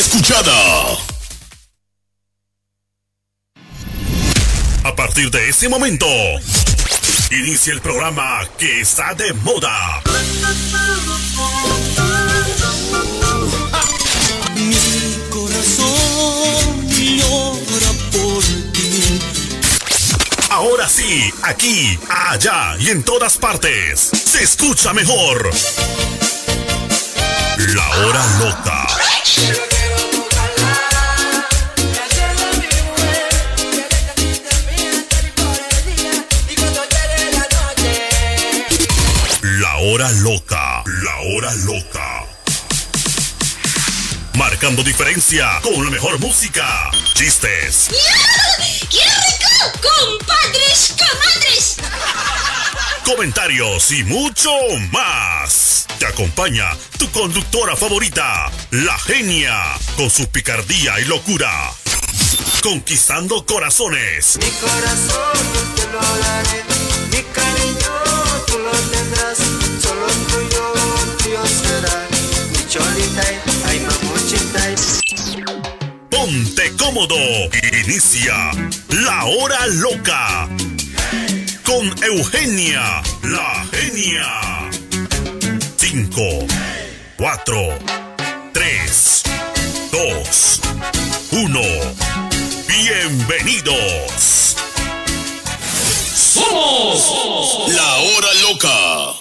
escuchada. A partir de ese momento, inicia el programa que está de moda. Mi corazón llora por ti. Ahora sí, aquí, allá y en todas partes, se escucha mejor. La hora loca. loca. La hora loca. Marcando diferencia con la mejor música. Chistes. ¡Compadres, comadres! Comentarios y mucho más. Te acompaña tu conductora favorita, la genia, con su picardía y locura. Conquistando corazones. Mi corazón te lo daré. Inicia la hora loca con Eugenia, la genia. 5, 4, 3, 2, 1. Bienvenidos. Somos la hora loca.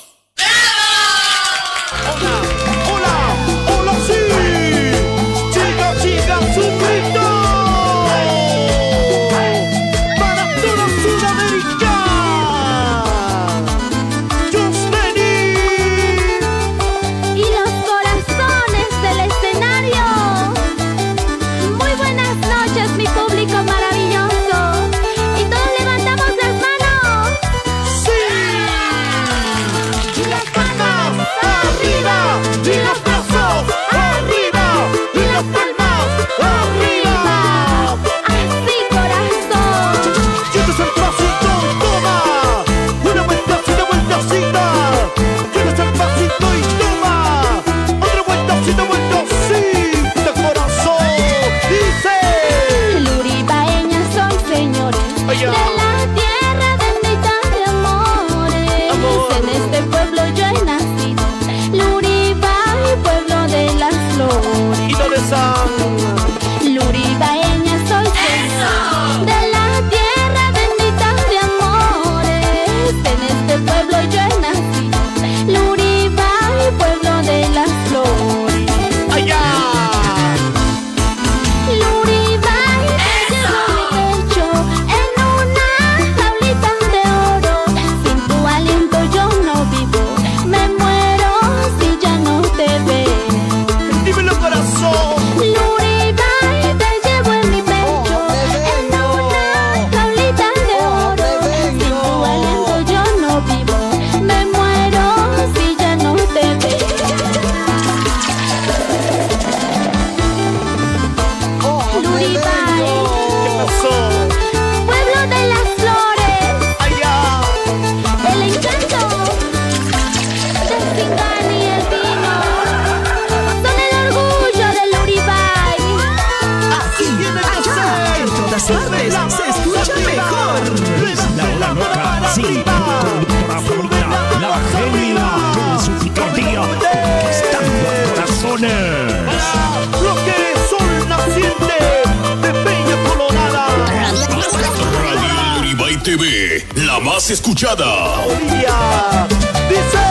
TV, la más escuchada. ¡Gloria! ¡Dice!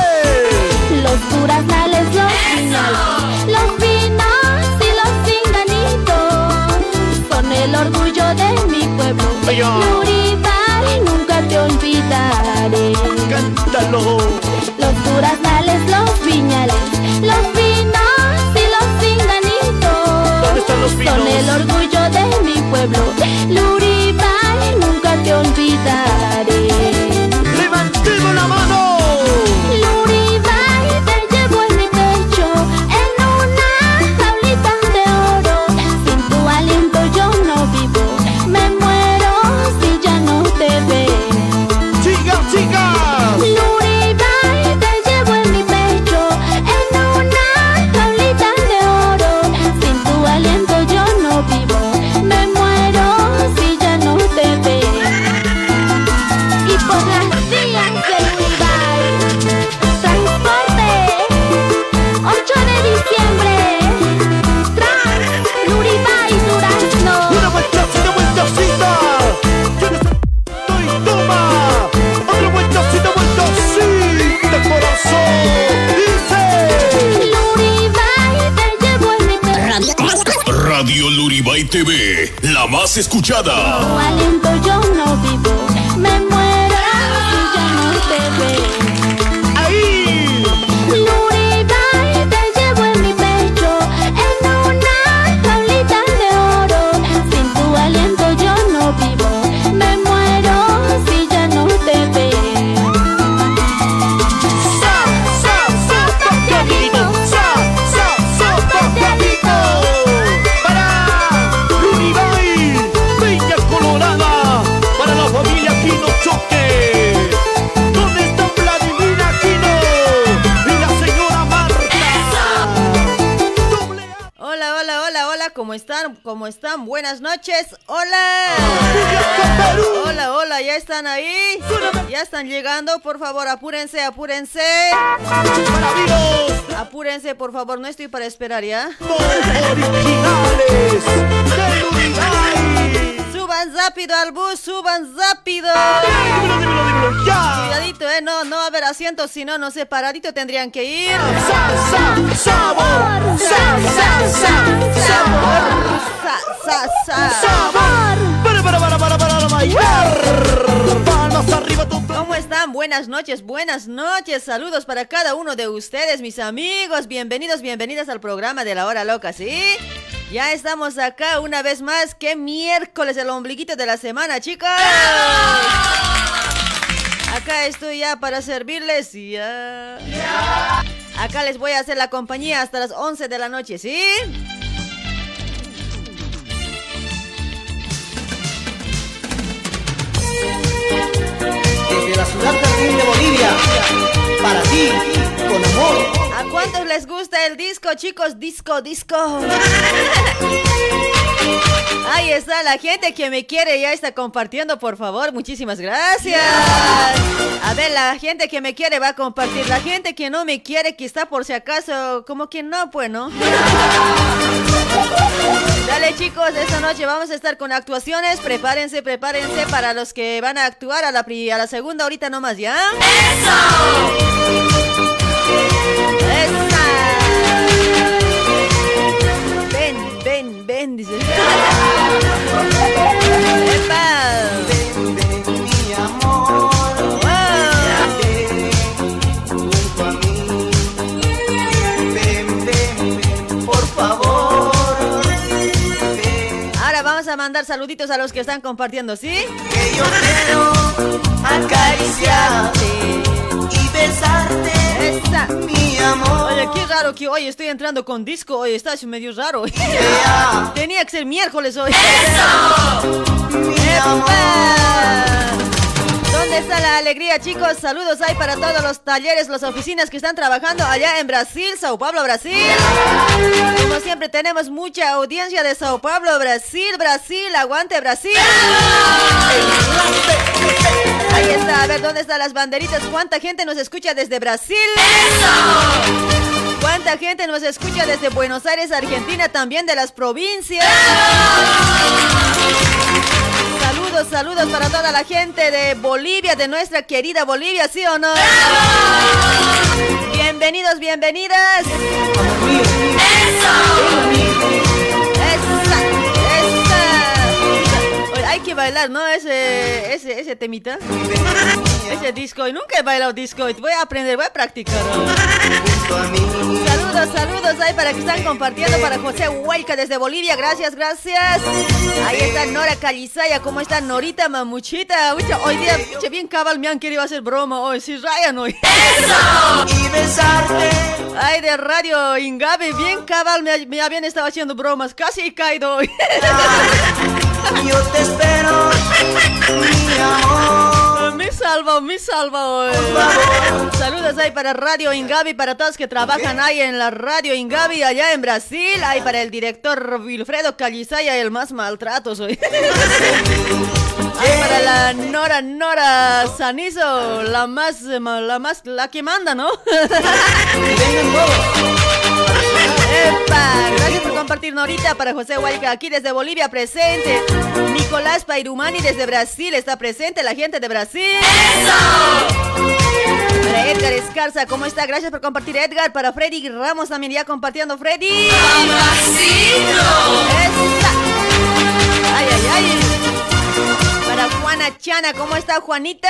Los duraznales, los pinos, los pinos y los pinganitos con el orgullo de mi pueblo. Pluribal, nunca te olvidaré. ¡Cántalo! Los duraznales, los piñales, los pinos y los finganitos. ¿Dónde están los pinganitos con el orgullo de mi pueblo. Pluribal, que olvidar. Más escuchada. Yo no vivo. Están llegando? Por favor, apúrense, apúrense. Apúrense, por favor, no estoy para esperar, ¿ya? originales de Unibay. Suban rápido al bus, suban rápido. Dímelo, dímelo, dímelo, ya. Cuidadito, eh, no, no va a haber asientos, si no, no sé, paradito tendrían que ir. Sa, sa, sabor. Sabor. Sabor. Para, para, para, para, para bailar. Palmas arriba, ¿Cómo están? Buenas noches, buenas noches. Saludos para cada uno de ustedes, mis amigos. Bienvenidos, bienvenidas al programa de la hora loca, ¿sí? Ya estamos acá una vez más. ¡Qué miércoles, el ombliguito de la semana, chicos! Acá estoy ya para servirles. Ya. Acá les voy a hacer la compañía hasta las 11 de la noche, ¿sí? Desde la ciudad de Bolivia, para ti, con amor. ¿A cuántos les gusta el disco, chicos? Disco, disco. Ahí está la gente que me quiere, ya está compartiendo, por favor. Muchísimas gracias. A ver, la gente que me quiere va a compartir. La gente que no me quiere, que está por si acaso, como que no, pues, ¿no? Dale, chicos, esta noche vamos a estar con actuaciones. Prepárense, prepárense para los que van a actuar a la, pri- a la segunda ahorita nomás, ¿ya? Ven, ven, ven, dice. ¡Epa! Ven, ven, mi amor. Ven. Ven, ven, por favor. Ahora vamos a mandar saluditos a los que están compartiendo, ¿sí? que yo quiero acariciarte y besarte, ¡Esa! mi amor. Oye, qué raro que hoy estoy entrando con disco. Oye, está medio raro. Vea, Tenía que ser miércoles hoy. mi amor. ¿Dónde está la alegría, chicos? Saludos hay para todos los talleres, las oficinas que están trabajando allá en Brasil, Sao Paulo, Brasil. Como siempre, tenemos mucha audiencia de Sao Paulo, Brasil, Brasil, aguante Brasil. Ahí está, a ver, ¿dónde están las banderitas? ¿Cuánta gente nos escucha desde Brasil? ¿Cuánta gente nos escucha desde Buenos Aires, Argentina, también de las provincias? Saludos, saludos para toda la gente de Bolivia, de nuestra querida Bolivia, ¿sí o no? Bienvenidos, bienvenidas. Esa, esa. Oye, hay que bailar, ¿no? Ese, ese, ese temita. Ese disco. Y nunca he bailado disco. Voy a aprender, voy a practicar. Junto a mí. Saludos, saludos ahí para que están compartiendo para José Huelca desde Bolivia. Gracias, gracias. Ahí está Nora Calizaya. ¿Cómo está Norita Mamuchita? Ucha, hoy día, bien cabal me han querido hacer broma hoy. Sí, Ryan hoy. y besarte. Ay, de Radio Ingabe, bien cabal me, me habían estado haciendo bromas. Casi he caído hoy. Yo te espero, mi amor. Me salva hoy. Saludos ahí para Radio Ingabi, para todos que trabajan ahí en la Radio Ingabi allá en Brasil. Ahí para el director Wilfredo Calizaya, el más maltrato soy. Ahí para la Nora Nora Sanizo, la más, la más, la que manda, ¿no? ¡Epa! Gracias por compartir Norita para José Huayca aquí desde Bolivia presente. Nicolás Pairumani desde Brasil está presente, la gente de Brasil. Para Edgar Escarza, ¿cómo está? Gracias por compartir Edgar. Para Freddy Ramos también ya compartiendo Freddy. Ay, ay, ay. Para Juana Chana, ¿cómo está Juanita?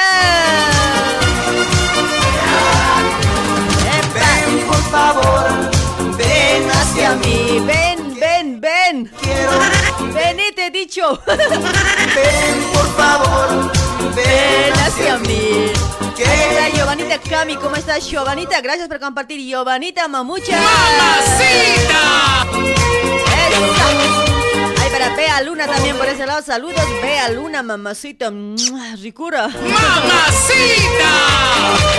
Ven por favor, ven hacia mí. Ven, ven, ven. Quiero, Vení, te he dicho. ven por favor, Ven ven hacia mí. Hola, Giovanita Cami, ¿cómo estás, Giovanita? Gracias por compartir, Giovanita Mamucha. Ay, para Bea Luna también por ese lado. Saludos, Bea Luna, mamacita. Ricura.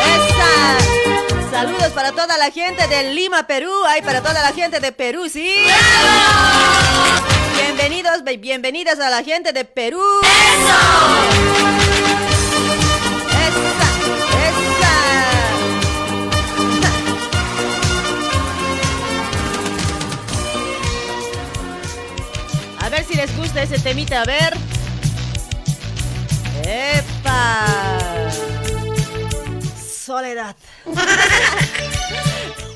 Esa. Saludos para toda la gente de Lima, Perú. Ay, para toda la gente de Perú, ¿sí? Bienvenidos, bienvenidas a la gente de Perú. Esa, esa. A ver si les gusta ese temita, a ver. ¡Epa! Soledad.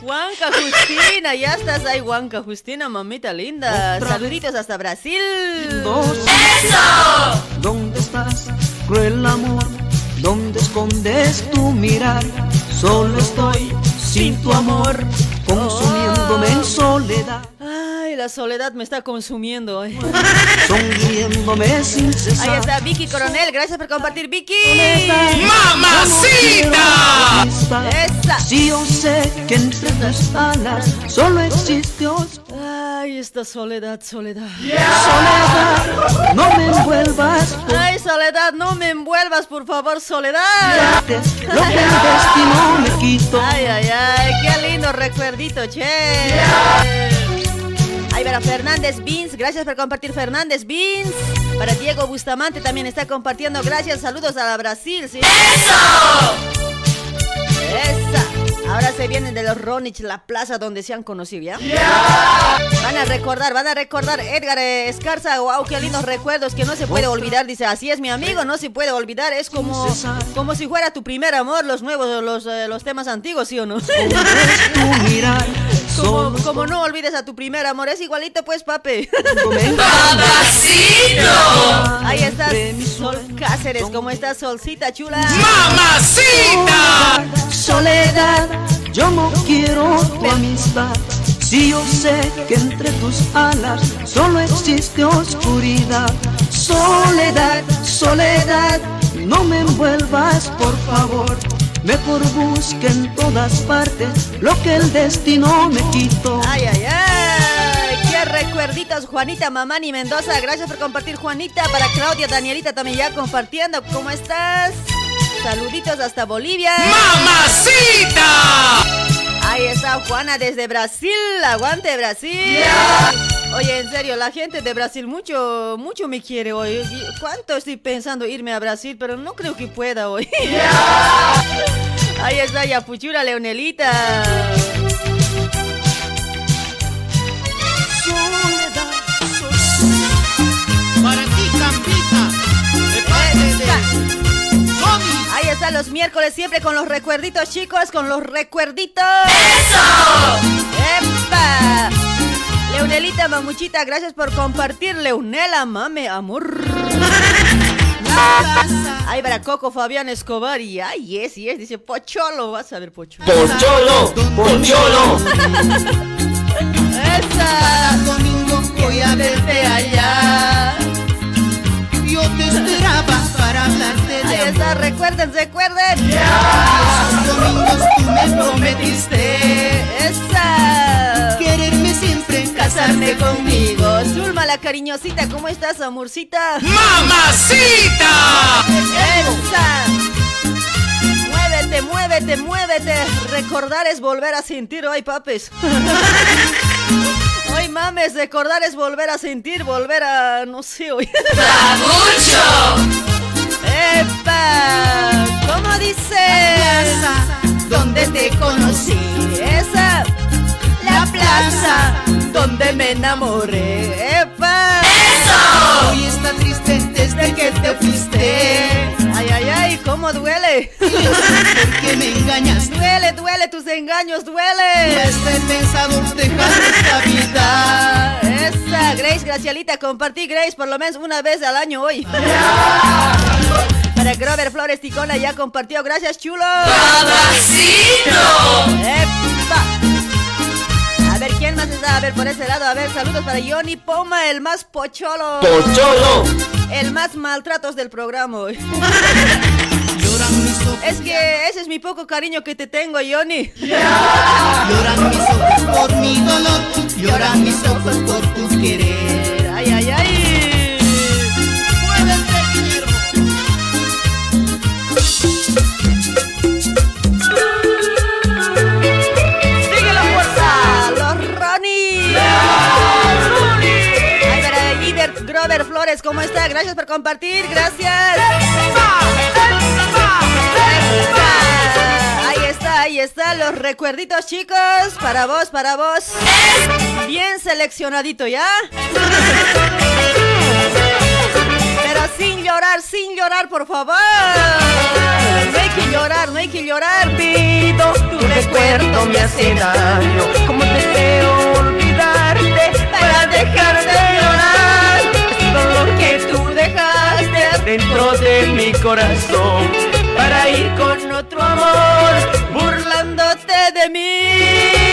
Juanca Justina, ya estás ahí, Juanca Justina, mamita linda. Saluditos hasta Brasil. ¿Dónde estás, cruel amor? ¿Dónde escondes tu mirar? Solo estoy sin tu amor, consumiéndome en soledad, Ay, la soledad me está consumiendo. ay. sonriéndome sin Ahí está Vicky Coronel, gracias por compartir, Vicky. ¡Mamacita! Esa. Si yo sé que entre tus alas solo existe. Ay, esta soledad, soledad. Soledad, no me envuelvas Ay, soledad, no me envuelvas, por favor, soledad. lo que el destino me quitó. Ay, ay, ay, qué lindo recuerdito, che. Ay, para Fernández Beans, gracias por compartir Fernández Beans. Para Diego Bustamante también está compartiendo, gracias, saludos a Brasil, ¿sí? ¡Eso! Esa. Ahora se vienen de los Ronich, la plaza donde se han conocido, ¿ya? Van a recordar, van a recordar Edgar Escarza, wow, qué lindos recuerdos que no se puede olvidar, dice, así es mi amigo, no se puede olvidar, es como, como si fuera tu primer amor, los nuevos, los, eh, los temas antiguos, ¿sí o no? Como, no olvides a tu primer amor, es igualito pues, papi. Ahí estás, Sol Cáceres, ¿cómo estás, Solcita chula? Soledad, yo no quiero tu amistad. Si yo sé que entre tus alas solo existe oscuridad. Soledad, soledad, no me envuelvas, por favor. Mejor busque en todas partes lo que el destino me quitó. Ay, ay, ay, qué recuerditos, Juanita Mamani Mendoza, gracias por compartir, Juanita. Para Claudia, Danielita también ya compartiendo, ¿cómo estás? Saluditos hasta Bolivia. Ahí está Juana desde Brasil, aguante Brasil. Oye, en serio, la gente de Brasil mucho, mucho me quiere hoy. ¿Cuánto estoy pensando irme a Brasil? Pero no creo que pueda hoy. Ahí está Yapuchura Leonelita. Para ti, Campita, de parte de Sony. Ahí están los miércoles siempre con los recuerditos, chicos, con los recuerditos. ¡Eso! ¡Epa! Leonelita Mamuchita, gracias por compartir. Leonela, mame, amor. Ay, para Coco Fabián Escobar. Y ay, yes, yes, dice Pocholo. Vas a ver, Pocholo. Pocholo, pocholo. ¡Esa! Domingo voy a verte allá. Yo te esperaba para hablarte de Ahí está, recuerden, recuerden. Los domingos tú me prometiste ¡Esa! Casarme conmigo. Zulma la cariñosita, ¿cómo estás, amorcita? ¡Mamacita! ¡Esa! Muévete, muévete, muévete. Recordar es volver a sentir hoy, papes. Hoy mames, recordar es volver a sentir, volver a. no sé, hoy. ¡Epa! ¿Cómo dice? Donde te conocí. Esa. Plaza donde me enamoré. ¡Epa! Hoy está triste desde que te fuiste. Ay, ay, ay, cómo duele. Me engañas. Duele, duele, tus engaños, duele. Ya está he pensado dejar esta vida. Esa, Grace Gracielita, compartí Grace por lo menos una vez al año hoy. Para Grover Flores Ticona ya compartió. Gracias, chulo. ¡Epa! A ver, ¿quién más está? A ver, por ese lado. A ver, saludos para Johnny Poma, el más pocholo. ¡Pocholo! El más maltratos del programa. Es que ese es mi poco cariño que te tengo, Johnny. Lloran mis ojos por mi dolor, lloran mis ojos por tu querer. Ay, ay, ay. ¿Cómo está? Gracias por compartir, gracias. Ahí está, ahí está, los recuerditos, chicos. Para vos, para vos. Bien seleccionadito, ¿ya? Pero sin llorar, sin llorar, por favor. No hay que llorar, no hay que llorar. Pido tu recuerdo me hace daño. ¿Cómo deseo olvidarte para dejar de llorar? Dentro de mi corazón para ir con otro amor burlándote de mí.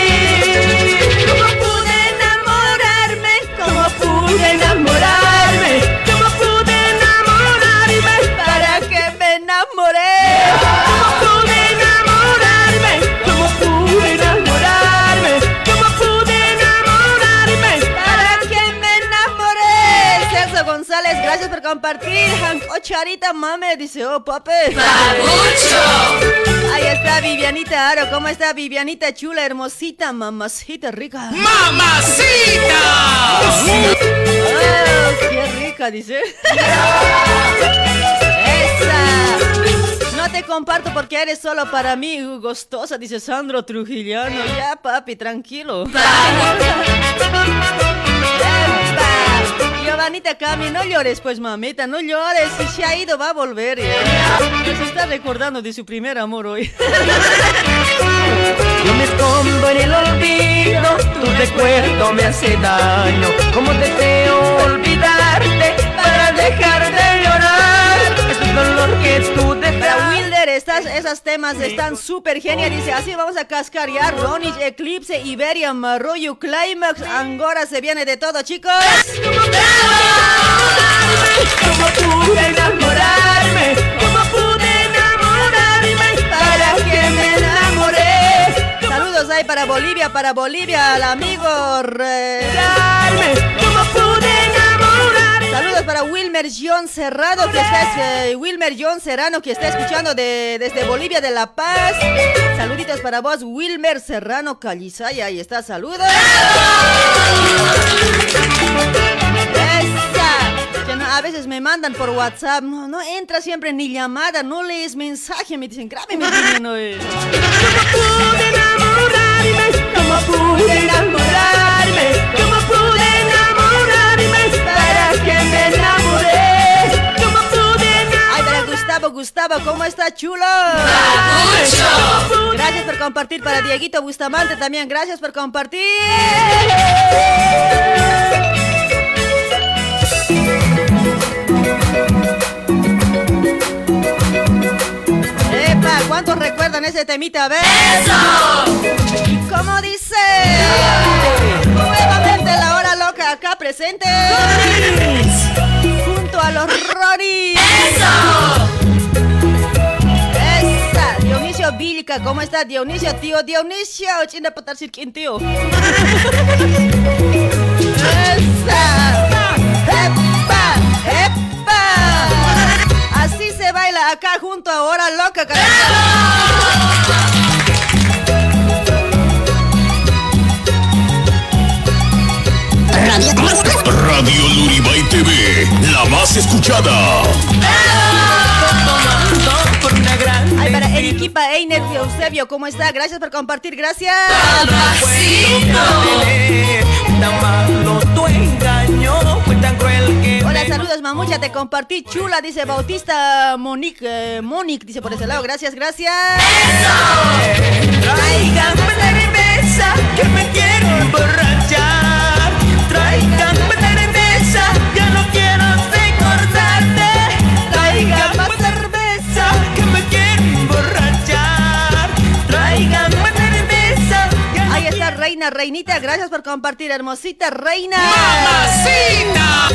Por compartir. Ocharita Mame dice, oh, papi. Ahí está Vivianita Aro. ¿Cómo está Vivianita chula, hermosita, mamacita rica? ¡Mamacita! Ah, ¡Qué rica, dice! ¡Esa! No te comparto porque eres solo para mí, gustosa, dice Sandro Trujillano. Ya, papi, tranquilo. ¡Epa! Giovanita Cami, no llores, pues mamita, no llores. Si se ha ido, va a volver. Se está recordando de su primer amor hoy. Yo me escondo en el olvido, tu recuerdo me hace daño. ¿Cómo deseo olvidarte para dejar de llorar? Es dolor que tú dejas. Estas, esos temas están súper genial. Dice, así vamos a cascar ya. Ronich, Eclipse, Iberia, Marroyo, Climax, Angora, se viene de todo, chicos. ¿Cómo pude enamorarme? ¿Cómo pude enamorarme? Para que me enamoré. Saludos ahí para Bolivia, para Bolivia, al amigo. Saludos para Wilmer John Cerrado, que está, eh, Wilmer John Serrano, que está escuchando de- desde Bolivia de La Paz. Saluditos para vos, Wilmer Serrano Calizaya, ahí está, saludos. A veces me mandan por WhatsApp, no, no entra siempre ni llamada, no lees mensaje, me dicen, grábeme, es. pude enamorarme? Gustavo, Gustavo, ¿cómo está chulo? Gracias por compartir para Dieguito Bustamante también, gracias por compartir. Epa, ¿cuántos recuerdan ese temita? A ver. ¿Cómo dice? Nuevamente la hora loca acá presente. Junto a los Roris. Esa, Vilca, ¿cómo está Dionisio, tío? Dionisio, chinda patar sirkin, tío. Esa. ¡Epa! ¡Epa! Así se baila acá junto a Hora Loca, carajo. Radio Luribay TV, la más escuchada. Einer y Eusebio, ¿cómo está? Gracias por compartir, gracias. Hola, saludos, mamucha, te compartí chula, dice Bautista Monique, eh, Monique, dice por ese lado, gracias, gracias. Cerveza que me quiero emborrachar. Reina, reinita, gracias por compartir, hermosita reina. ¡Mamacita!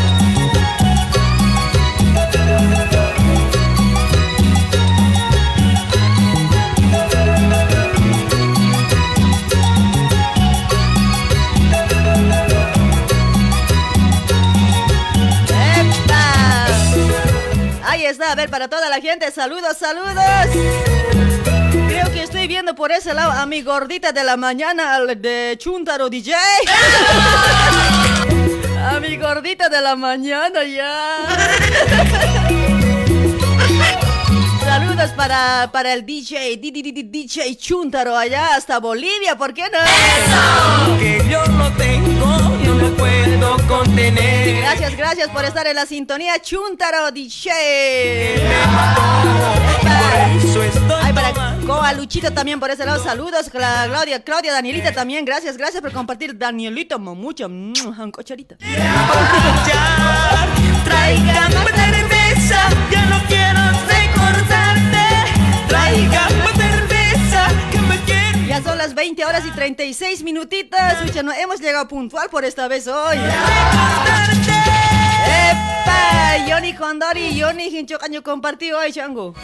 Ahí está, a ver, para toda la gente, saludos, saludos. Viendo por ese lado a mi gordita de la mañana, al de Chuntaro DJ. A mi gordita de la mañana ya. Saludos para, para el DJ, DJ Chuntaro allá hasta Bolivia, ¿por qué no? Que yo no tengo, yo no puedo contener. Gracias, gracias por estar en la sintonía Chuntaro DJ. Ay, para Coa Luchito también por ese lado. Saludos, Cla- Claudia, Claudia, Danielita también. Gracias, gracias por compartir. Danielita, mamucha, mm, cocharita. Traiga más cerveza, ya no quiero recordarte. Traiga las 20 horas y 36 minutitos. Escucha, no hemos llegado puntual por esta vez hoy. ¡Epa! Johnny Condori, Johnny Hinchocaño compartió hoy, chango.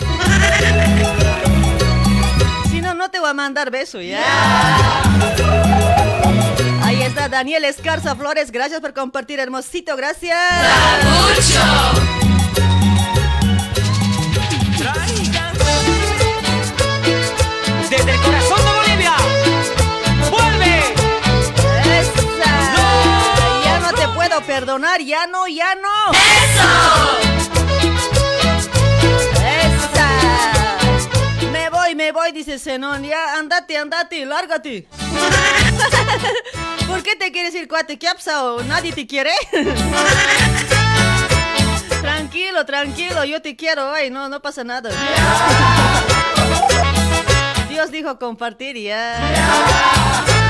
Si no, no te voy a mandar beso, ya. Ahí está Daniel Escarza Flores, gracias por compartir, hermosito, gracias. Desde el corazón puedo perdonar, ya no, ya no. ¡Esa! Me voy, me voy, dice Zenón. Ya, andate, andate, lárgate. ¿Por qué te quieres ir, cuate? ¿Qué pasado? ¿Nadie te quiere? tranquilo, tranquilo, yo te quiero hoy, no, no pasa nada. Dios dijo compartir ya.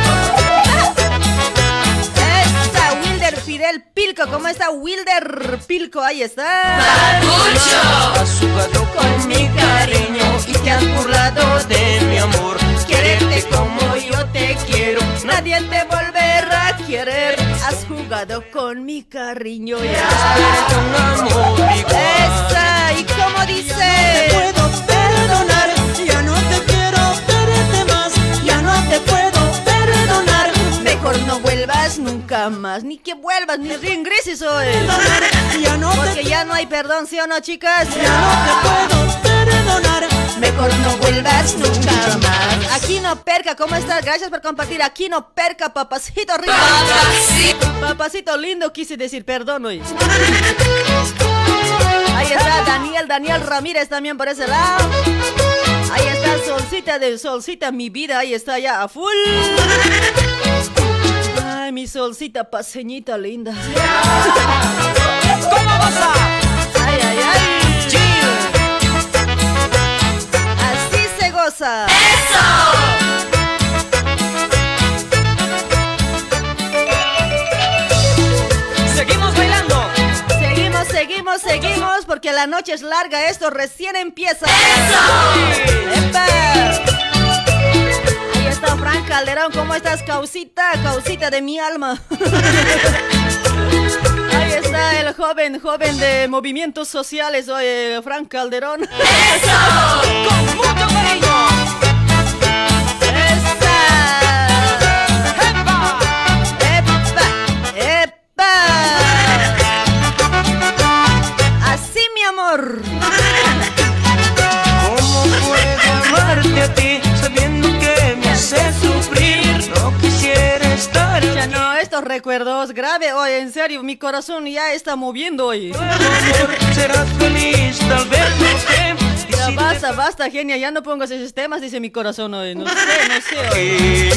Wilder Fidel Pilco, ¿cómo está Wilder Pilco? Ahí está. Has jugado con mi cariño y te has burlado de mi amor. Quererte como yo te quiero, nadie te volverá a querer. Has jugado con mi cariño ya. Un amor igual. Esa, ¿y cómo dice? puedo perdonar, ya no te quiero verte más, ya no te puedo perdonar. Mejor no vuelvas nunca más, ni que vuelvas, ni reingreses hoy. Ya no Porque ya no hay perdón, ¿sí o no, chicas? ya no te puedo perdonar. Mejor no vuelvas nunca más. Aquí no perca, ¿cómo estás? Gracias por compartir. Aquí no perca, papacito rico. Papacito lindo, quise decir perdón hoy. Ahí está Daniel, Daniel Ramírez también por ese lado. Ahí está Solcita de Solcita, mi vida, ahí está ya a full. Ay, mi solcita paseñita linda. ¿Cómo vas a? Ay, ay, ay. Así se goza. Seguimos bailando. Seguimos, seguimos, seguimos, porque la noche es larga, esto recién empieza. ¡Epa! Está Frank Calderón, ¿cómo estás, causita? Causita de mi alma. Ahí está el joven, joven de movimientos sociales, oye, Frank Calderón. Con mucho cariño. ¡Esa! ¡Epa! ¡Epa! ¡Epa! Así, mi amor. ¿Cómo puedo amarte a ti sabiendo que sufrir? No quisiera estar Ya aquí. no, estos recuerdos grave hoy, en serio, mi corazón ya está moviendo hoy. Serás feliz, tal vez no. Y Ya basta, basta, genia, ya no pongas esos temas, dice mi corazón hoy. No sé, no sé hoy.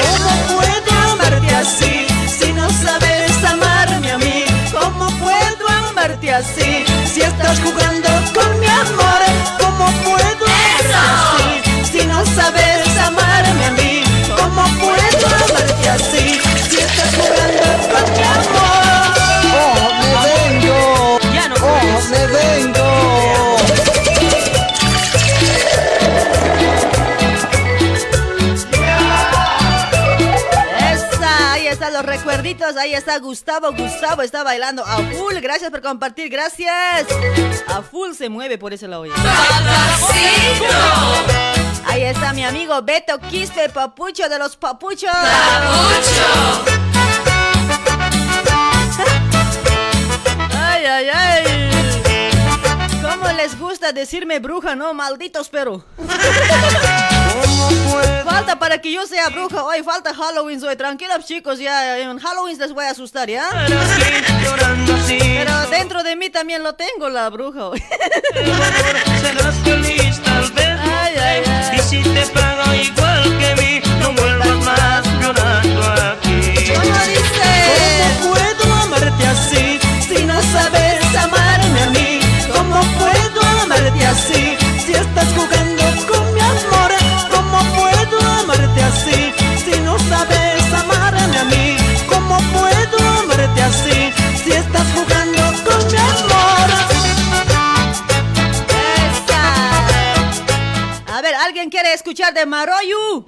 ¿Cómo puedo amarte así si no sabes amarme a mí? ¿Cómo puedo amarte así si estás jugando con mi amor? ¿Cómo puedo amarte así si no sabes Carlitos, ahí está Gustavo, Gustavo está bailando a full, gracias por compartir, gracias. A full se mueve por ese lado. ya. Ahí está mi amigo Beto Quispe, papucho de los papuchos. Ay, ay, ay. ¿Cómo les gusta decirme bruja, no? Malditos, pero. Falta para que yo sea bruja. Hoy falta Halloween, hoy. Tranquilos, chicos, ya en Halloween les voy a asustar, ¿ya? Pero dentro de mí también lo tengo, la bruja. hoy. Ay, ay, ay. Y si te pago igual que mí No vuelvas más llorando aquí ¿Cómo dice? ¿Cómo puedo amarte así Si no sabes amarme a mí ¿Cómo puedo amarte así A ver, ¿alguien quiere escuchar de Maroyu?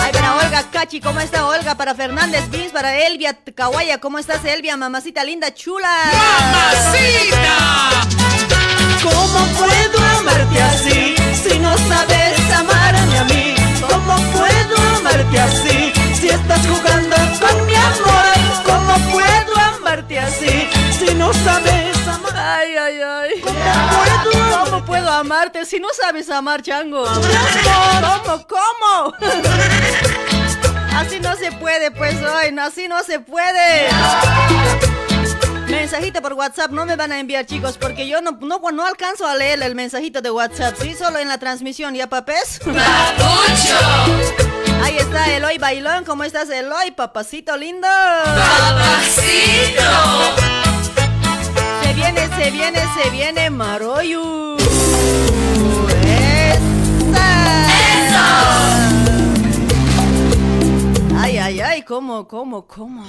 Ay, para Olga Cachi, ¿cómo está Olga? Para Fernández Vins, para Elvia Kawaya, ¿cómo estás Elvia? Mamacita linda, chula. ¿Cómo amarte si no sabes amar, chango? ¿Cómo? ¿Cómo? Así no se puede, pues hoy, no, así no se puede. Mensajito por WhatsApp no me van a enviar, chicos, porque yo no, no, no alcanzo a leer el mensajito de WhatsApp, sí, solo en la transmisión, ¿ya, papés? Ahí está Eloy Bailón, ¿cómo estás, Eloy, papacito lindo? Se viene, se viene, se viene Maroyu. Ay, ay, ay, ¿cómo, cómo, cómo?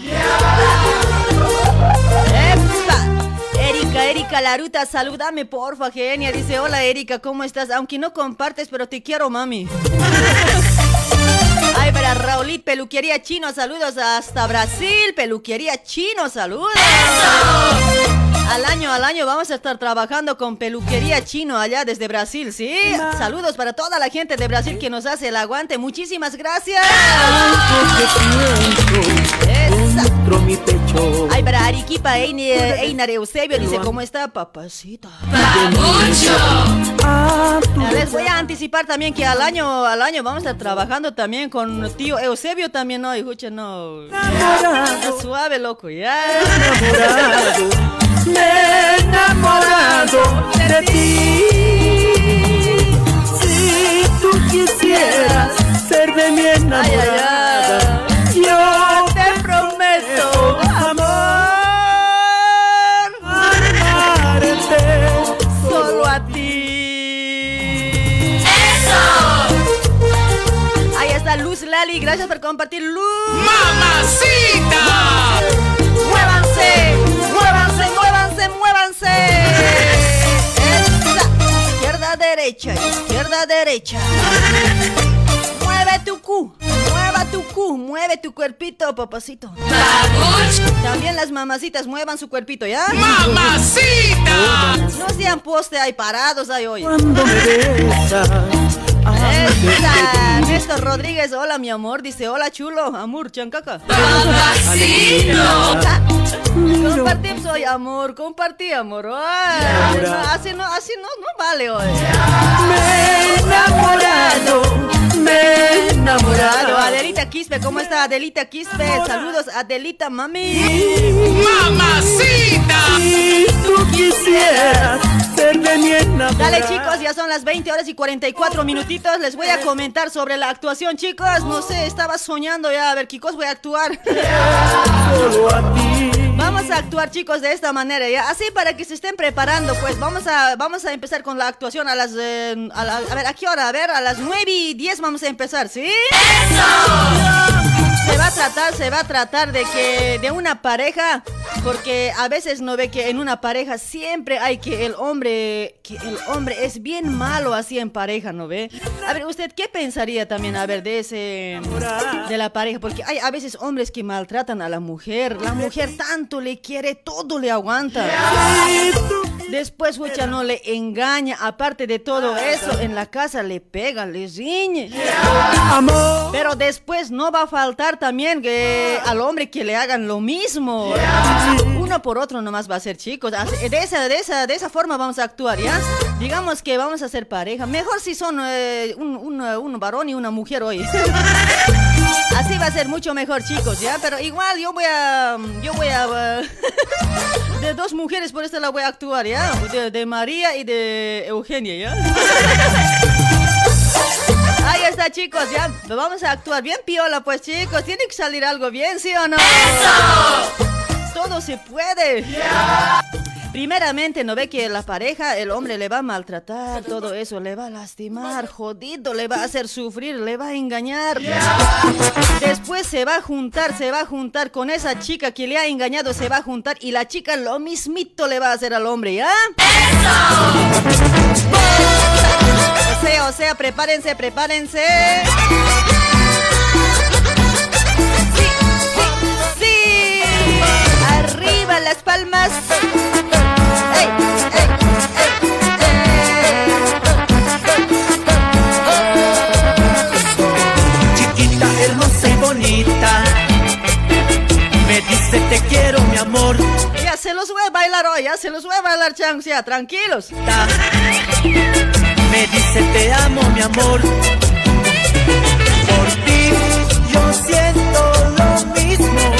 Erika, Erika Laruta, salúdame porfa, genia. Dice, hola Erika, ¿cómo estás? Aunque no compartes, pero te quiero, mami. Ay, para Raulit, peluquería chino, saludos hasta Brasil, peluquería chino, saludos. Al año, al año vamos a estar trabajando con peluquería chino allá desde Brasil, ¿sí? Saludos para toda la gente de Brasil que nos hace el aguante, muchísimas gracias. Esa. Ay, para Arequipa, Einar Eusebio dice, ¿cómo está, papacita? Ya Les voy a anticipar también que al año, al año vamos a estar trabajando también con tío Eusebio también, no, escucha, no. Suave, loco, ya. Me he enamorado de ti Si tú quisieras ser de mi enamorada Yo te prometo amor Amarte solo a ti. Ahí está Luz Lali, gracias por compartir, Luz. ¡Mamacita! Muévanse! Esa. Izquierda, derecha, izquierda, derecha. Mueve tu cu, mueva tu cu, mueve tu cuerpito, papacito. También las mamacitas muevan su cuerpito, ¿ya? ¡Mamacita! No sean poste ahí parados ahí hoy. Cuando me besas Esa. Néstor Rodríguez, hola mi amor, dice hola chulo, amor, chancaca. Compartir soy amor, compartí amor. Ay, no, así no, así no, no vale hoy. Me he enamorado Me enamorado Adelita Quispe, ¿cómo está Adelita Quispe? Saludos, Adelita, mami. ¡Mamacita! Si tú quisieras ser de mi enamorada Dale chicos, ya son las 20 horas y 44 minutitos. Les voy a comentar sobre la actuación, chicos. No sé, estaba soñando ya. A ver, chicos, voy a actuar. Solo a ti Vamos a actuar, chicos, de esta manera, ¿ya? Así para que se estén preparando, pues vamos a, vamos a empezar con la actuación a las... eh, a, la- a ver, ¿a qué hora? A ver, a las 9 y 10 vamos a empezar, ¿sí? ¡Eso! Se va a tratar, se va a tratar de que de una pareja Porque a veces no ve que en una pareja siempre hay que el hombre, que el hombre es bien malo así en pareja, ¿no ve? A ver, ¿usted qué pensaría también, a ver, de ese, de la pareja? Porque hay a veces hombres que maltratan a la mujer, la mujer le quiere, todo le aguanta. Después, Hucha no le engaña, aparte de todo eso, en la casa le pega, le riñe. Pero después no va a faltar también que al hombre que le hagan lo mismo. Uno por otro nomás va a ser chicos. De esa, de esa, de esa forma vamos a actuar, ¿ya? Digamos que vamos a ser pareja. Mejor si son eh, un, eh, un varón y una mujer hoy. Así va a ser mucho mejor, chicos, ¿ya? Pero igual yo voy a... Yo voy a... De dos mujeres por esta la voy a actuar, ¿ya? De, de María y de Eugenia, ¿ya? Ahí está, chicos, ya vamos a actuar bien piola, pues, chicos. Tiene que salir algo bien, ¿sí o no? Todo se puede. Primeramente, ¿no ve que la pareja, el hombre le va a maltratar, todo eso, le va a lastimar, jodido, le va a hacer sufrir, le va a engañar. Después se va a juntar, se va a juntar con esa chica que le ha engañado, se va a juntar y la chica lo mismito le va a hacer al hombre, ¿ya? O sea, o sea, prepárense, prepárense. Sí, sí, sí. Arriba las palmas. Dice te quiero, mi amor. Ya se los voy a bailar hoy, ya se los voy a bailar, changos, ya, tranquilos. Me dice te amo, mi amor. Por ti yo siento lo mismo.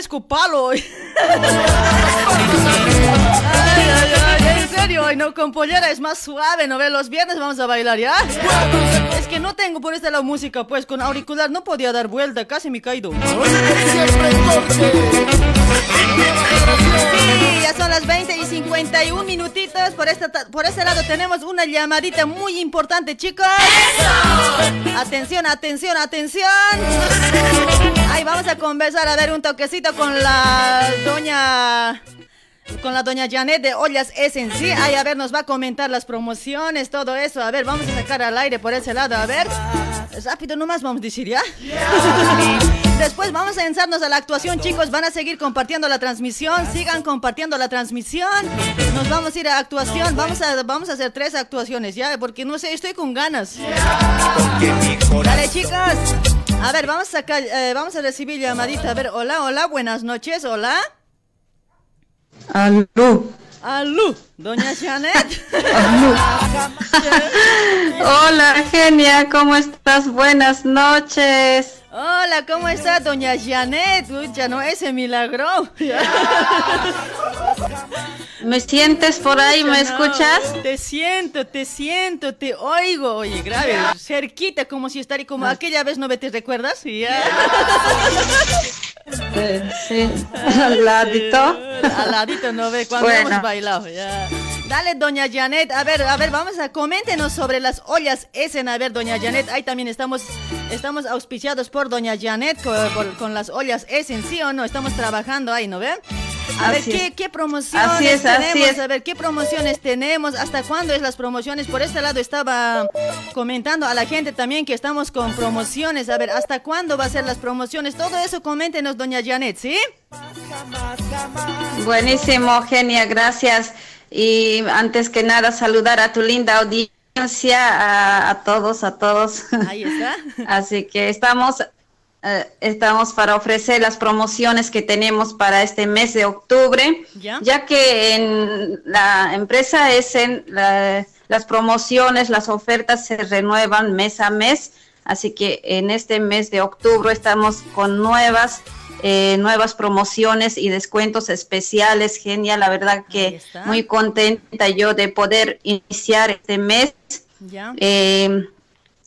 Parezco palo hoy. Ay, ay, ay, en serio, hoy no, con pollera es más suave, ¿no ve? Los viernes vamos a bailar, ¿ya? Es que no tengo por este lado música, pues con auricular no podía dar vuelta, casi me he caído. Sí, ya son las 20 y 51 minutitos. Por, esta, ta- por este lado tenemos una llamadita muy importante, chicos. Atención, atención, atención. Ahí vamos a conversar, a ver un toquecito con la doña... Con la doña Janet de Ollas sí. Ahí, a ver, nos va a comentar las promociones, todo eso. A ver, vamos a sacar al aire por ese lado, a ver. Rápido nomás vamos a decir, ¿ya? Después vamos a ensarnos a la actuación, chicos. Van a seguir compartiendo la transmisión. Sigan compartiendo la transmisión. Nos vamos a ir a actuación. Vamos a, vamos a hacer tres actuaciones, ¿ya? Porque no sé, estoy con ganas. Dale, chicos. A ver, vamos a sacar, eh, vamos a recibir llamadita. A ver, hola, hola, buenas noches, hola. Aló. Aló, doña Janet. Hola, genia, ¿cómo estás? Buenas noches. Hola, ¿cómo está doña Janet? Uy, ya no ese milagro. ¿Me sientes por ahí? ¿Me no. escuchas? Te siento, te siento, te oigo. Oye, grave, cerquita, como si estaría como aquella vez, ¿no ve? ¿Te recuerdas? Ya. Eh, sí, al ladito. Al ladito, ¿no ve? Cuando Bueno. hemos bailado. ya. Dale, doña Janet. A ver, a ver, vamos a coméntenos sobre las ollas Essen. A ver, doña Janet, ahí también estamos, estamos auspiciados por doña Janet con, por- con las ollas Essen, ¿sí o no? Estamos trabajando ahí, ¿no ven? A ver, ¿qué, qué promociones Así es, así tenemos? es. A ver, ¿qué promociones tenemos? ¿Hasta cuándo es las promociones? Por este lado estaba comentando a la gente también que estamos con promociones. A ver, ¿hasta cuándo va a ser las promociones? Todo eso coméntenos, doña Janet, ¿sí? Buenísimo, genia, gracias. Y antes que nada, saludar a tu linda audiencia, a, a todos, a todos. Ahí está. Así que estamos, eh, estamos para ofrecer las promociones que tenemos para este mes de octubre, ¿Ya? que en la empresa es en la- las promociones, las ofertas se renuevan mes a mes, así que en este mes de octubre estamos con nuevas eh, nuevas promociones y descuentos especiales, genial, la verdad que muy contenta yo de poder iniciar este mes ¿Ya? eh,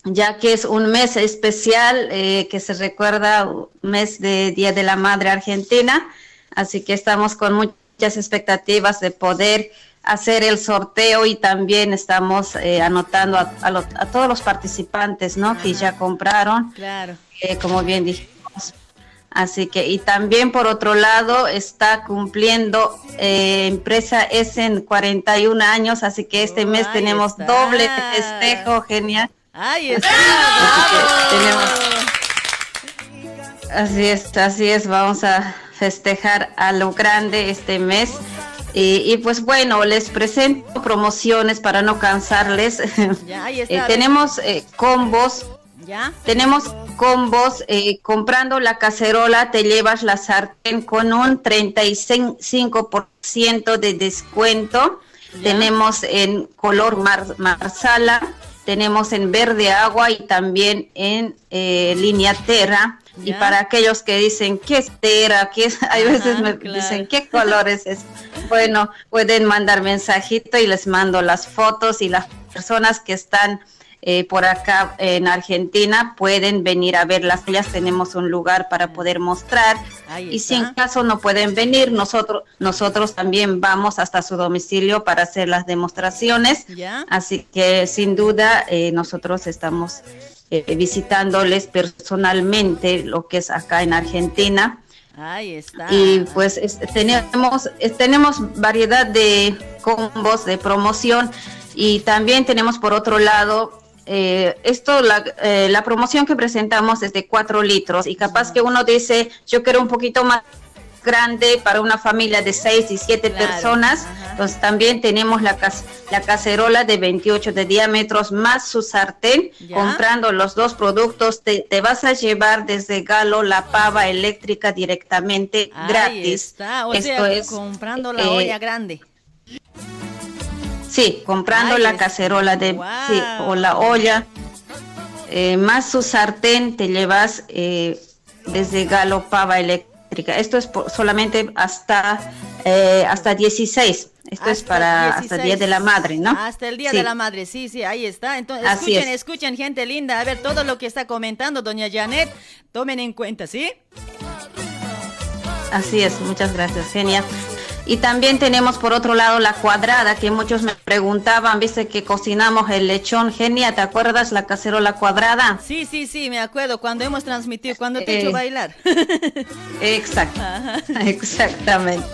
ya que es un mes especial eh, que se recuerda mes de Día de la Madre Argentina, así que estamos con muchas expectativas de poder hacer el sorteo y también estamos eh, anotando a, a lo- a todos los participantes, ¿no? Que ya compraron, Claro. eh, como bien dijimos. Así que, y también por otro lado, está cumpliendo eh, empresa es en 41 años, así que este mes tenemos doble festejo, genial. Ahí está. Así es, así es, vamos a festejar a lo grande este mes. Y, y pues bueno, les presento promociones para no cansarles. Ya, ahí está. Eh, ver. tenemos eh, combos ¿Ya? tenemos combos, eh, comprando la cacerola te llevas la sartén con un 35% de descuento. Tenemos en color mar- marsala, tenemos en verde agua y también en eh, línea terra. Y para aquellos que dicen, ¿qué es tera? ¿Qué es? Hay veces me claro. dicen, ¿qué colores es? Bueno, pueden mandar mensajito y les mando las fotos y las personas que están eh, por acá en Argentina pueden venir a ver las ollas. Tenemos un lugar para poder mostrar. Y si en caso no pueden venir, nosotros, nosotros también vamos hasta su domicilio para hacer las demostraciones. ¿Ya? Así que sin duda eh, nosotros estamos eh, visitándoles personalmente lo que es acá en Argentina. Ahí está. Y pues es- tenemos, es- tenemos variedad de combos de promoción y también tenemos por otro lado, eh, esto, la, eh, la promoción que presentamos es de 4 litros y capaz que uno dice, yo quiero un poquito más grande para una familia de 6 y 7 personas. Entonces también tenemos la, la cacerola de 28 de diámetros más su sartén. Ya. Comprando los dos productos te, te vas a llevar desde Galo la pava eléctrica directamente Ahí gratis. está, o Esto sea, es, comprando la eh, olla grande. Sí, comprando Ay, la es- cacerola de sí, o la olla, eh, más su sartén te llevas eh, desde Galo Pava Eléctrica. Esto es por- solamente hasta eh, hasta 16. Esto es para hasta el Día de la Madre, ¿no? Hasta el Día Sí. de la Madre, sí, sí, ahí está. Entonces, Así escuchen, es. escuchen, gente linda. A ver, todo lo que está comentando doña Janet, tomen en cuenta, ¿sí? Así es, muchas gracias, Genia. Y también tenemos por otro lado la cuadrada, que muchos me preguntaban, viste que cocinamos el lechón, Genia, ¿te acuerdas la cacerola cuadrada? Sí, sí, sí, me acuerdo, cuando hemos transmitido, cuando te he hecho Eh, bailar. Exacto, exactamente.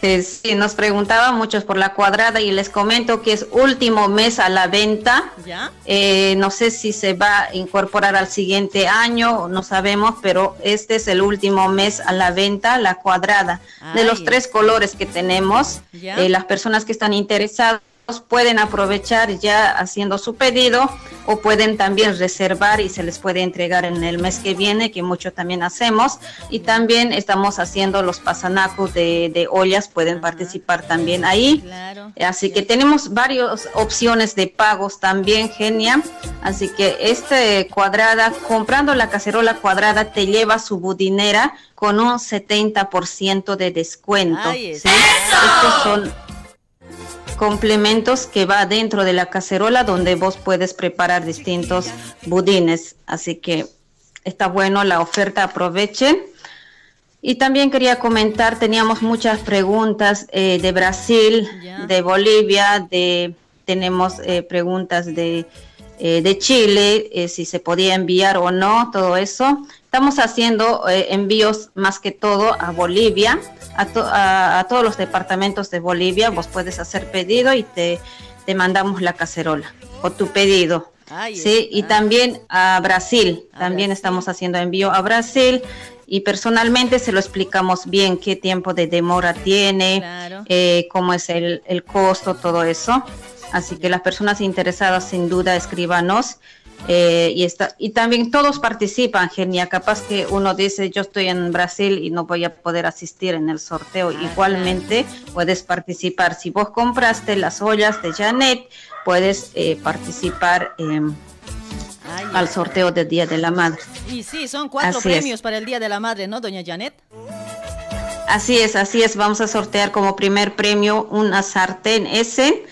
Eh, sí, nos preguntaban muchos por la cuadrada y les comento que es último mes a la venta. ¿Ya? Eh, no sé si se va a incorporar al siguiente año, no sabemos, pero este es el último mes a la venta, la cuadrada. De los tres colores que tenemos, eh, las personas que están interesadas pueden aprovechar ya haciendo su pedido o pueden también reservar y se les puede entregar en el mes que viene, que mucho también hacemos. Y también estamos haciendo los pasanacos de, de ollas, pueden participar también ahí. Claro. Así que tenemos varias opciones de pagos también, Genia. Así que este cuadrada, comprando la cacerola cuadrada, te lleva su budinera con un 70% de descuento. Ay, ¿sí? Estos son complementos que va dentro de la cacerola donde vos puedes preparar distintos budines. Así que está bueno la oferta, aprovechen. Y también quería comentar, teníamos muchas preguntas eh, de Brasil, de Bolivia, de tenemos eh, preguntas de, eh, de Chile, si se podía enviar o no, todo eso. Estamos haciendo eh, envíos más que todo a Bolivia, a, to- a- a todos los departamentos de Bolivia. Vos puedes hacer pedido y te, te mandamos la cacerola o tu pedido. Ahí Sí, y también a Brasil, también estamos haciendo envío a Brasil y personalmente se lo explicamos bien qué tiempo de demora tiene, Claro. eh, cómo es el, el costo, todo eso. Así que las personas interesadas sin duda escríbanos. Eh, y, está, y también todos participan, Genia. Capaz que uno dice, yo estoy en Brasil y no voy a poder asistir en el sorteo. Igualmente puedes participar. Si vos compraste las ollas de Janet, puedes eh, participar em, al sorteo del Día de la Madre. Y sí, son cuatro Así es. premios para el Día de la Madre, ¿no, doña Janet? Así es, así es. Vamos a sortear como primer premio una sartén S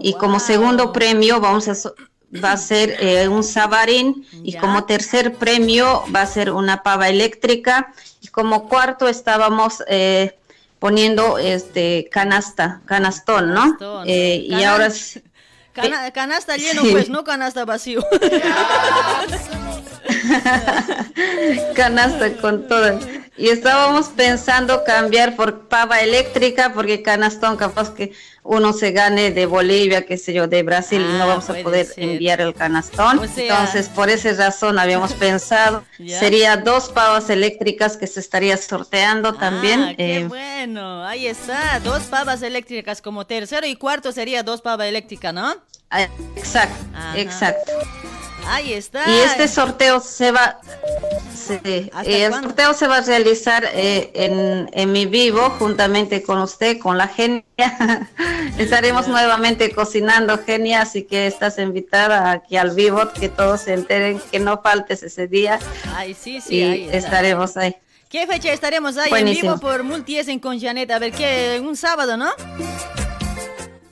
y como segundo premio vamos a so- va a ser eh, un sabarín y como tercer premio va a ser una pava eléctrica y como cuarto estábamos eh, poniendo este canasta, canastón, ¿no? Canastón. Eh, y ahora Cana- canasta lleno, Sí. pues, no canasta vacío. canasta con todo. Y estábamos pensando cambiar por pava eléctrica porque canastón capaz que uno se gane de Bolivia, qué sé yo, de Brasil y no Ah, vamos a poder ser. enviar el canastón. O sea- Entonces, por esa razón habíamos pensado, sería dos pavas eléctricas que se estaría sorteando también. Ah, qué eh, bueno, ahí está, dos pavas eléctricas como tercero y cuarto sería dos pavas eléctricas, ¿no? ah, exacto, Ajá. exacto. Ahí está. Y este sorteo se va, se- ¿Hasta eh, el cuándo? sorteo se va a realizar eh, en, en mi vivo juntamente con usted, con la genia. Estaremos nuevamente cocinando, genia, así que estás invitada aquí al vivo, que todos se enteren, que no faltes ese día Ay, sí, sí, y ahí estaremos ahí. ¿Qué fecha estaremos ahí en vivo por Multiesen con Janet? A ver, ¿qué? Un sábado, ¿no?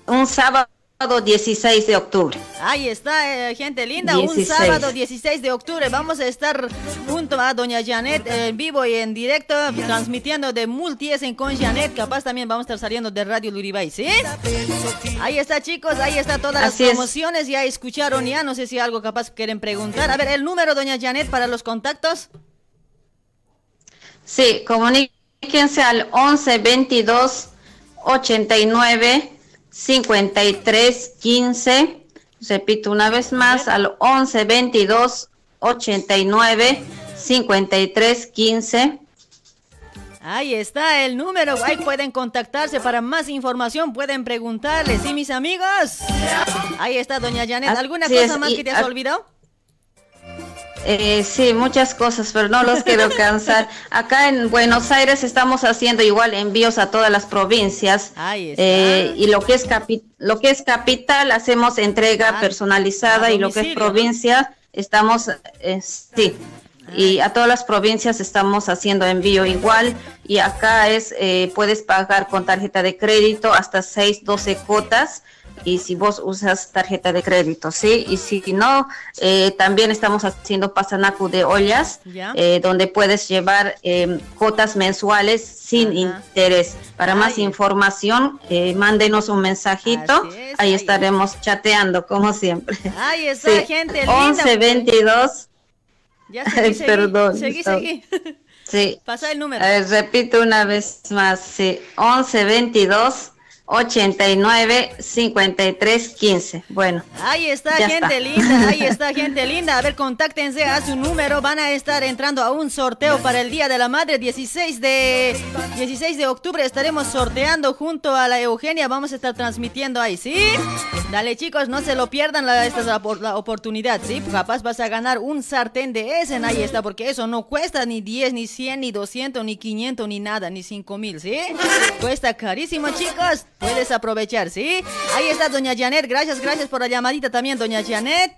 Un sábado 16 de octubre. Ahí está, eh, gente linda. Un 16. sábado 16 de octubre vamos a estar junto a Doña Janet eh, en vivo y en directo, transmitiendo de Multiesen con Janet. Capaz también vamos a estar saliendo de Radio Luribay, ¿sí? Ahí está, chicos, ahí está todas las Así es. promociones. Ya escucharon, ya no sé si algo capaz quieren preguntar. A ver, el número, Doña Janet, para los contactos. Sí, comuníquense al 11 22 89 53 15. Repito una vez más, al 11 22 89 53 15. Ahí está el número, ahí pueden contactarse para más información, pueden preguntarle, ¿sí, mis amigos? Ahí está, doña Janet. ¿Alguna Así cosa es, más que te has olvidado? Eh, sí, muchas cosas, pero no los quiero cansar. Acá en Buenos Aires estamos haciendo igual envíos a todas las provincias. Ahí está. Eh, y lo que es capi- lo que es capital hacemos entrega Ah, personalizada y lo que es provincia estamos eh, sí. Y a todas las provincias estamos haciendo envío igual y acá es eh, puedes pagar con tarjeta de crédito hasta 6, 12 cuotas y si vos usas tarjeta de crédito, ¿sí? Y si no, eh, también estamos haciendo pasanacu de ollas, eh, donde puedes llevar eh, cuotas mensuales sin interés. Para más información, eh, mándenos un mensajito, es, ahí ahí. estaremos chateando como siempre. Ahí está, Sí, gente linda. 11 22, Ya seguí, seguí, Perdón, seguí, seguí. sí. Pasa el número. Repito una vez más, sí, 11 22 89 53 15. Bueno, Ahí está, gente está. linda, ahí está, gente linda. A ver, contáctense a su número. Van a estar entrando a un sorteo para el Día de la Madre, 16 de, 16 de octubre. Estaremos sorteando junto a la Eugenia. Vamos a estar transmitiendo ahí, ¿sí? Dale, chicos, no se lo pierdan. La, esta es la, la oportunidad, ¿sí? Capaz vas a ganar un sartén de ese. Ahí está, porque eso no cuesta ni 10, ni 100, ni 200, ni 500, ni nada, ni 5 mil, ¿sí? Cuesta carísimo, chicos. Puedes aprovechar, ¿sí? Ahí está doña Janet. Gracias, gracias por la llamadita también, doña Janet.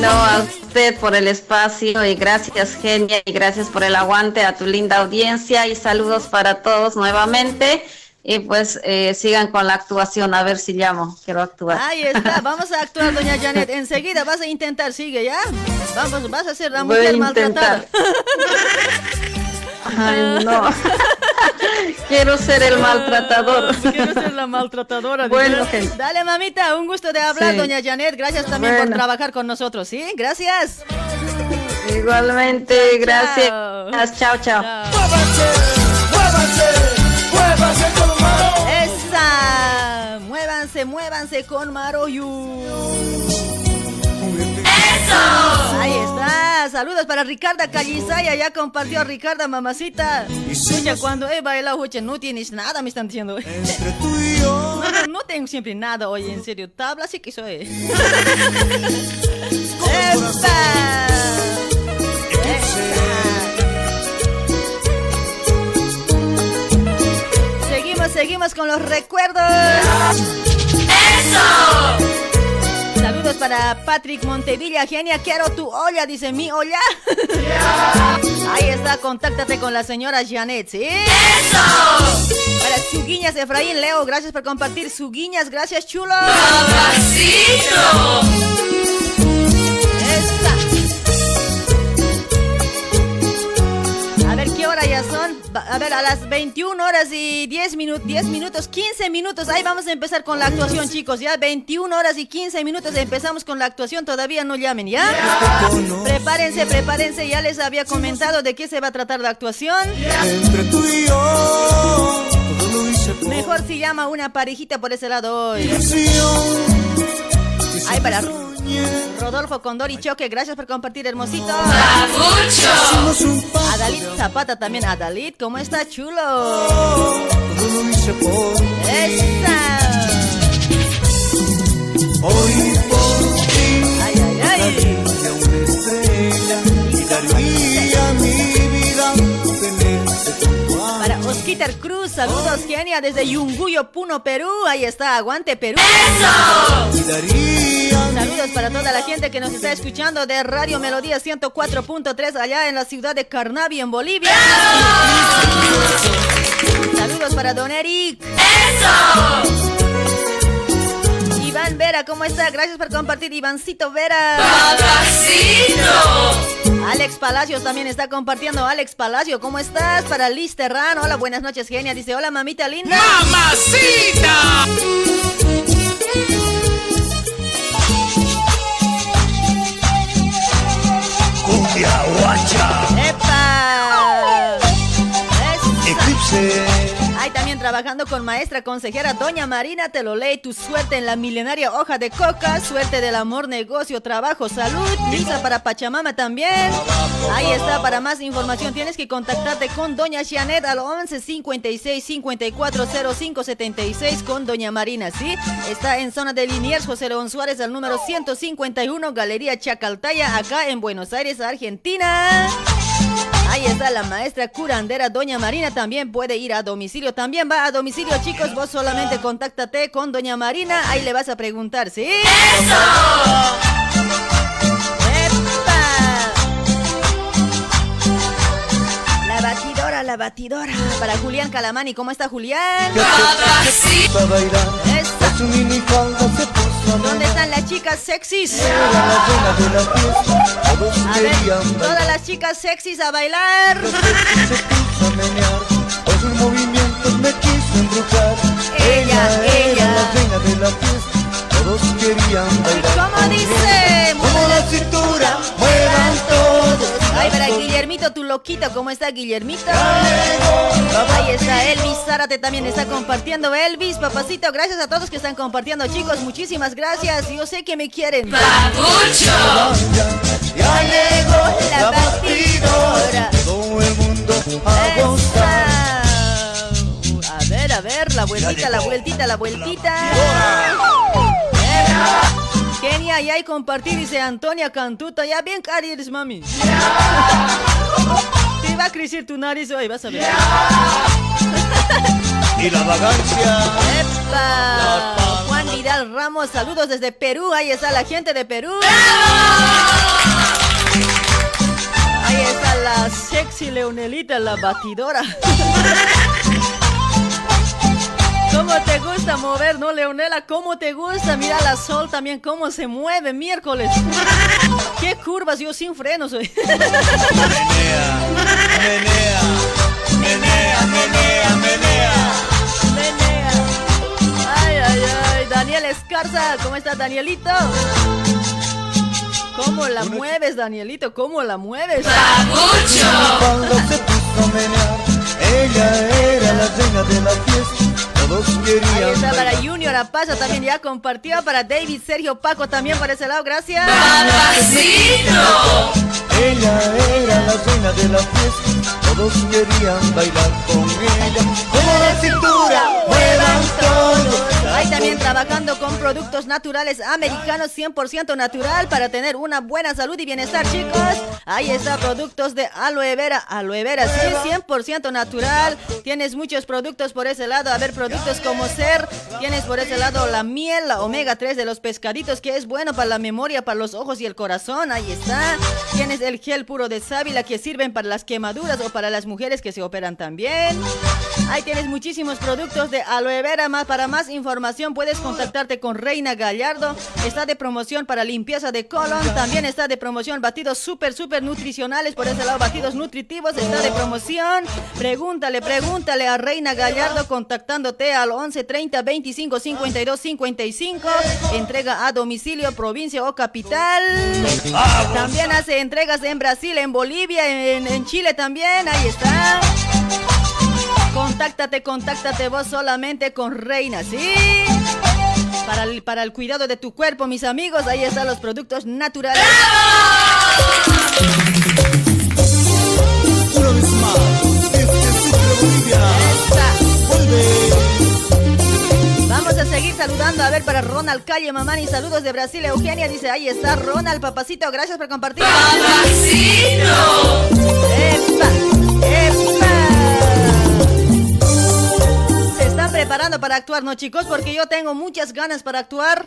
no a usted por el espacio y gracias Genia y gracias por el aguante a tu linda audiencia y saludos para todos nuevamente. Y pues eh, sigan con la actuación, a ver si llamo, quiero actuar. Ahí está, vamos a actuar, doña Janet. Enseguida vas a intentar, sigue, ¿ya? Vamos, vas a ser la Voy a mujer intentar. maltratada. Ay, no. quiero ser el maltratador. Quiero ser la maltratadora. Bueno, gente. Dale, mamita, un gusto de hablar, Sí. doña Janet. Gracias también por trabajar con nosotros, ¿sí? Gracias. Igualmente, gracias. Chao, chao. Esa. Muévanse, muévanse con Maroyu. Ahí está. Saludos para Ricarda Callisaya. Ya compartió Ricarda, mamacita. Escucha, cuando he bailado, escucha, no tienes nada, me están diciendo. No, no, no tengo siempre nada, oye, en serio. Tabla sí que soy. ¡Epa! Seguimos, seguimos con los recuerdos. ¡Eso! Para Patrick Montevilla, genia, quiero tu olla, dice mi olla. Ahí está, contáctate con la señora Janet, ¿sí? ¡Eso! Para Suguiñas, Efraín, Leo, gracias por compartir. Suguiñas, gracias, chulo. Esa. Hora ya son. A ver, a las 21 horas y 10 minutos, 10 minutos, 15 minutos. Ahí vamos a empezar con la actuación, chicos. Ya 21 horas y 15 minutos empezamos con la actuación. Todavía no llamen, ¿ya? Prepárense, prepárense. Ya les había comentado de qué se va a tratar la actuación. Entre tú y yo, Mejor si llama una parejita por ese lado hoy. Ahí para Rodolfo Condori Choque, gracias por compartir, hermosito. Adalid Zapata también, Adalid, ¿cómo está, chulo? ¡Esa! Hoy por ti, ¡Ay, ay, ay! una estrella y Osquitar Cruz, saludos, genia, desde Yunguyo, Puno, Perú. Ahí está, aguante, Perú. daría Saludos para toda la gente que nos está escuchando de Radio Melodía 104.3 allá en la ciudad de Carnavi, en Bolivia. Saludos para Don Eric. Iván Vera, ¿cómo está? Gracias por compartir, Ivancito Vera. Alex Palacios también está compartiendo. Alex Palacio, ¿cómo estás? Para Liz Terrano. Hola, buenas noches, genia. Dice, hola, mamita linda. cumbia guacha. ¡Epa! Es- Eclipse. También trabajando con maestra consejera Doña Marina, te lo lee tu suerte en la milenaria hoja de coca, suerte del amor, negocio, trabajo, salud, visa para Pachamama también. Ahí está, para más información tienes que contactarte con Doña Janet al 11 56 54 05 76 con Doña Marina, ¿sí? Está en zona de Liniers, José León Suárez al número 151, Galería Chacaltaya, acá en Buenos Aires, Argentina. Ahí está la maestra curandera Doña Marina, también puede ir a domicilio, también va a domicilio chicos, vos solamente contáctate con Doña Marina, ahí le vas a preguntar, ¿sí? La batidora, la batidora. Para Julián Calamani, ¿cómo está Julián? ¿Dónde están las chicas sexys? A ver, todas las chicas sexys a bailar. Embrujar. Ella, ella. Todos querían bailar. ¿Cómo con dice? Como la cintura, muevan todos. Ay, para Guillermito, tu loquito, ¿cómo está Guillermito? Ahí está Elvis Zárate también está compartiendo. Elvis, papacito, gracias a todos que están compartiendo, chicos. Muchísimas gracias. Yo sé que me quieren. Ya llegó La batidora. Todo el mundo a gozar. A ver, a ver, la vueltita, la vueltita, la vueltita. Kenia, ya hay compartir, dice Antonia Cantuta. Ya bien cari eres, mami. Te va a crecer tu nariz hoy, vas a ver. Y la vagancia. ¡Epa! Juan Vidal Ramos, saludos desde Perú. Ahí está la gente de Perú. Ahí está la sexy Leonelita, la batidora. ¿Cómo te gusta mover, no, Leonela? ¿Cómo te gusta? Mira la sol también, cómo se mueve miércoles. ¿Qué curvas? Yo sin frenos hoy. Menea, menea, menea, menea. Menea. Ay, ay, ay. Daniel Escarza, ¿cómo estás, Danielito? ¿Cómo la mueves, Danielito? ¿Cómo la mueves? Cuando se puso a menear, ella era la reina de la fiesta. Todos Ahí querían está para. Junior Apaza también ya compartió. Para David, Sergio, Paco también por ese lado. Gracias. Ella era la reina de la fiesta. Todos querían bailar con ella. Como la cintura, muevan todos. Ahí también trabajando con productos naturales americanos 100% natural para tener una buena salud y bienestar, chicos. Ahí está productos de aloe vera, aloe vera, sí, 100% natural. Tienes muchos productos por ese lado. A ver, productos como ser, tienes por ese lado la miel, la omega 3 de los pescaditos, que es bueno para la memoria, para los ojos y el corazón. Ahí está. Tienes el gel puro de sábila que sirven para las quemaduras o para las mujeres que se operan también. Ahí tienes muchísimos productos de aloe vera. Más, para más información puedes contactarte con Reina Gallardo. Está de promoción para limpieza de colon. También está de promoción batidos súper, súper nutricionales. Por ese lado, batidos nutritivos. Está de promoción. Pregúntale, pregúntale a Reina Gallardo contactándote al 11 30 25 52 55. Entrega a domicilio, provincia o capital. También hace entregas en Brasil, en Bolivia, en, en Chile también. Ahí está. Contáctate, contáctate vos solamente con Reina, ¿sí? Para el, para el cuidado de tu cuerpo, mis amigos, ahí están los productos naturales. Una vez más, Bolivia. Vamos a seguir saludando, a ver, para Ronald Calle, Mamani, saludos de Brasil, Eugenia dice, ahí está Ronald, papacito, gracias por compartir. ¡Papacito! ¡Epa! Preparando para actuar, ¿no, chicos? Porque yo tengo muchas ganas para actuar.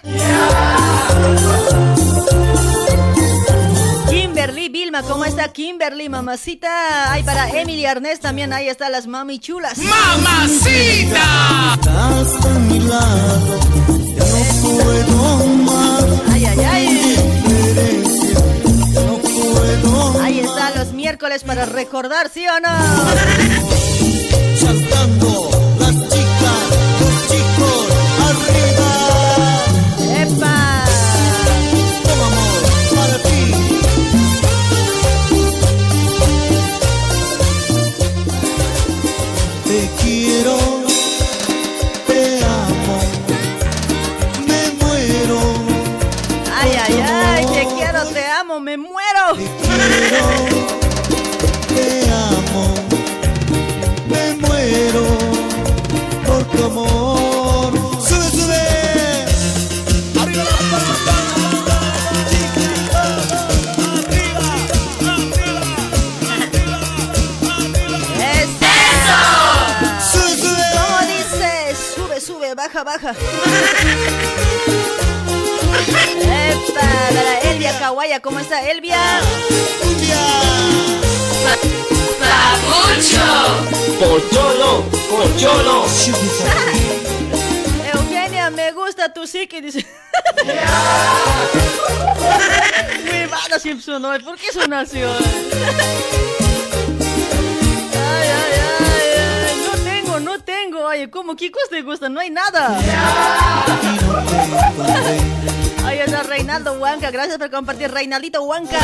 Kimberly Vilma, ¿cómo está Kimberly, mamacita? Ay, para Emily Arnés también, ahí están las mami chulas. ¡Mamacita! Ay, ay, ay. Ahí están los miércoles para recordar, ¿sí o no? baja, baja. Epa, para Elvia Kawaya, ¿cómo está Elvia? Pocholo, pocholo. Eugenia, me gusta tu psique, dice. Malo Simpson hoy, ¿por qué hoy? Ay, ay, ay, ay, no tengo, no tengo, oye, ¿cómo? ¿Qué cosa te gusta? No hay nada. Ahí está Reinaldo Huanca, gracias por compartir, Reinaldito Huanca.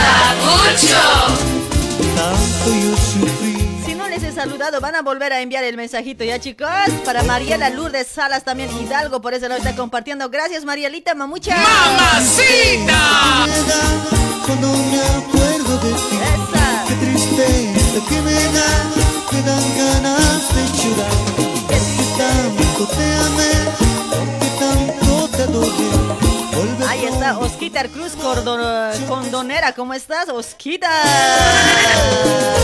Si no les he saludado, van a volver a enviar el mensajito, ¿ya chicos? Para Mariela Lourdes Salas también, Hidalgo, por eso lo está compartiendo. Gracias, Marielita Mamucha. ¡Mamacita! Cuando me acuerdo de ti, Esa. qué tristeza que me da, me dan ganas de llorar. Porque tanto te amé, porque tanto te adoré. Está Osquitar Cruz Cordo- Condonera, ¿cómo estás, Osquita?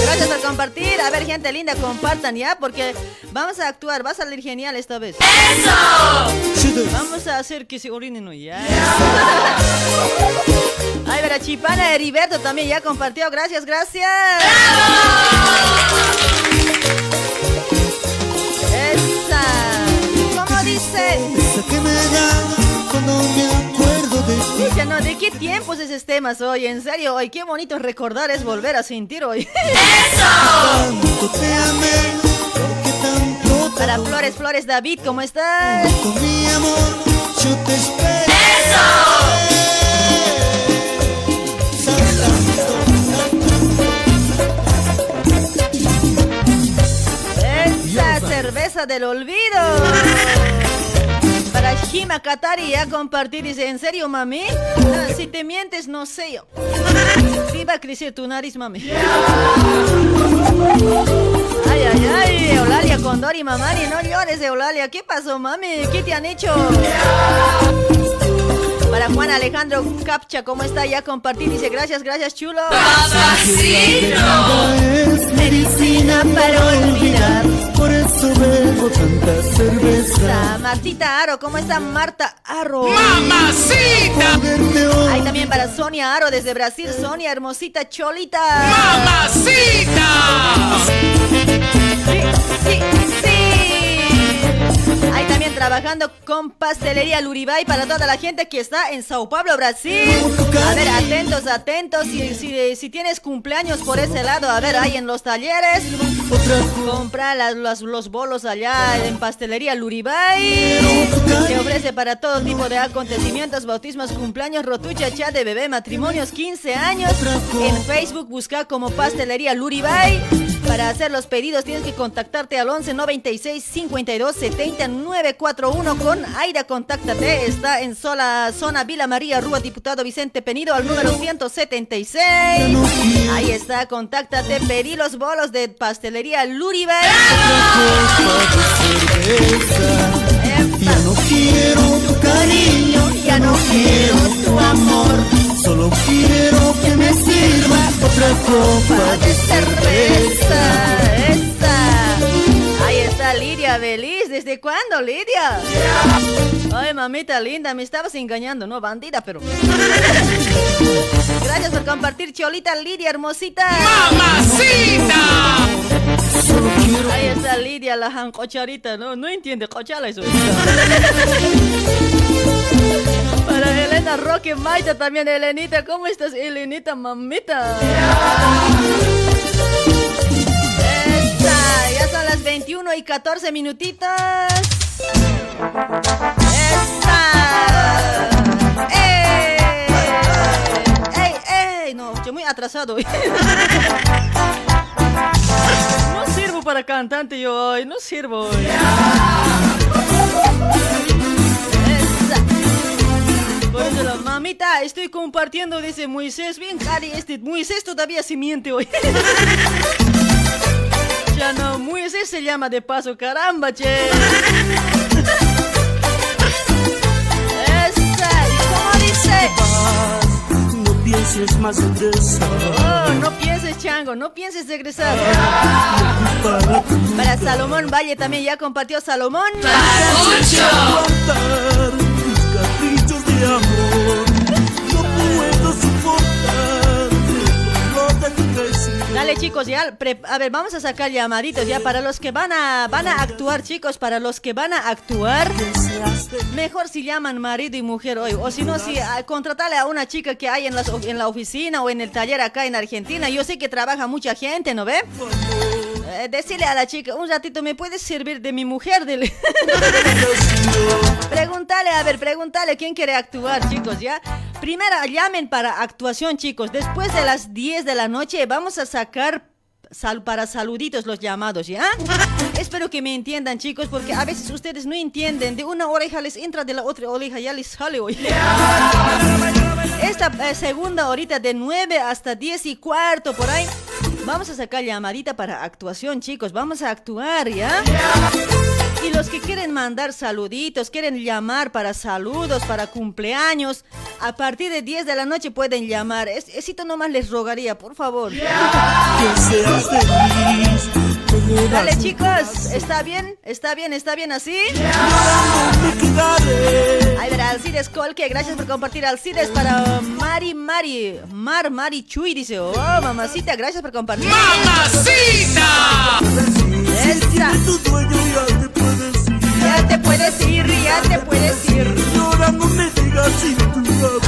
Gracias por compartir. A ver, gente linda, compartan ya, porque vamos a actuar. Va a salir genial esta vez. Vamos a hacer que se orinen hoy, ya. Ay, verá, Chipana Heriberto también ya compartió. Gracias, gracias. Esa. ¿Cómo dice? Esa que me da ¿de qué tiempos esos temas hoy? En serio, hoy qué bonito recordar es volver a sentir hoy. Te Para Flores, Flores, David, ¿cómo estás? Con mi amor, yo te espero. Esa cerveza del olvido. Para Shima Katari ya compartir, dice, ¿en serio, mami? Si te mientes, no sé yo. Sí va a crecer tu nariz, mami. Ay, ay, ay, Eulalia Condori, mamani, no llores, Eulalia. ¿Qué pasó, mami? ¿Qué te han hecho? Para Juan Alejandro Capcha, ¿cómo está? Ya compartir, dice, gracias, gracias, chulo. Es medicina para olvidar, por eso bebo tanta cerveza. Martita Aro, ¿cómo está Marta Aro? ¡Mamacita! Hay también para Sonia Aro desde Brasil, Sonia hermosita cholita. ¡Mamacita! Sí, sí, trabajando con Pastelería Luribay para toda la gente que está en Sao Paulo, Brasil. A ver, atentos, atentos. Si, si, si tienes cumpleaños por ese lado, a ver, ahí en los talleres. Compra los bolos allá en Pastelería Luribay. Se ofrece para todo tipo de acontecimientos, bautismos, cumpleaños, rotucha, chat de bebé, matrimonios, 15 años. En Facebook busca como Pastelería Luribay. Para hacer los pedidos tienes que contactarte al 11 96 52 70 941 con Aira. Contáctate. Está en sola zona Vila María, Rúa Diputado Vicente Penido al número 176. Ahí está, contáctate. Pedí los bolos de pastelería Luribay. Ya no quiero tu cariño, ya no quiero tu amor. Solo quiero que me sirva otra copa de cerveza. Esa. Ahí está Lidia Beliz. ¿Desde cuándo, Lidia? Ay, mamita linda, me estabas engañando, ¿no? Bandida, pero. Gracias por compartir, Cholita Lidia, hermosita. ¡Mamacita! Ahí está Lidia, la jancocharita, ¿no? No entiende, cochala eso. Para Elena Roque Maita también, Elenita. ¿Cómo estás, Elenita, mamita? Esa, ya son las 21 y 14 minutitos. Esa. ¡Ey! ¡Ey, ey! No, yo muy atrasado. No sirvo para cantante yo hoy, no sirvo hoy. Por eso la mamita, estoy compartiendo, dice Moisés. Bien, Cari, este Moisés todavía se miente hoy. Ya no, muy ese se llama de paso, caramba, che. Esa, ¿y cómo dice? No pienses más regresar. Oh, no pienses, chango, no pienses regresar. Para Salomón Valle también ya compartió Salomón. Aguantar amor. No puedo soportar. Dale chicos, ya, pre- a ver, vamos a sacar llamaditos ya para los que van a van a actuar, chicos, para los que van a actuar. Mejor si llaman marido y mujer hoy, o si no, si ah, contratale a una chica que hay en, las, en la oficina o en el taller acá en Argentina. Yo sé que trabaja mucha gente, ¿no ve? Eh, decirle a la chica, un ratito, ¿me puedes servir de mi mujer? Dile. Pregúntale, a ver, pregúntale quién quiere actuar, chicos, ¿ya? Primero llamen para actuación, chicos. Después de las 10 de la noche vamos a sacar sal para saluditos los llamados, ¿ya? Espero que me entiendan, chicos, porque a veces ustedes no entienden. De una oreja les entra, de la otra oreja ya les sale, oye. Esta eh, segunda horita de 9 hasta 10 y cuarto, por ahí. Vamos a sacar llamadita para actuación, chicos. Vamos a actuar, ¿ya? Y los que quieren mandar saluditos, quieren llamar para saludos, para cumpleaños, a partir de 10 de la noche pueden llamar. Es, esito nomás les rogaría, por favor. Que seas feliz. Dale chicos, ¿está bien? ¿Está bien? ¿Está bien así? Ay, verá, Alcides Colque, gracias por compartir Alcides para Mari Mari, Mar Mari Chuy, dice, oh, mamacita, gracias por compartir. ¡Mamacita! Esa. Ya te puedes ir. Ya te puedes ir. Ahora no me digas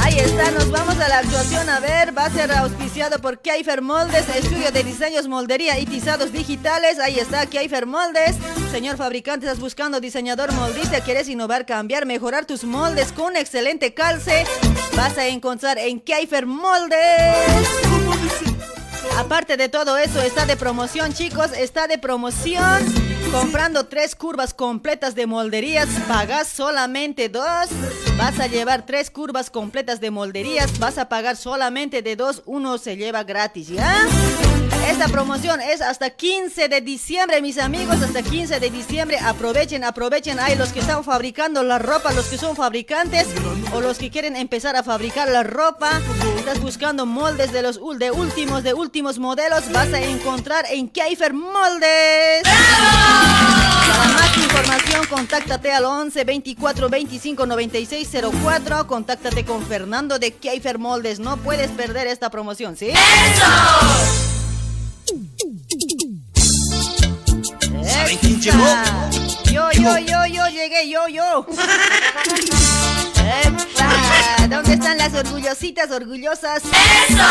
Ahí está, nos vamos a la actuación. A ver, va a ser auspiciado por Kaifer Moldes, estudio de diseños, moldería y tizados digitales. Ahí está, Kaifer Moldes. Señor fabricante, estás buscando diseñador moldista, quieres innovar, cambiar, mejorar tus moldes con excelente calce. Vas a encontrar en Kaifer Moldes. Aparte de todo eso, está de promoción, chicos. Está de promoción. Comprando tres curvas completas de molderías, pagas solamente dos. Vas a llevar tres curvas completas de molderías, vas a pagar solamente de dos, uno se lleva gratis, ¿ya? Esta promoción es hasta 15 de diciembre, mis amigos, hasta 15 de diciembre. Aprovechen, aprovechen. Hay los que están fabricando la ropa, los que son fabricantes o los que quieren empezar a fabricar la ropa. Estás buscando moldes de los de últimos, de últimos modelos. Vas a encontrar en Keifer Moldes. Para más información, contáctate al 11 24 25 96 04. Contáctate con Fernando de Keifer Moldes. No puedes perder esta promoción, ¿sí? ¿Saben quién llegó? Yo, yo, yo, yo llegué, yo, yo. ¡Epa! ¿Dónde están las orgullositas, orgullosas? ¡Eso!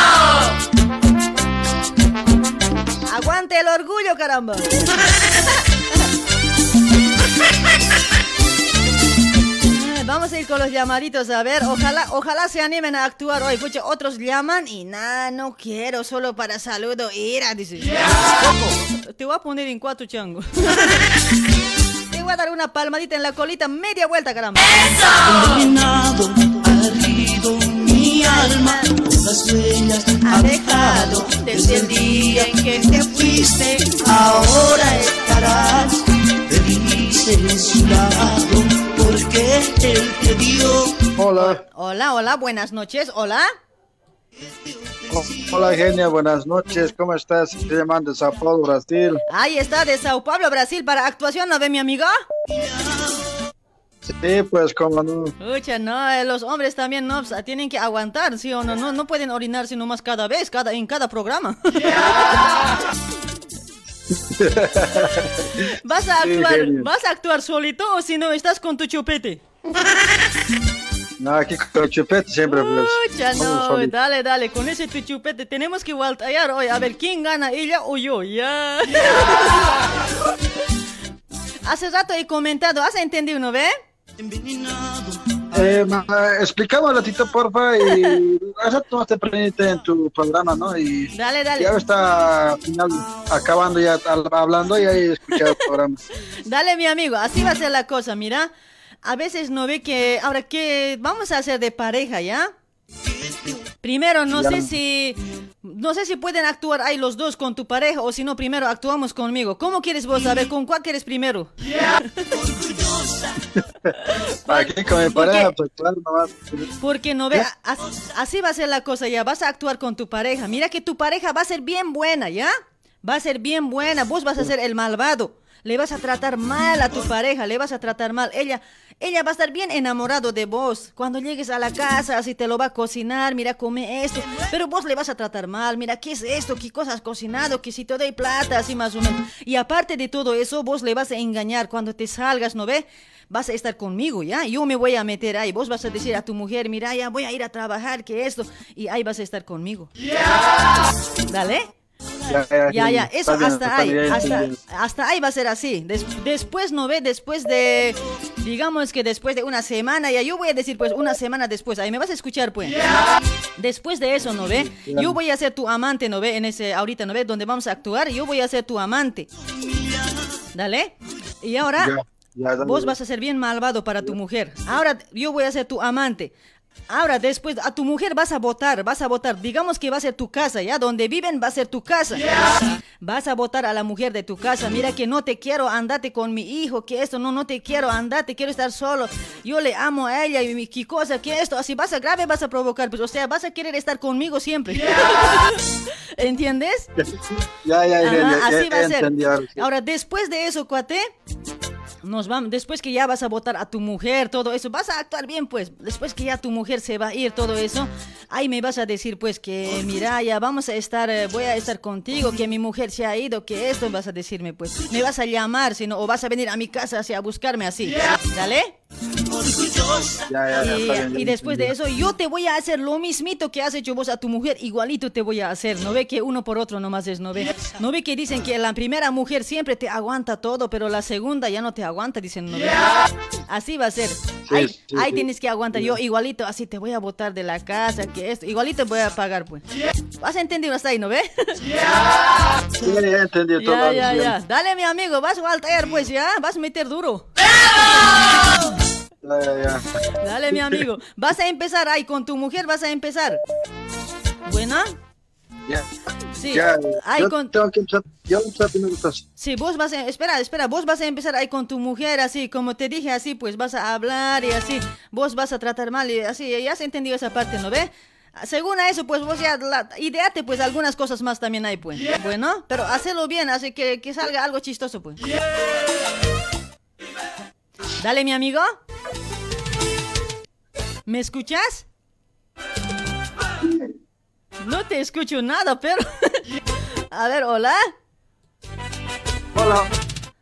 Aguante el orgullo, caramba. Vamos a ir con los llamaditos, a ver, ojalá, ojalá se animen a actuar hoy. Pucha, otros llaman y nada, no quiero, solo para saludo, ira, dice. Coco, te voy a poner en cuatro chango. Te voy a dar una palmadita en la colita, media vuelta, caramba. Condenado, herido mi alma, las huellas Ha dejado desde el día en que te fuiste. Ahora estarás feliz en su lado, porque él te dio. Hola, Hola, hola, buenas noches, hola. hola Genia, buenas noches, ¿cómo estás? Te llaman de Sao Paulo, Brasil. Ahí está, de Sao Paulo, Brasil, para actuación, ¿no ve mi amiga? Sí, pues como no. Pucha, no, eh, los hombres también no, tienen que aguantar, ¿sí o no? No, no pueden orinarse nomás cada vez, cada, en cada programa. ¿Vas a actuar, vas a actuar solito o si no estás con tu chupete? No, aquí con el chupete siempre, pues. Pucha, no, dale, dale, con ese tu chupete tenemos que voltear hoy, a ver quién gana, ella o yo, ya. Hace rato he comentado, ¿has entendido, no ve? Eh, ma, explícame un ratito, porfa, y hace rato te prendiste en tu programa, ¿no? Y Dale, dale. ya está al final, acabando ya hablando y ahí escuché el programa. Dale, mi amigo, así va a ser la cosa, mira. A veces no ve que, ahora que vamos a hacer de pareja, ¿ya? Primero, no Ya. sé si No sé si pueden actuar ahí los dos con tu pareja o si no, primero actuamos conmigo. ¿Cómo quieres vos saber con cuál quieres primero? Aquí con mi pareja, pues claro, no va. Porque no ve, as- así va a ser la cosa ya, vas a actuar con tu pareja. Mira que tu pareja va a ser bien buena, ¿ya? Va a ser bien buena, vos vas a ser el malvado. Le vas a tratar mal a tu pareja, le vas a tratar mal. Ella, ella va a estar bien enamorado de vos. Cuando llegues a la casa, así te lo va a cocinar, mira, come esto. Pero vos le vas a tratar mal, mira, ¿qué es esto? ¿Qué cosas has cocinado? Que si te doy plata, así más o menos. Y aparte de todo eso, vos le vas a engañar cuando te salgas, ¿no ve? Vas a estar conmigo, ¿ya? Yo me voy a meter ahí. Vos vas a decir a tu mujer, mira, ya voy a ir a trabajar, que esto. Y ahí vas a estar conmigo. Dale. Ya, Ya, ya, eso está bien, hasta ahí, bien, hasta, hasta ahí va a ser así. Des- después, ¿no ve? Después de, digamos que después de una semana, ya yo voy a decir pues una semana después, ahí me vas a escuchar pues. Después de eso, ¿no ve? Yo voy a ser tu amante, ¿no ve? En ese, ahorita, ¿no ve? Donde vamos a actuar, yo voy a ser tu amante. Dale. Y ahora, vos vas a ser bien malvado para tu mujer. Ahora yo voy a ser tu amante. Ahora después a tu mujer vas a votar, vas a votar. Digamos que va a ser tu casa, ¿ya? Donde viven va a ser tu casa. Vas a votar a la mujer de tu casa. Mira que no te quiero, andate con mi hijo, que esto, no, no te quiero, andate, quiero estar solo. Yo le amo a ella y mi- qué cosa, que esto. Así vas a grave, vas a provocar. Pues, o sea, vas a querer estar conmigo siempre. ¿Entiendes? Ya, ya, ya, Ajá, ya, ya, así va a ser. Ahora, después de eso, cuate, nos vamos, después que ya vas a votar a tu mujer, todo eso, vas a actuar bien, pues. Después que ya tu mujer se va a ir, todo eso, ahí me vas a decir, pues, que mira, ya vamos a estar, eh, voy a estar contigo, que mi mujer se ha ido, que esto vas a decirme, pues. Me vas a llamar, sino, o vas a venir a mi casa así a buscarme así. ¿Dale? Ya, ya, ya, Y, bien, después de eso, yo te voy a hacer lo mismito que has hecho vos a tu mujer, igualito te voy a hacer. No ve que uno por otro nomás es, no ve. No ve que dicen que la primera mujer siempre te aguanta todo, pero la segunda ya no te aguanta, dicen, no ve. Así va a ser. ahí sí, ahí sí. tienes que aguantar. Yo igualito, así te voy a botar de la casa, que esto, igualito voy a pagar, pues. ¿Has entendido hasta ahí, no ve? Ya, ya entendí todo. Ya, ya. Dale, mi amigo, vas al taller, pues, ya. Vas a meter duro. Ya. Dale, mi amigo. Vas a empezar ahí con tu mujer, vas a empezar. ¿Buena? Ya. Sí. Ya, Ahí yo con- tengo que empezar, yo empezar primero. Sí, vos vas a... Espera, espera, vos vas a empezar ahí con tu mujer, así, como te dije, así, pues vas a hablar y así. Vos vas a tratar mal y así, ya has entendido esa parte, ¿no ve? Según a eso, pues vos ya la, ideate pues algunas cosas más también ahí, pues. Bueno, pero hacelo bien, así que, que salga algo chistoso, pues. Dale, mi amigo. ¿Me escuchas? No te escucho nada, pero... A ver, hola. Hola.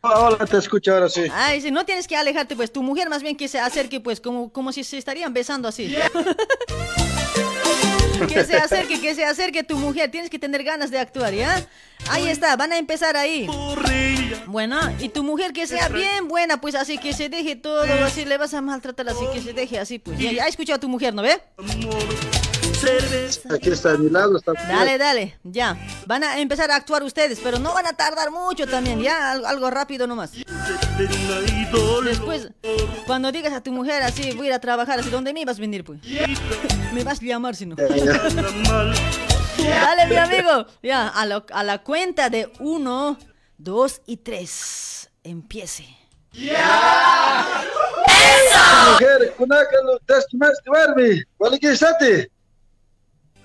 Hola, hola, te escucho ahora sí. Ay, sí, no tienes que alejarte, pues tu mujer más bien que se acerque, pues como, como si se estarían besando así. que se acerque, que se acerque tu mujer, tienes que tener ganas de actuar, ¿ya? Ahí está, van a empezar ahí. Bueno, y tu mujer que sea bien buena, pues así que se deje todo, así le vas a maltratar, así que se deje así, pues. Ya, ya has escuchado a tu mujer, ¿no ve? Aquí está a mi lado. Está Dale, dale, ya. Van a empezar a actuar ustedes, pero no van a tardar mucho también, ya, algo, algo rápido nomás. Después, cuando digas a tu mujer así, voy a ir a trabajar, así, ¿dónde me vas a venir, pues? me vas a llamar, si no. Dale, mi amigo. Ya, a, lo- a la cuenta de uno, dos y tres. Empiece. Mujer, kunákalo, testimas, duerme. ¿Cuál que estate?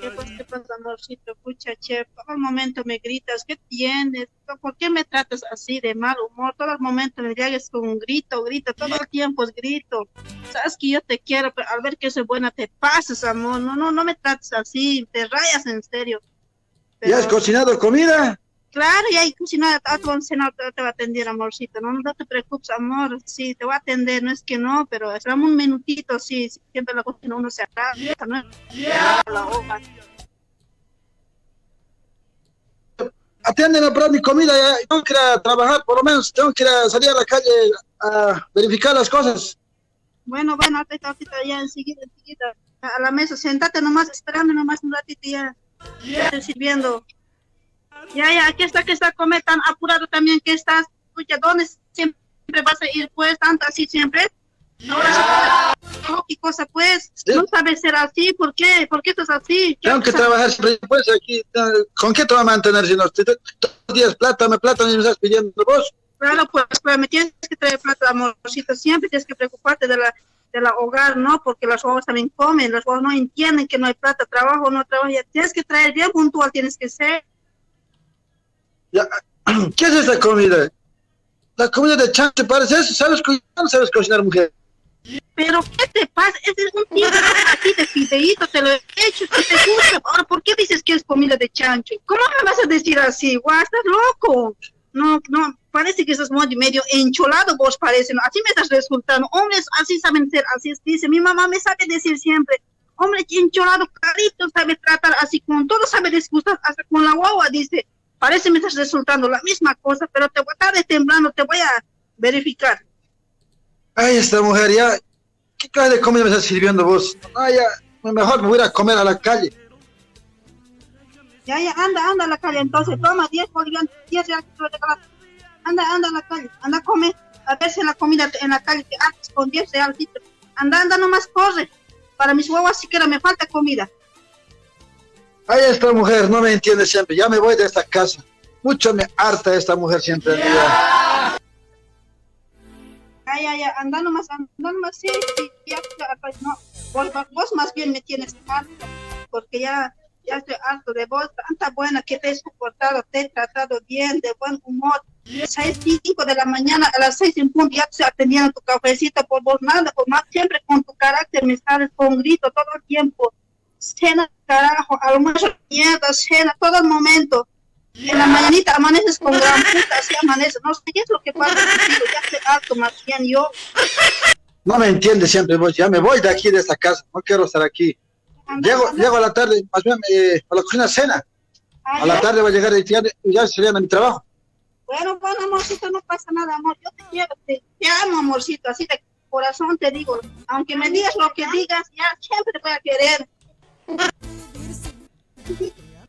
¿Qué pasa, qué pasa, amorcito? Pucha, che, todo el momento me gritas, ¿qué tienes? ¿Por qué me tratas así de mal humor? Todo el momento me llegues con un grito, grito, todo el tiempo es grito. Sabes que yo te quiero, pero al ver que soy buena te pasas, amor. No, no, no me trates así, te rayas en serio. ¿Ya has cocinado comida? Claro, y ahí a tu anciano te, te va a atender, amorcito. No, no te preocupes, amor. Sí, te va a atender, no es que no, pero esperamos un minutito, sí. Siempre la cocina uno se atrasa, ¿no? La hoja. Mi comida. Ya. Tengo que ir a trabajar, por lo menos. Tengo que ir a salir a la calle a verificar las cosas. Bueno, bueno, ahorita, ahorita, ya enseguida, enseguida. A la mesa, sentate nomás, esperando nomás un ratito ya. Ya estoy sirviendo. Ya, ya, aquí está, aquí está, come tan apurado también que estás. Escucha, ¿dónde siempre vas a ir? Pues, tanto así siempre. Ahora tengo ¿qué cosa pues? No sabes ser así, ¿por qué? ¿Por qué estás así? Tengo que trabajar siempre, pues aquí, ¿con qué te va a mantener si no? Todos los días plátame, plátame y me estás pidiendo vos. Claro, pues, pero me tienes que traer plata, amorcito. Siempre tienes que preocuparte de la, de la hogar, ¿no? Porque las guaguas también comen, las guaguas no entienden que no hay plata, trabajo, no trabajo. Ya Tienes que traer bien puntual, tienes que ser. Ya, ¿Qué es esta comida? La comida de chancho parece eso, ¿sabes cocinar sabes cocinar, mujer? Pero, ¿qué te pasa? Ese es un tipo así de fideíto, te lo he hecho, te gusta. Ahora, ¿por qué dices que es comida de chancho? ¿Cómo me vas a decir así? Guau, estás loco. No, no, parece que estás medio encholado, vos parece. Así me estás resultando. Hombres así saben ser, así es, dice. Mi mamá me sabe decir siempre, hombre encholado, carito, sabe tratar así con todo, sabe disgustar, hasta con la guagua, dice. Parece me estás resultando la misma cosa, pero te voy a estar temblando, te voy a verificar. Ay, esta mujer ya, ¿qué clase de comida me estás sirviendo vos? Ay, ya, mejor me voy a comer a la calle. Ya, ya, anda, anda a la calle, entonces, toma 10 bolivianos, 10 reales que. Anda, anda a la calle, anda a comer, a ver si la comida en la calle te haces con 10 reales. Anda, anda, nomás corre. Para mis huevos siquiera me falta comida. Ay, esta mujer no me entiende siempre, ya me voy de esta casa. Mucho me harta esta mujer siempre. Ya, ya, ya, anda nomás, anda nomás, sí, sí, ya, pues, no. Vos, más bien me tienes harto, porque ya, ya estoy harto de vos, tanta buena que te he soportado, te he tratado bien, de buen humor. Seis, cinco de la mañana, a las seis en punto, ya te atendiendo tu cafecito por vos, nada, por más, siempre con tu carácter me sales con grito todo el tiempo. Cena, carajo, almuerzo, mierda, cena, todo el momento. En la mañanita amaneces con gran puta, así amaneces. No sé qué es lo que pasa contigo, ya estoy más bien yo. No me entiende siempre vos, ya me voy de aquí, de esta casa, no quiero estar aquí. Llego, llego a la tarde, más bien eh, a la cocina cena. A la tarde voy a llegar y ya, ya sería mi trabajo. Bueno, bueno, amorcito, no pasa nada, amor. Yo te quiero, te, te amo, amorcito, así de corazón te digo. Aunque me digas lo que digas, ya siempre voy a querer.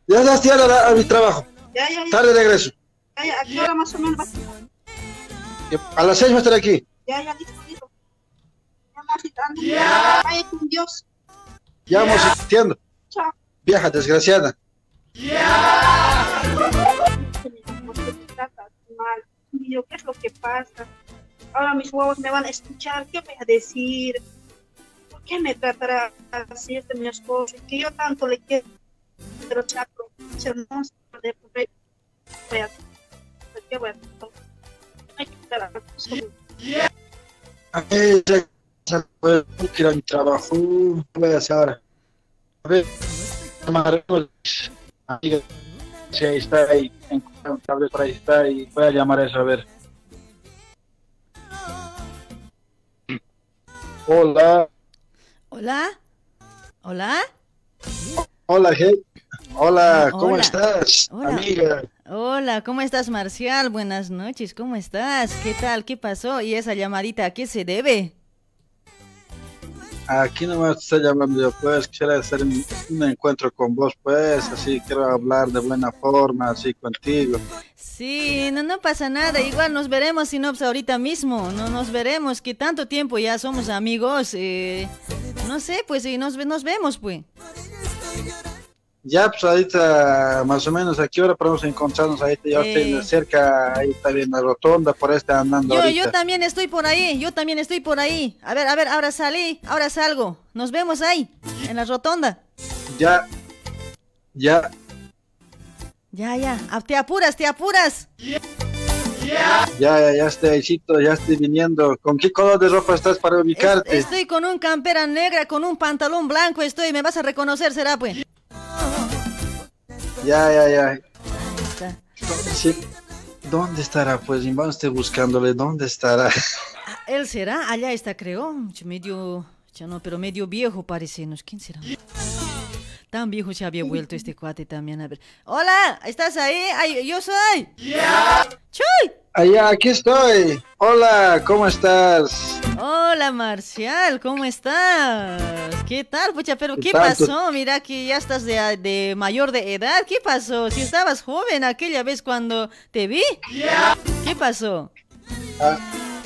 Ya ya estoy a, a mi trabajo. Ya, ya, ya. Tarde regreso. Ya, ya, ¿a qué hora más o menos vas? A las seis voy a estar aquí. Ya, ya, listo, listo. Ya, amorcito, anda. Vaya con Dios. Ya vamos entiendo. Chao. Vieja desgraciada. ¿Por qué me tratas mal? Y yo, ¿qué es lo que pasa? Ahora mis huevos me van a escuchar, ¿qué voy a decir? ¿Por qué me tratará así este mi esposo? Que yo tanto le quiero, pero ser monstruo de. Voy a ¿por ¿qué voy a a- ver, ya- puedo ir a mi trabajo. ¿Qué voy a hacer ahora? A ver, llamaremos a amiga. Si ahí está, ahí, tal vez por ahí y voy a llamar a eso a ver. Hola, Hola. Hola. hola, Ge- Hola, ¿cómo Hola. estás, Hola. amiga? Hola, ¿cómo estás, Marcial? Buenas noches, ¿cómo estás? ¿Qué tal? ¿Qué pasó? ¿Y esa llamadita a qué se debe? Aquí nomás te estoy llamando yo, pues, quisiera hacer un, encuentro con vos, pues, así quiero hablar de buena forma, así contigo. Sí, no, no pasa nada, igual nos veremos, si no, pues ahorita mismo, no nos veremos, que tanto tiempo ya somos amigos, eh, no sé, pues, y nos, nos vemos, pues. Ya, pues ahorita, más o menos, ¿a qué hora podemos encontrarnos? Ahí ya estoy Eh. cerca, ahí está bien la rotonda, por ahí está andando Yo, ahorita. yo también estoy por ahí, yo también estoy por ahí. A ver, a ver, ahora salí, ahora salgo. Nos vemos ahí, en la rotonda. Ya, ya, Ya, ya, ah, te apuras, te apuras. ya, ya, ya estoy ahícito, ya estoy viniendo. ¿Con qué color de ropa estás para ubicarte? Estoy con un campera negra, con un pantalón blanco, estoy, me vas a reconocer, será pues. Ya, ya, ya. Sí. ¿Dónde estará? Pues, vamos a estar buscándole, ¿dónde estará? Ah, Él será, allá está, creo. Medio, ya no, pero medio viejo parece. ¿Quién será? Tan viejo se había vuelto este cuate también. A ver. Hola, ¿estás ahí? Ay, yo soy. ¡Chuy! Allá, aquí estoy. Hola, ¿cómo estás? Hola, Marcial, ¿cómo estás? ¿Qué tal, pucha? Pero ¿qué pasó? Mira que ya estás de, de mayor de edad. ¿Qué pasó? Si estabas joven aquella vez cuando te vi. ¿Qué pasó? Ah,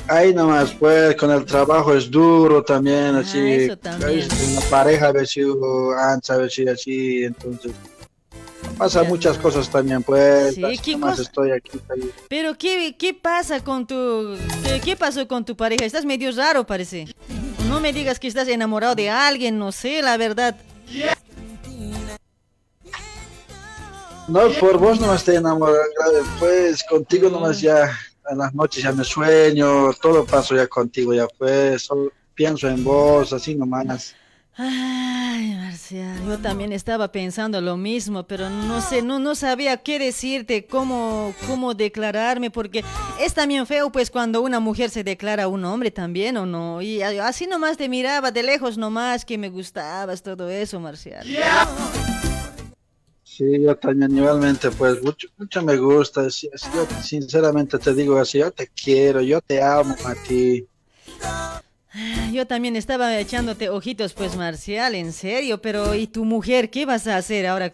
ahí nomás, pues, con el trabajo es duro también, así. Ah, eso también. la pareja a hubo antes, a si así, entonces. Pasa muchas cosas también, pues. Sí, así ¿qué nomás cosa? estoy aquí. ahí. Pero ¿qué, qué pasa con tu... Qué, qué pasó con tu pareja? Estás medio raro, parece. No me digas que estás enamorado de alguien, no sé, la verdad. No, por vos no me estoy enamorado, pues, contigo nomás ya, en las noches ya me sueño, todo paso ya contigo, ya pues, solo pienso en vos, así nomás. Ay, Marcia, yo también estaba pensando lo mismo, pero no sé, no, no sabía qué decirte, cómo, cómo declararme, porque es también feo, pues, cuando una mujer se declara a un hombre también, ¿o no? Y así nomás te miraba de lejos nomás, que me gustabas, todo eso, Marcial. Sí, yo también igualmente, pues mucho, mucho me gusta. yo sinceramente te digo así, yo te quiero, yo te amo a ti. Yo también estaba echándote ojitos, pues, Marcial, en serio, pero ¿y tu mujer qué vas a hacer ahora?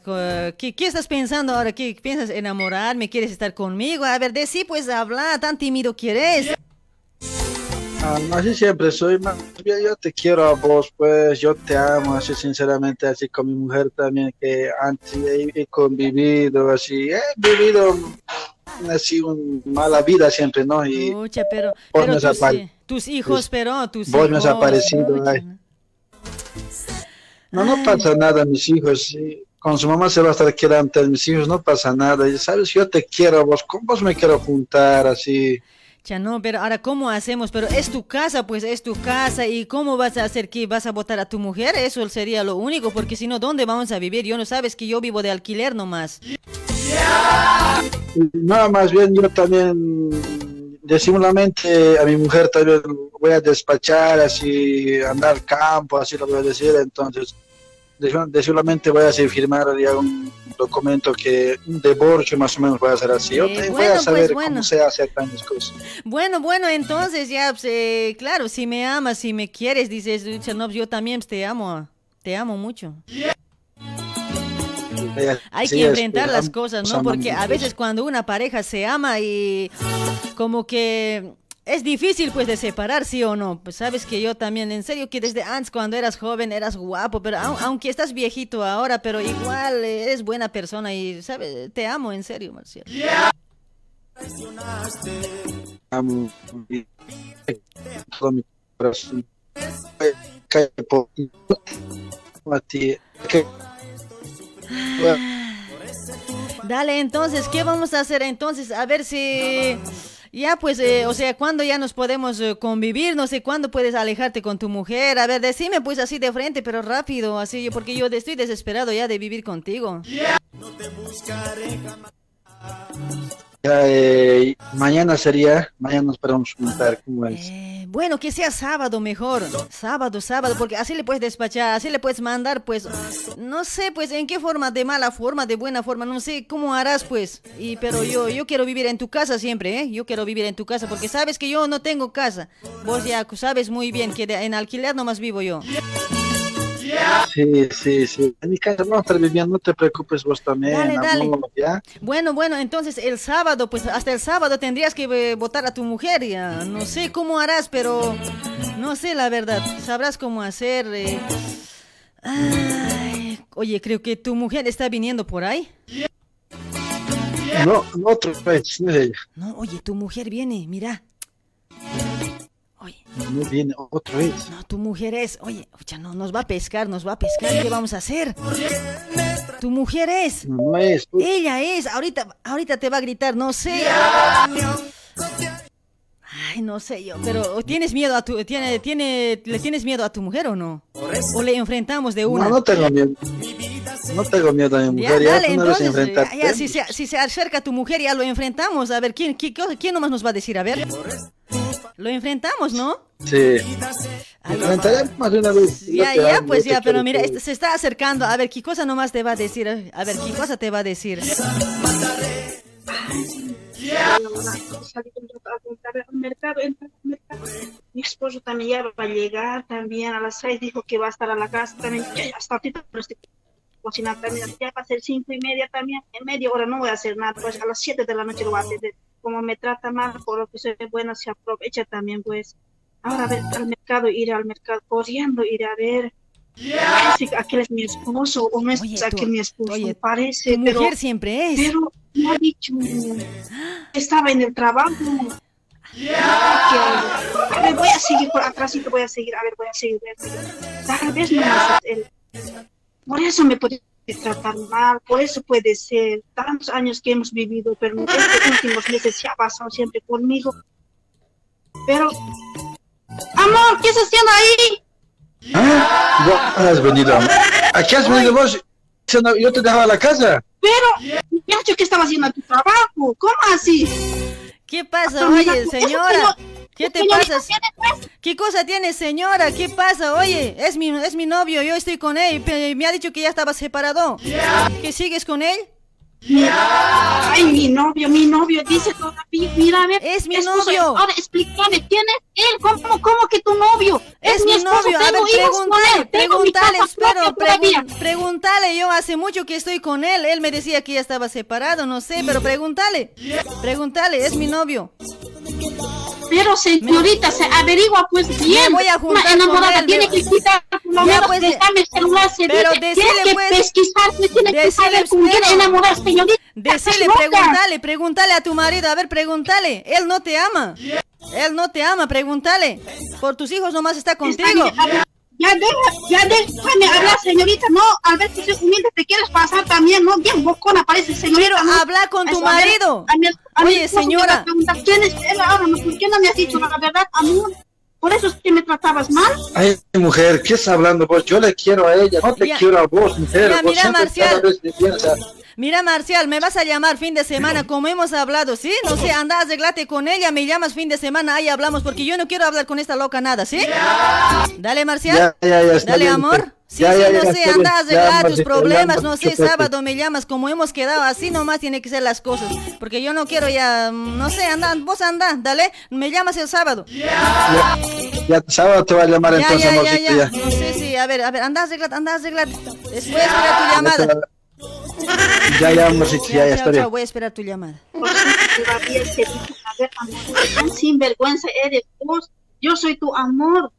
¿Qué, qué estás pensando ahora? ¿Qué piensas enamorarme? ¿Quieres estar conmigo? A ver, de sí, pues, habla, tan tímido quieres. No, así siempre soy, más bien yo te quiero a vos, pues yo te amo, así sinceramente, así con mi mujer también, que antes he, he convivido, así, he vivido así una mala vida siempre, ¿no? Y pero, vos pero tus, eh, tus hijos, pero tus vos me has aparecido, ay. No, no pasa nada, mis hijos. sí. Con su mamá se va a estar quedando mis hijos, no pasa nada. Y sabes, yo te quiero a vos, con vos me quiero juntar, así. Ya no, pero ahora ¿cómo hacemos? Pero es tu casa, pues es tu casa y ¿cómo vas a hacer que vas a votar a tu mujer? Eso sería lo único, porque si no, ¿dónde vamos a vivir? Yo no sabes que yo vivo de alquiler nomás. No, más bien yo también, disimulamente a mi mujer también voy a despachar, así, andar campo, así lo voy a decir. Entonces, disim- disimulamente voy a firmar ya un documento que, un divorcio más o menos voy a hacer así. Yo Eh, bueno, voy a saber pues, bueno. cómo se hace tantas cosas. Bueno, bueno, entonces ya, pues, eh, claro, si me amas, si me quieres, dices, "Ucha, no, yo también pues, te amo, te amo mucho. Hay Sí, que enfrentar las cosas, ¿no? Porque a veces cuando una pareja se ama y como que es difícil pues de separar, sí o no. Pues sabes que yo también, en serio que desde antes cuando eras joven eras guapo, pero au- aunque estás viejito ahora, pero igual eres buena persona y, ¿sabes? Te amo, en serio, Marcial. Amo y- todo mi corazón. Dale, entonces, ¿qué vamos a hacer entonces? A ver si... Ya, pues, eh, o sea, ¿cuándo ya nos podemos eh, convivir? No sé, ¿cuándo puedes alejarte con tu mujer? A ver, decime pues así de frente, pero rápido, así, porque yo estoy desesperado ya de vivir contigo. Ya, eh, mañana sería, mañana nos podemos juntar, ¿cómo es? Bueno, que sea sábado mejor. Sábado, sábado, porque así le puedes despachar, así le puedes mandar, pues, no sé, pues, en qué forma, de mala forma, de buena forma, no sé cómo harás, pues. Y, pero yo, yo quiero vivir en tu casa siempre, ¿eh? Yo quiero vivir en tu casa, porque sabes que yo no tengo casa. Vos ya sabes muy bien que en alquiler nomás vivo yo. Sí, sí, sí. En mi casa vamos a estar viviendo, no te preocupes vos también, Dale, dale. amor, ¿ya? Bueno, bueno, entonces el sábado, pues hasta el sábado tendrías que eh, votar a tu mujer, ya. No sé cómo harás, pero no sé la verdad. Sabrás cómo hacer. eh. Ay, oye, creo que tu mujer está viniendo por ahí. No, no otra vez, no es ella. No, oye, tu mujer viene, mira. No viene otra vez. No, tu mujer es, oye, oye, no, nos va a pescar, nos va a pescar, ¿qué vamos a hacer? Tu mujer es. No, no es. Ella es, ahorita, ahorita te va a gritar, no sé. Ay, no sé yo, pero ¿tienes miedo a tu, tiene, tiene, le tienes miedo a tu mujer o no? ¿O le enfrentamos de una? No, no tengo miedo. No tengo miedo a mi mujer, ya, dale, no entonces, ya, ya, si, se, si se acerca tu mujer, ya lo enfrentamos. A ver, ¿quién, qué- quién nomás nos va a decir? A ver. Lo enfrentamos, ¿no? Sí. Enfrentaremos más de una vez. Ya, ya, pues ya, pero mira, este- se está acercando. A ver, ¿qué cosa nomás te va a decir? A ver, ¿qué cosa te va a decir? Mi esposo también ya va a llegar también a las seis, dijo que va a estar a la casa también. Ya, ya hasta ahorita no estoy cocinando también, ya va a ser cinco y media también. En media hora no voy a hacer nada, pues a las siete de la noche lo voy a hacer. Como me trata mal, por lo que soy buena, se aprovecha también, pues. Ahora a ver, al mercado, ir al mercado, corriendo, ir a ver. Que aquel es mi esposo, o no es aquel mi esposo, parece, tu pero... mujer siempre es. Pero me ha dicho, estaba en el trabajo. A ver, voy a seguir por atrás y te voy a seguir, a ver, voy a seguir. voy a seguir. Tal vez no es él. Por eso me puede tratar mal, por eso puede ser tantos años que hemos vivido, pero en estos últimos meses se ha pasado siempre conmigo. Pero, amor, ¿qué estás haciendo ahí? ¿Ah? Has venido. ¿A qué has venido vos? Yo te dejaba la casa. Pero, me ha dicho que estaba haciendo tu trabajo, ¿cómo así? ¿Qué pasa? Oye, señora. ¿Qué te pasa? ¿Qué cosa tiene, señora? ¿Qué pasa? Oye, es mi, es mi novio, yo estoy con él. Me ha dicho que ya estaba separado. ¿Que sigues con él? Ay, mi novio, mi novio, dice todavía, mira, a ver. Es mi esposo, novio. Ahora explícame, ¿quién es él? ¿Cómo, cómo que tu novio? Es, mi esposo, novio. A ver, pregúntale, pregúntale, espero, pregun- pregúntale. Yo hace mucho que estoy con él. Él me decía que ya estaba separado, no sé, pero pregúntale. Pregúntale, es mi novio. Pero señorita, se averigua pues bien. Me voy a juntar Una enamorada él, tiene que quitar lo menos pues, dejarme el celular, se pero decile, que pues, pesquisar, tienes que saber con quién enamorar, señorita. Decile, pregúntale, pregúntale a tu marido, a ver, pregúntale. Él no te ama. Él no te ama, pregúntale. Por tus hijos nomás está contigo. a Ya deja, ya déjame hablar, señorita. No, a ver si soy humilde, te quieres pasar también, ¿no? Bien bocona parece, señorita. Quiero ¿no? hablar con tu Eso, a ver, marido. a mi- a mi Oye, a señora. ¿Quién es él ahora? ¿Por qué no me has dicho la verdad, amor? ¿Por eso es que me tratabas mal? Ay, mujer, ¿qué estás hablando vos? Yo le quiero a ella, no te Ya. quiero a vos, mujer. Mira, vos mira, siempre Marcial. cada vez a- Mira, Marcial, me vas a llamar fin de semana, como hemos hablado, ¿sí? No sé, anda, arreglate con ella, me llamas fin de semana, ahí hablamos, porque yo no quiero hablar con esta loca nada, ¿sí? Dale, Marcial. Dale, amor. Sí, Ya, sí, ya, no ya, sé, anda a arreglar tus problemas, no sé, sábado me llamas, como hemos quedado, así nomás tiene que ser las cosas, porque yo no quiero ya, mm, no sé, anda, vos anda, dale, me llamas el sábado. Ya, ya, sábado te voy a llamar entonces, amorcito, ya, no sé, sí, a ver, a ver, anda, arreglate, anda, arreglate, después espera tu llamada. Ya, ya, amorcito, ya, ya, está bien. chao, voy a esperar tu llamada. Por eso todavía se dice, a ver, amor, tan sinvergüenza eres vos. Yo soy tu amor.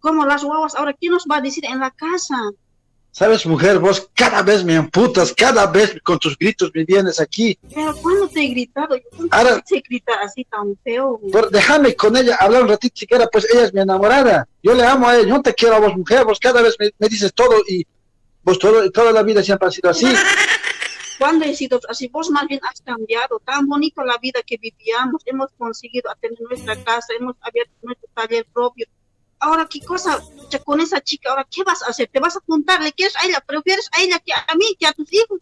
Como las guaguas, ahora, ¿quién nos va a decir en la casa? Sabes, mujer, vos cada vez me emputas, cada vez con tus gritos me vienes aquí. Pero ¿cuándo te he gritado? Yo Ahora- te he gritado así tan feo. Por, déjame con ella hablar un ratito siquiera, pues ella es mi enamorada. Yo le amo a ella, yo no te quiero a vos, mujer, vos cada vez me, me dices todo y vos todo, toda la vida siempre ha sido así. ¿Cuándo he sido así? Vos más bien has cambiado. Tan bonito la vida que vivíamos. Hemos conseguido tener nuestra casa, hemos abierto nuestro taller propio. Ahora, ¿qué cosa? Con esa chica, ahora, ¿qué vas a hacer? ¿Te vas a juntar? ¿Le quieres a ella? ¿Prefieres a ella que a mí, que a tus hijos?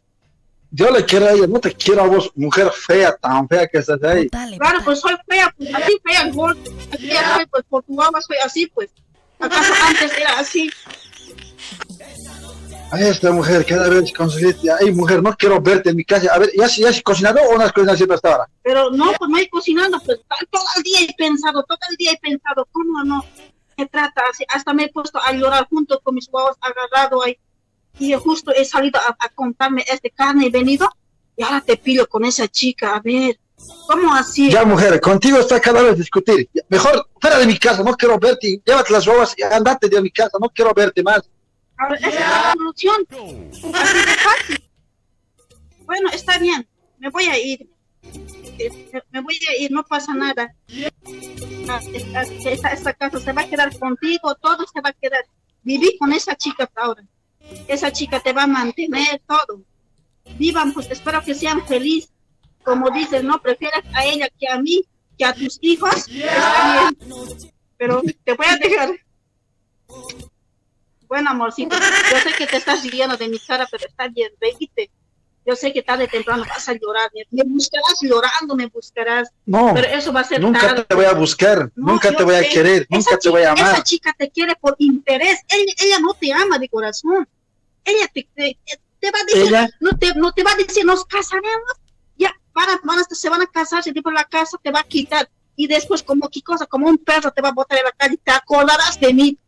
Yo le quiero a ella, no te quiero a vos, mujer fea, tan fea que estás ahí. Claro, pues soy fea, pues así fea, gol. Así ya soy, pues por tu agua soy así, pues. ¿Acaso antes era así? A esta mujer, cada vez con su grito, ay mujer, no quiero verte en mi casa. A ver, ¿ya, has- ya has cocinado o no has cocinado siempre hasta ahora? Pero no, pues no he cocinado, pues todo el día he pensado, todo el día he pensado, ¿cómo no? Me trata hasta me he puesto a llorar junto con mis huevos agarrado ahí. Y justo he salido a, a comprarme este carne y venido, y ahora te pillo con esa chica, a ver, ¿cómo así? Ya mujer, contigo está cada vez discutir. Mejor fuera de mi casa, no quiero verte. Llévate las bobas y andate de mi casa, no quiero verte más. A ver, esa es la solución. Así de fácil. Bueno, está bien, me voy a ir. Eh, me- voy a ir, no pasa nada. Ah, Esta, casa se va a quedar contigo, todo se va a quedar. Viví con esa chica ahora. Esa chica te va a mantener todo. Vivan, pues espero que sean felices. Como dices, no prefieres a ella que a mí, que a tus hijos. Está bien. Pero te voy a dejar. Bueno, amorcito, yo sé que te estás riendo de mi cara, pero está bien, reíte. Yo sé que tarde o temprano vas a llorar. Me- buscarás llorando, me buscarás. No, pero eso va a ser nunca tarde. te voy a buscar, No, nunca te voy a querer, nunca te voy a chica- amar. Esa chica te quiere por interés. Ella, ella no te ama de corazón. Ella te, te, te va a decir, Ella- no te, no te va a decir, nos casaremos. Ya, van a, van a- se van a casar, se por la casa, te va a quitar. Y después, como qué cosa, como un perro te va a botar en la calle, te acordarás de mí.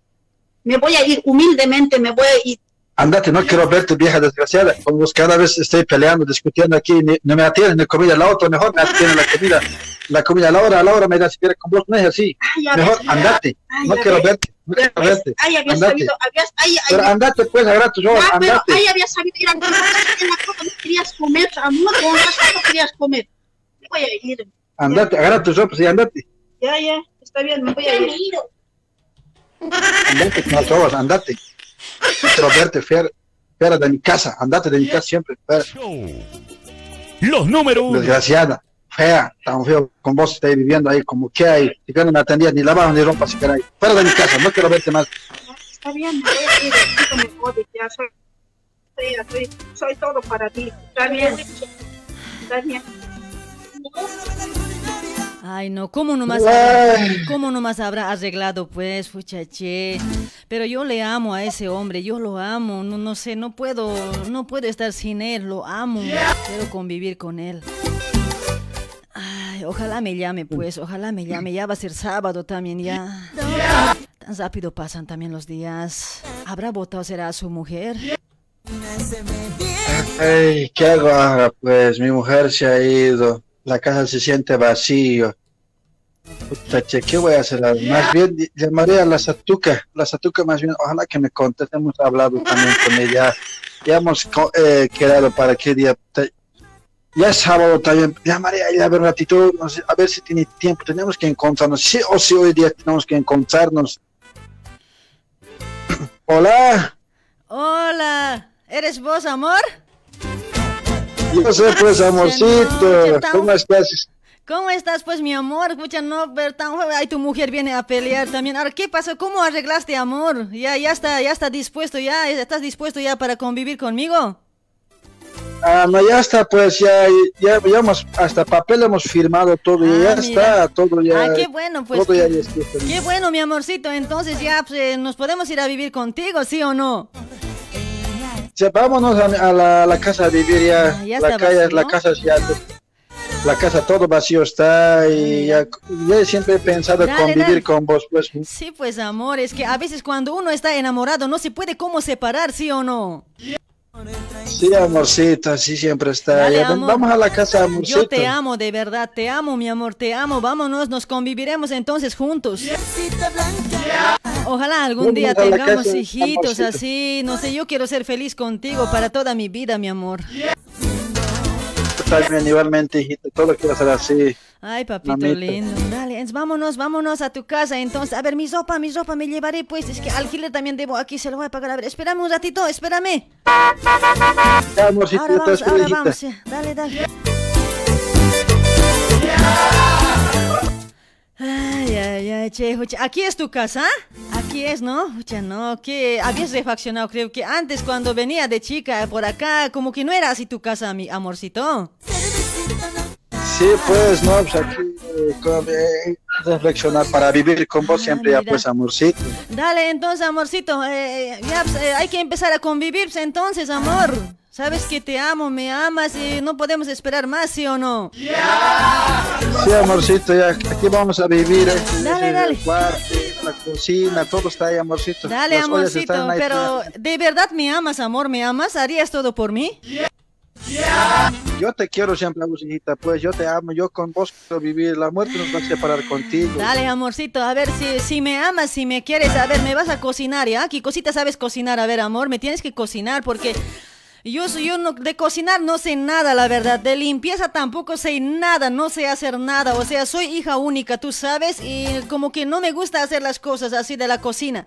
Me voy a ir humildemente, me voy a ir Andate, no quiero verte, vieja desgraciada. Con vos cada vez estoy peleando, discutiendo aquí, ni- no me atienden ni comida. La otra mejor me atiende la comida. La comida a la hora, a la hora me da si quiere con vos, no es así. ya Mejor ves, andate, Ay, no quiero ves. verte, no quiero verte. Ay, había Andate. sabido, habías, ay, ay, Pero andate pues, agarra tu ropa, Ya, pero andate. ahí había sabido ir a en la casa no querías comer, amor, razón no querías comer. Me voy a ir. Andate, agarra tus ropas y andate. Ya, ya, está bien, me voy a ir. Andate las robas, andate. No quiero verte, fuera, fuera de mi casa, andate de mi casa siempre. fuera. Los número uno. Desgraciada, fea, tan feo, con vos estoy viviendo ahí como que hay, si que no me atendías ni lavabas ni ropa siquiera ahí. Fuera de mi casa, no quiero verte más. Está bien, voy a ir. Ya soy, soy, soy, soy todo para ti. Está bien. Está bien. Ay, no, ¿cómo nomás, habrá, ¿cómo nomás habrá arreglado, pues, fuchache? Pero yo le amo a ese hombre, yo lo amo, no, no sé, no puedo, no puedo estar sin él, lo amo, quiero convivir con él. Ay, ojalá me llame, pues, ojalá me llame, ya va a ser sábado también, ya. Tan rápido pasan también los días. ¿Habrá votado será a su mujer? Ay, ¿qué hago ahora? Pues mi mujer se ha ido, la casa se siente vacío. Puta, che, ¿qué voy a hacer? Más bien llamaré a la Satuca, la Satuca más bien, ojalá que me conteste, hemos hablado también con ella, ya hemos eh, quedado para qué día. Ya es sábado también, llamaré a ella a ver un ratito, no sé, a ver si tiene tiempo, tenemos que encontrarnos, sí o sí hoy día tenemos que encontrarnos. Hola, Hola, ¿eres vos, amor? Yo sé pues amorcito, ¿cómo estás? ¿Cómo estás, pues, mi amor? Escucha, no, ver tan Ay, tu mujer viene a pelear también. Ahora, ¿qué pasó? ¿Cómo arreglaste, amor? Ya, ya está, ya está dispuesto, ya, ¿estás dispuesto ya para convivir conmigo? Ah, no, ya está, pues ya, ya, ya hemos, hasta papel hemos firmado todo, y ya Ah, mira. está, todo ya. Ah, qué bueno, pues. Todo qué, ya qué bueno, mi amorcito. Entonces ya pues, eh, nos podemos ir a vivir contigo, ¿sí o no? Ya, vámonos a, a la, a la casa a vivir ya. Ah, ya la, calle, vacío. la casa ya, la casa todo vacío está y ya, ya siempre he pensado Dale, convivir dale. con vos, pues. Sí, pues, amor, es que a veces cuando uno está enamorado no se puede cómo separar, ¿sí o no? Sí, amorcito, así siempre está. Dale, Ya, vamos a la casa, amorcito. Yo te amo, de verdad, te amo, mi amor, te amo. Vámonos, nos conviviremos entonces juntos. Ojalá algún día Vamos tengamos casa, hijitos amorcito. así. No sé, yo quiero ser feliz contigo para toda mi vida, mi amor. También igualmente, hijito, todo quiero ser así. Ay, papito Mamita. lindo. Dale, es- vámonos, vámonos a tu casa. Entonces, a ver, mi ropa, mi ropa me llevaré, pues. Es que alquiler también debo aquí, se lo voy a pagar. A ver, espérame un ratito, espérame. Amorcito, Ahora vamos, ahora vamos. ya. Dale, dale. Ay, ay, ay, che. Aquí es tu casa, aquí es, ¿no? No, que habías refaccionado, creo que antes cuando venía de chica por acá, como que no era así tu casa, mi amorcito. Sí, pues, no, pues aquí, eh, con- eh, reflexionar para vivir con vos siempre, ya, Ah, pues, amorcito. Dale, entonces, amorcito, eh, ya, pues, eh, hay que empezar a convivir, pues, entonces, amor. Sabes que te amo, me amas y no podemos esperar más, ¿sí o no? Sí, amorcito, ya, aquí vamos a vivir. eh, Dale, el dale. cuarto, la cocina, todo está ahí, amorcito. Dale, Las amorcito, ahí, pero ¿de verdad me amas, amor? ¿Me amas? ¿Harías todo por mí? Yo te quiero siempre, hijita, pues yo te amo, yo con vos quiero vivir, la muerte nos va a separar contigo. Dale, amorcito, a ver si, si me amas, si me quieres, a ver, me vas a cocinar, ¿ya? ¿Qué cosita sabes cocinar? A ver, amor, me tienes que cocinar porque yo, yo no, de cocinar no sé nada, la verdad. De limpieza tampoco sé nada, no sé hacer nada. O sea, soy hija única, tú sabes, y como que no me gusta hacer las cosas así de la cocina.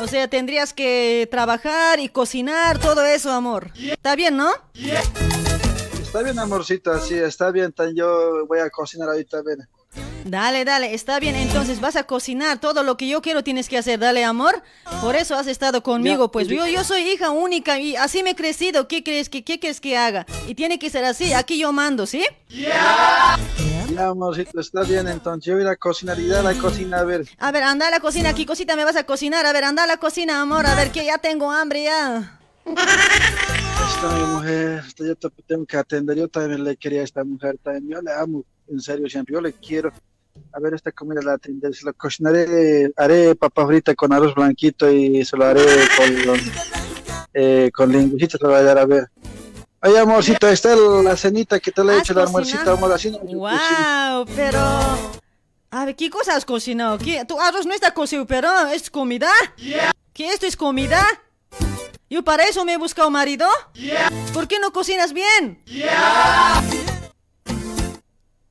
O sea, tendrías que trabajar y cocinar, todo eso, amor. ¿Está bien, no? Está bien, amorcito, así, está bien, yo voy a cocinar ahorita, ven. Dale, dale, está bien. Entonces vas a cocinar todo lo que yo quiero tienes que hacer. Dale, amor. Por eso has estado conmigo. Pues yo, yo soy hija única y así me he crecido. ¿Qué crees que, qué crees que haga? Y tiene que ser así. Aquí yo mando, ¿sí? Ya, amorcito, está bien, entonces yo voy a ir a cocinar y a la cocina, a ver. A ver, anda a la cocina. ¿Qué cosita me vas a cocinar? A ver, anda a la cocina, amor. A ver, que ya tengo hambre ya. Esta mi mujer, esta yo te tengo que atender, yo también le quería a esta mujer, también yo le amo, en serio, siempre, yo le quiero. A ver, esta comida la atenderé, se la cocinaré, haré papa frita con arroz blanquito y se lo haré con eh, con lingüita te voy a dar a ver. Ay, amorcito, está el- la cenita que te le he ¿Has hecho, el almuercito, cocinado? amor, así no. Wow, pero... A ver, ¿qué cosa has cocinado? ¿Qué? Tu arroz no está cocido, pero ¿es comida? ¿Qué esto es comida? ¿Yo para eso me he buscado marido? ¿Por qué no cocinas bien?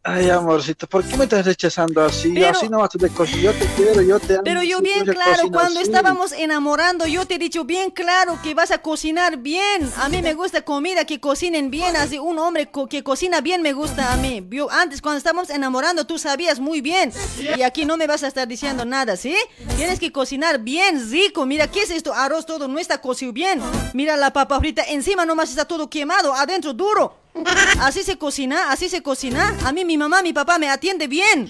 Ay, amorcito, ¿por qué me estás rechazando así? Pero- así no vas a de cocinar. Yo te quiero, yo te amo. Pero yo bien tú claro, cuando así. estábamos enamorando, yo te he dicho bien claro que vas a cocinar bien. A mí me gusta comida que cocinen bien, así un hombre co- que cocina bien me gusta a mí. Yo antes cuando estábamos enamorando tú sabías muy bien. Y aquí no me vas a estar diciendo nada, ¿sí? Tienes que cocinar bien, rico. Mira, ¿qué es esto? Arroz todo no está cocido bien. Mira la papa frita, encima nomás está todo quemado, adentro duro. Así se cocina, así se cocina. A mí mi mamá, mi papá me atiende bien.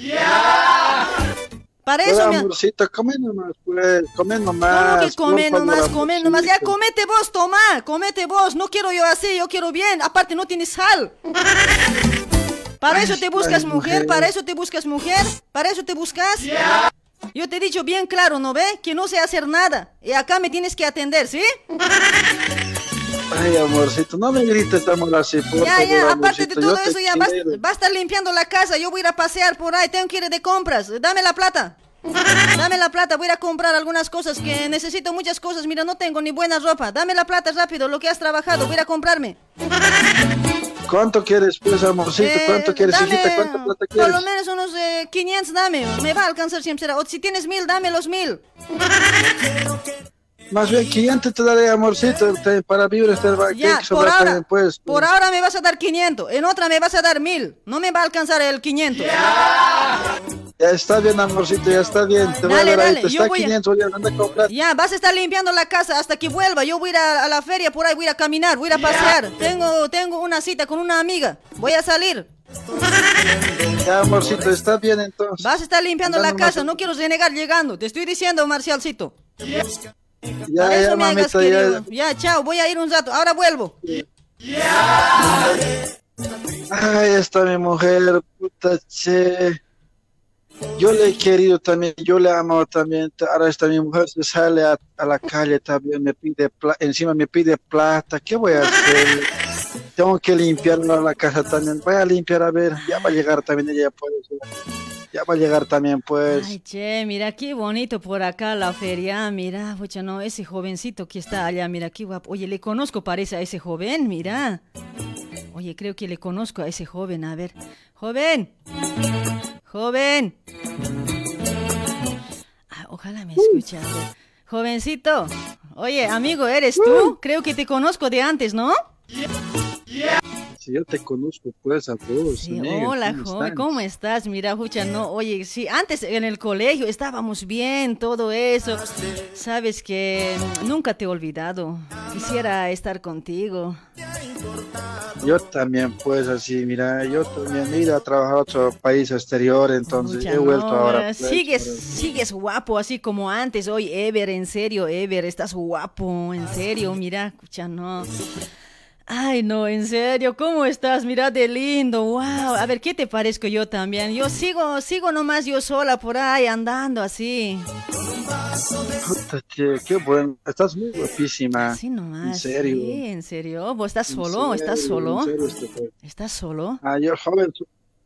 Para Pues, eso me... amorcito, come nomás, pues, come nomás. ¿Cómo que come nomás, come nomás? Ya comete vos, toma, comete vos. No quiero yo así, yo quiero bien. Aparte no tienes sal. Para eso te buscas ay, mujer, mujer. para eso te buscas mujer, para eso te buscas. Yo te he dicho bien claro, ¿no ve? Que no sé hacer nada. Y acá me tienes que atender, ¿sí? Ay, amorcito, no me grites, amor, así, por Ya, favor, ya, aparte de todo eso, ya vas, va a estar limpiando la casa. Yo voy a ir a pasear por ahí, tengo que ir de compras. Dame la plata. Dame la plata, voy a ir a comprar algunas cosas que necesito muchas cosas. Mira, no tengo ni buena ropa. Dame la plata rápido, lo que has trabajado, voy a ir a comprarme. ¿Cuánto quieres, pues, amorcito? Eh, ¿Cuánto quieres, dame hijita? ¿Cuánta plata Por quieres? lo menos unos eh, 500 dame, me va a alcanzar siempre. O si tienes mil, dame los mil. Más bien 500 te daré, amorcito, te- para vivir este Ya, por ahora, pues. por ahora me vas a dar 500, en otra me vas a dar mil. No me va a alcanzar el 500. Ya está bien, amorcito, ya está bien. Te voy a Dale, dar ahí, dale, te yo está voy a- 500, oye, anda a comprar. Ya, vas a estar limpiando la casa hasta que vuelva. Yo voy a ir a, a la feria por ahí, voy a ir a caminar, voy a ir a pasear. Tengo, tengo una cita con una amiga. Voy a salir. Ya, amorcito, está bien entonces. Vas a estar limpiando la casa, no quiero renegar llegando. Te estoy diciendo, Marcialcito. Ya, Para eso ya, me hagas querido. ya. Ya, chao, voy a ir un rato. Ahora vuelvo. Ay, está mi mujer, puta che. Yo le he querido también, yo le amo también. Ahora está mi mujer, se sale a, a la calle también, me pide encima me pide plata. ¿Qué voy a hacer? Tengo que limpiar la casa también. Voy a limpiar, a ver, ya va a llegar también ella, pues. Ya va a llegar también, pues. Ay, che, mira qué bonito por acá la feria. Mira, pucha, no, ese jovencito que está allá, mira qué guapo. Oye, le conozco, parece a ese joven, mira. Oye, creo que le conozco a ese joven. A ver, joven, joven. Ah, ojalá me escuche. a ver. Jovencito, oye, amigo, ¿eres tú? Creo que te conozco de antes, ¿no? Si yo te conozco, pues, a vos. Sí, hola, ¿cómo joven? ¿cómo estás? Mira, Jucha, no, oye, sí, antes en el colegio estábamos bien, todo eso. Sabes que nunca te he olvidado. Quisiera estar contigo. Yo también, pues, así, mira, yo también he ido a trabajar a otro país exterior, entonces he vuelto no, ahora. pues, sigues, pero- sigues guapo, así como antes. Hoy, Ever, en serio, Ever, estás guapo, en serio, mira, escucha, no. Ay, no, en serio, ¿cómo estás? Mira de lindo, wow. A ver, ¿qué te parezco yo también? Yo sigo, sigo nomás yo sola por ahí, andando así. Puta, che, qué bueno. Estás muy guapísima. Así nomás. En serio. Sí, en serio. ¿Vos estás solo? ¿Estás solo? serio, este, pues. ¿Estás solo? Ah, yo joven,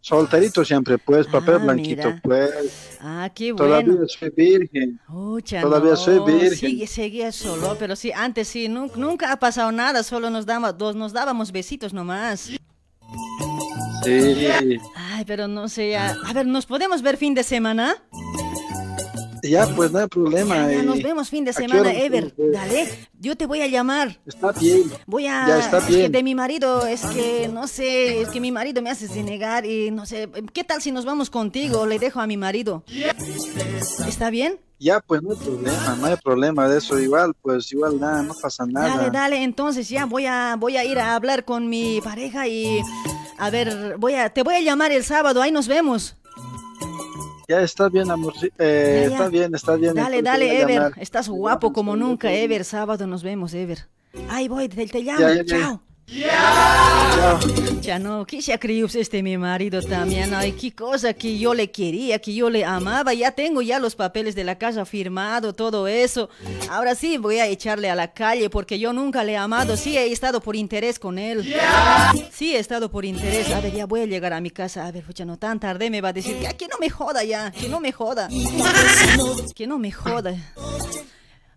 solterito siempre, pues, papel Ah, blanquito, mira. pues. Ah, qué Todavía bueno. soy virgen. Pucha, Todavía no, soy virgen. Sigue, seguía solo, pero sí, antes sí, nu- nunca ha pasado nada, solo nos, daba, dos, nos dábamos besitos nomás. Sí. Ay, pero no sé, ya. A ver, ¿nos podemos ver fin de semana? Ya, pues, no hay problema. Ya, nos vemos fin de ¿a qué semana, Ever. Dale, yo te voy a llamar. Está bien. Voy a... Ya está es que de mi marido, es que, no sé, es que mi marido me hace denegar y no sé, ¿qué tal si nos vamos contigo? Le dejo a mi marido. ¿Está bien? Ya, pues, no hay problema, no hay problema de eso. Igual, pues, igual, nada, no pasa nada. Dale, dale, entonces ya voy a, voy a ir a hablar con mi pareja y... A ver, voy a, te voy a llamar el sábado, ahí nos vemos. Ya está bien, amor. eh, Ya, ya. Está bien, está bien. Dale, entonces dale, Ever. Estás guapo como nunca, Ever. Sábado nos vemos, Ever. Ahí voy, te, te llamo. Ya, ya, ya. No, que se ha creído este mi marido también. Ay, qué cosa que yo le quería, que yo le amaba. Ya tengo ya los papeles de la casa firmado, todo eso. Ahora sí voy a echarle a la calle porque yo nunca le he amado. Sí he estado por interés con él. Sí he estado por interés. A ver, ya voy a llegar a mi casa. A ver, ya no tan tarde me va a decir que, "Ah, que no me joda ya, que no me joda. Que no me joda.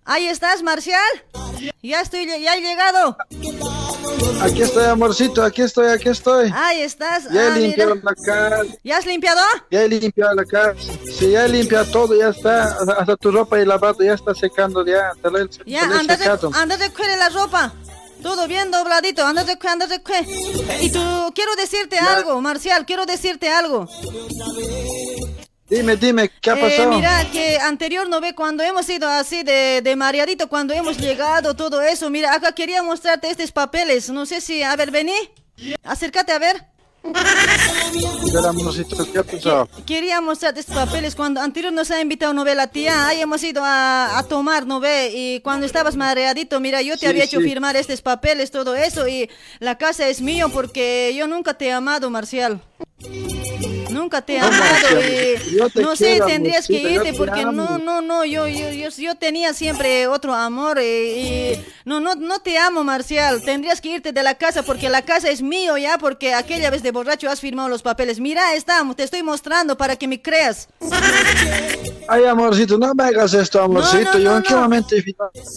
Ahí estás, Marcial. Ya estoy, ya he llegado. Aquí estoy, amorcito, aquí estoy, aquí estoy. Ahí estás. Ya Ah, he limpiado mira. la casa, ¿Ya has limpiado? ya he limpiado la casa. Sí, ya he limpiado todo, ya está. Hasta, tu ropa y lavado ya está secando ya. Te lo he, Ya, te lo he anda de, de cuere la ropa. Todo bien dobladito, anda de cue, anda de cue. Y tú, quiero decirte algo, Marcial, quiero decirte algo. Dime, dime, ¿qué ha Eh, pasado? mira, que anterior no ve cuando hemos ido así de, de mareadito, cuando hemos llegado, todo eso. Mira, acá quería mostrarte estos papeles. No sé si, a ver, vení. Acércate a ver. Mira, amorcito, ¿qué ha pasado? Quería mostrarte estos papeles cuando anterior nos ha invitado, no ve la tía, ahí hemos ido a, a tomar, no ve, y cuando estabas mareadito, mira, yo te Sí, había hecho sí. firmar estos papeles, todo eso, y la casa es mío porque yo nunca te he amado, Marcial. Nunca te he amado yo te no sé, tendrías que yo irte te porque no, no, no, yo, yo, yo, yo tenía siempre otro amor y, y no, no, no te amo, Marcial. Tendrías que irte de la casa porque la casa es mío ya, porque aquella vez de borracho has firmado los papeles. Mira, está, te estoy mostrando para que me creas. Ay, amorcito, no me hagas esto, amorcito. no, Yo no, en qué no. momento?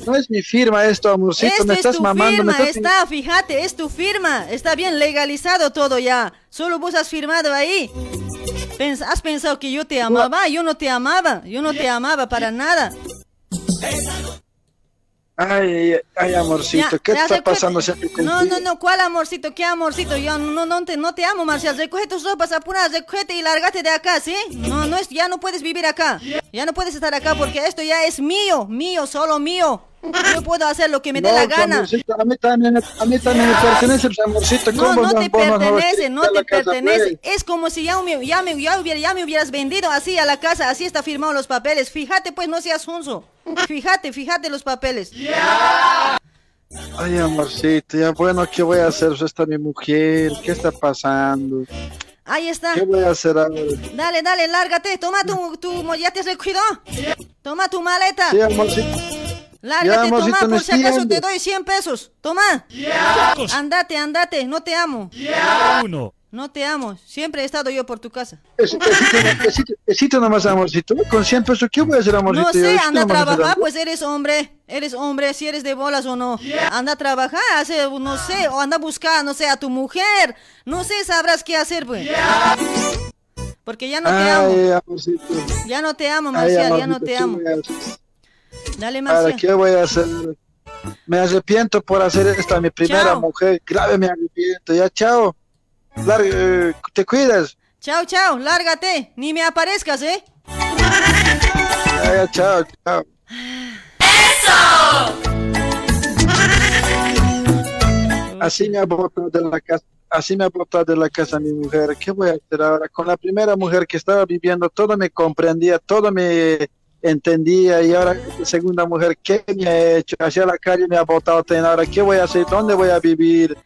No es mi firma esto, amorcito. Esto me es estás tu mamando, me firma, estás... está, fíjate, es tu firma. Está bien legalizado todo ya. Solo vos has firmado ahí. Pens- ¿Has pensado que yo te amaba? Yo no te amaba. Yo no te amaba para nada. Ay, ay, amorcito, Ya, ¿qué ya, está pasando? No, no, no, ¿cuál amorcito? ¿Qué amorcito? Yo no, no, te, no te amo, Marcial. Recoge tus ropas, apura, recógete y lárgate de acá, ¿sí? No, no es, ya no puedes vivir acá. Ya no puedes estar acá porque esto ya es mío, mío, solo mío. Yo puedo hacer lo que me dé No, la gana. a mí también, a mí también me pertenece, pues, amorcito. No, ¿cómo no te pertenece, no te pertenece. Es como si ya me, ya, me, ya, hubiera, ya me hubieras vendido así a la casa, así está firmado los papeles. Fíjate, pues, no seas hunzo. Fíjate, fíjate los papeles. Ay, amorcito, ya bueno, ¿qué voy a hacer? Pues está mi mujer, ¿qué está pasando? Ahí está. ¿Qué voy a hacer ahora? Dale, dale, lárgate. Toma tu, tu ¿ya te has recogido? Toma tu maleta. Sí, amorcito. Lárgate, Ya, amorcito, toma, me por si acaso te doy 100 pesos. Toma. Andate, andate, no te amo. Uno. No te amo. Siempre he estado yo por tu casa. Esi- Esito, esito, esito nomás, amorcito. Con 100 pesos, ¿qué voy a hacer, amorcito? No sé, anda a trabajar, pues eres hombre. Eres hombre, si eres de bolas o no. Anda a trabajar, hace, no sé, o anda a buscar, no sé, a tu mujer. No sé, sabrás qué hacer, pues. Porque ya no te amo. Ay, amorcito. Ya no te amo, Ay, Marcial, ya no te ¿qué amo. Dale, Ahora, Marcial. ¿qué voy a hacer? Me arrepiento por hacer esto a mi primera Chao. mujer. Grave me arrepiento. Ya, chao. Larga, eh, te cuidas. Chao, chao, lárgate. Ni me aparezcas, ¿eh? Ya, ya, chao, chao. Así me ha botado de la casa. Así me ha botado de la casa mi mujer. ¿Qué voy a hacer ahora? Con la primera mujer que estaba viviendo, todo me comprendía, todo me entendía. Y ahora, segunda mujer, ¿qué me ha hecho? Hacia la calle me ha botado. Ahora, ¿qué voy a hacer? ¿Dónde voy a vivir?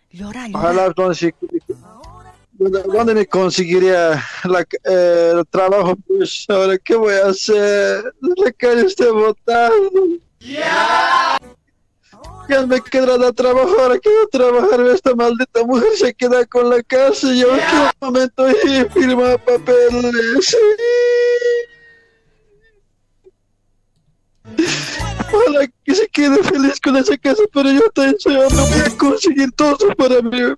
Ojalá, ¿dónde, se- dónde- dónde me conseguiría la- eh, el trabajo? Pues ahora, ¿qué voy a hacer? La calle está botada. Ya me quedará de trabajo, ahora quiero trabajar. Esta maldita mujer se queda con la casa y yo en qué momento y firma papeles. Ojalá que se quede feliz con esa casa, pero yo también hombre, voy a conseguir todo para mí.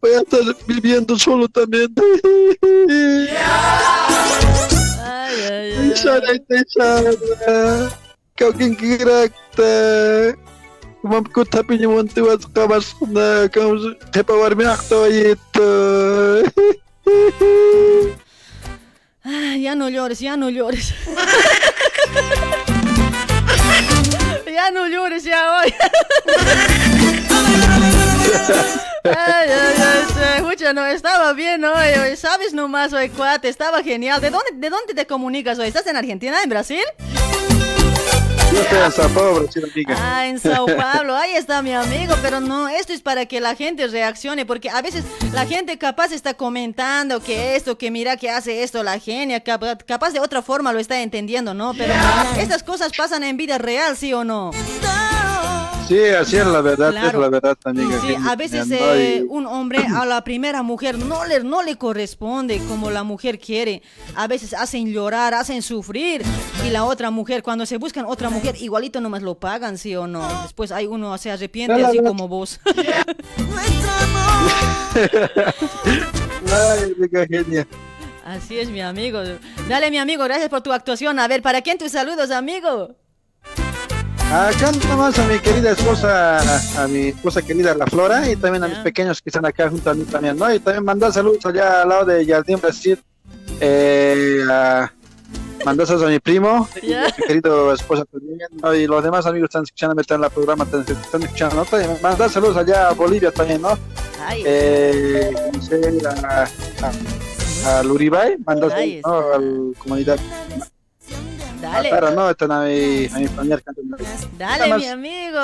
Voy a estar viviendo solo también. Sara, Sara. Kau king kirakta. Mam ko tapi nyumun tuat kawas na kau hepa warmi akto itu. Ah, ya no llores, ya no llores. ya no llores, ya hoy. Ay, ay, ay, escucha, no, estaba bien hoy, hoy, sabes nomás hoy, cuate, estaba genial. ¿De dónde, ¿De dónde te comunicas hoy? ¿Estás en Argentina, en Brasil? Yo estoy en Sao Paulo, Brasil, amiga. Ah, en Sao Paulo, ahí está mi amigo, pero no, esto es para que la gente reaccione, porque a veces la gente capaz está comentando que esto, que mira que hace esto la genia, capaz, capaz de otra forma lo está entendiendo, ¿no? Pero estas cosas pasan en vida real, ¿sí o no? Sí, así es la verdad, Claro. es la verdad, amiga. Sí, a veces eh, un hombre a la primera mujer no le, no le corresponde como la mujer quiere. A veces hacen llorar, hacen sufrir. Y la otra mujer, cuando se buscan otra mujer, igualito nomás lo pagan, ¿sí o no? Después hay uno se arrepiente No, no, así no. como vos. Ay, amiga genia. Así es, mi amigo. Dale, mi amigo, gracias por tu actuación. A ver, ¿para quién tus saludos, amigo? Acá nomás a mi querida esposa, a, mi esposa querida La Flora y también a mis pequeños que están acá junto a mí también, ¿no? Y también mandar saludos allá al lado de Jardín Brasil, eh, a, mandar saludos a mi primo, y a mi querido esposa también, ¿no? Y los demás amigos están escuchando, están en la programa, están, están escuchando, ¿no? También mandar saludos allá a Bolivia también, ¿no? Ay. Eh, no sé, a, a, al Uribay, mandar saludos, ¿no? A la comunidad. Dale. Mi, a mi familiar cantando. Dale, mi amigo.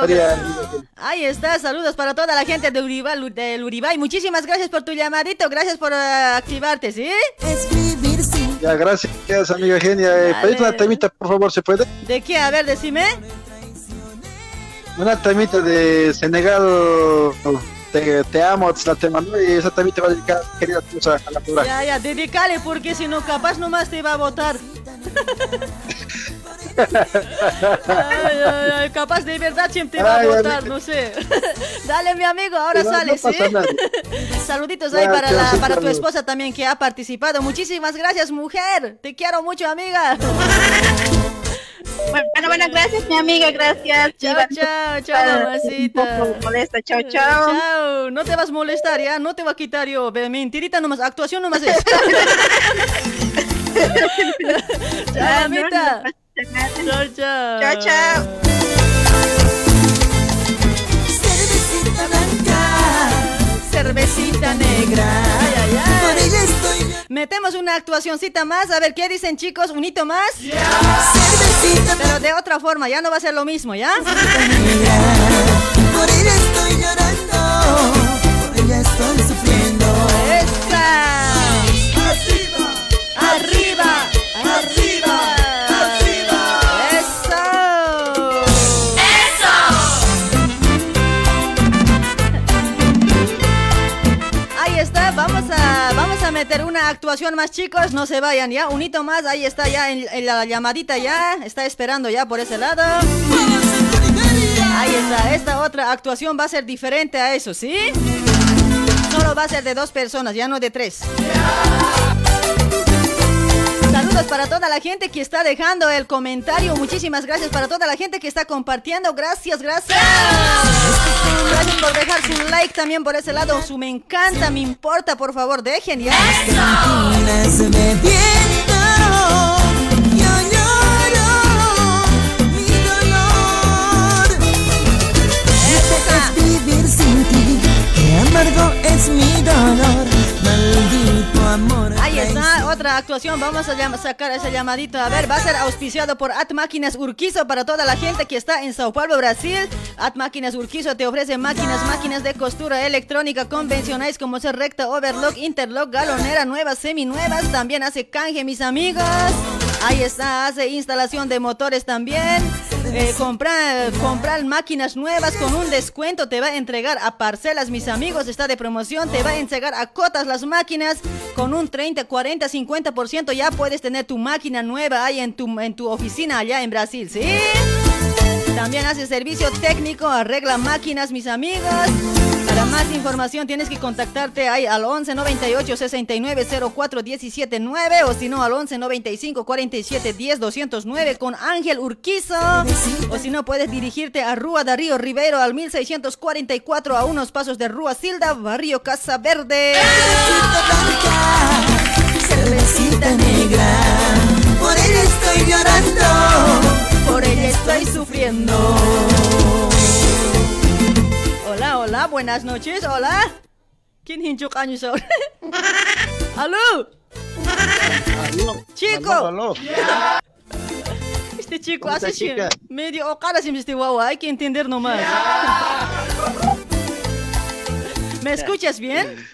Ahí está, saludos para toda la gente de Uribay, del Uribay. Muchísimas gracias por tu llamadito, gracias por eh, activarte, ¿sí? Ya, gracias, amiga genia. Eh, pedí una temita, por favor, ¿se puede? ¿De qué? A ver, decime. Una temita de Senegal, te, te amo, la tema, ¿no? Y esa temita va a dedicar, querida esposa, a la programa. Ya, ya, dedícale porque si no, capaz nomás te va a votar. Ay, ay, ay, capaz de verdad siempre te va a votar, no sé. Dale, mi amigo, ahora No, no sale, ¿sí? Saluditos ahí para, la, para tu esposa también que ha participado. Muchísimas gracias, mujer. Te quiero mucho, amiga. Bueno, bueno, gracias, mi amiga, gracias. Chao, chao, chao, mamacita. molesta, chao, chao. Chao, no te vas a molestar, ¿ya? No te va a quitar yo. Mentirita nomás, actuación nomás es. chao, mamita. Chao, chao. Chao, chao. Cervecita negra. Ay, ay, ay. Metemos una actuacioncita más. A ver, ¿qué dicen, chicos? ¿Un hito más? Pero de otra forma, ya no va a ser lo mismo, ¿ya? Por ella meter una actuación más, chicos. No se vayan ya. Un hito más, ahí está ya en, en la llamadita ya. Está esperando ya por ese lado. Ahí está, esta otra actuación va a ser diferente a eso, ¿sí? Solo va a ser de dos personas, ya no de tres. Saludos para toda la gente que está dejando el comentario. Muchísimas gracias para toda la gente que está compartiendo. Gracias, gracias. Por dejar su like también por ese lado. Su me encanta, me importa, por favor, dejen ya. Amargo es mi dolor, maldito amor. Ahí está, otra actuación. Vamos a sacar ese llamadito. A ver, va a ser auspiciado por At Máquinas Urquizo para toda la gente que está en Sao Paulo, Brasil. At Máquinas Urquizo te ofrece máquinas, máquinas de costura electrónica convencionales como ser recta, overlock, interlock, galonera, nuevas, seminuevas. También hace canje, mis amigos. Ahí está, hace instalación de motores también. Eh, comprar, comprar máquinas nuevas con un descuento te va a entregar a parcelas, mis amigos. Está de promoción, te va a entregar a cotas las máquinas con un 30, 40, 50%. Ya puedes tener tu máquina nueva ahí en tu, en tu oficina allá en Brasil, ¿sí? También hace servicio técnico, arregla máquinas, mis amigos. Para más información tienes que contactarte ahí al 11 98 69 04 17 9 o si no al 11 95 47 10 209 con Ángel Urquizo. O si no puedes dirigirte a Rúa Darío Rivero al 1644 a unos pasos de Rúa Silda, Barrio Casa Verde. Cervecita negra, por llorando, estoy sufriendo. Hola, hola, buenas noches, hola. ¿Quién hinchó caños ahora? ¿Aló? Chico. Aló. Este chico ¿Cómo está, hace chica? medio o cara este guau, hay que entender nomás. ¿Me escuchas bien?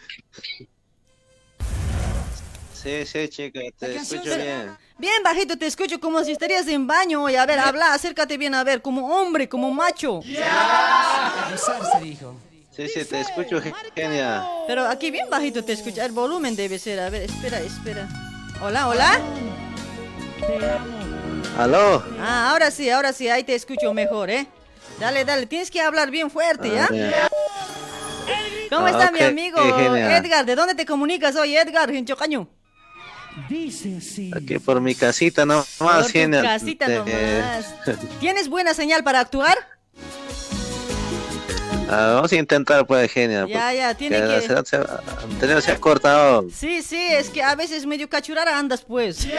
Sí, sí, chica, te escucho bien. Bien bajito te escucho como si estarías en baño hoy. A ver, habla, acércate bien, a ver, como hombre, como macho. Sí, sí, te escucho, genia. Pero aquí bien bajito te escucha, el volumen debe ser. A ver, espera, espera. Hola, hola. ¿Aló? Ah, ahora sí, ahora sí, ahí te escucho mejor, ¿eh? Dale, dale, tienes que hablar bien fuerte, ¿ya? Ah. ¿Cómo Ah, está ok, mi amigo genial. Edgar? ¿De dónde te comunicas hoy, Edgar? En Chocaño. Aquí por mi casita nomás, Por tu casita De- nomás. ¿Tienes buena señal para actuar? Ah, vamos a intentar, pues, genia. Ya, ya, tiene porque que- Se, se- anterior se ha cortado. Sí, sí, es que a veces medio cachurara andas, pues. Sí,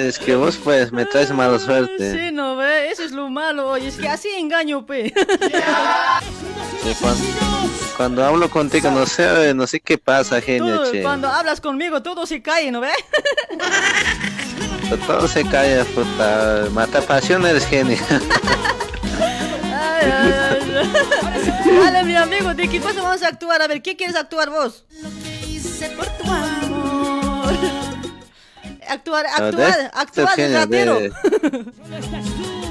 es que vos, pues, me traes mala suerte. Sí, no ve, eso es lo malo, oye, es que así engaño, pe. Sí, cuando, hablo contigo, no sé, no sé qué pasa, genia, Tú, che. cuando hablas conmigo todo se cae, ¿no ve? Todo se calla, puta. Mata pasión eres genia. Ay, ay, ay. Dale, mi amigo, ¿de qué cosa vamos a actuar? A ver, ¿qué quieres actuar vos? Actuar, Ah, de actuar, este actuar de genio, ratero.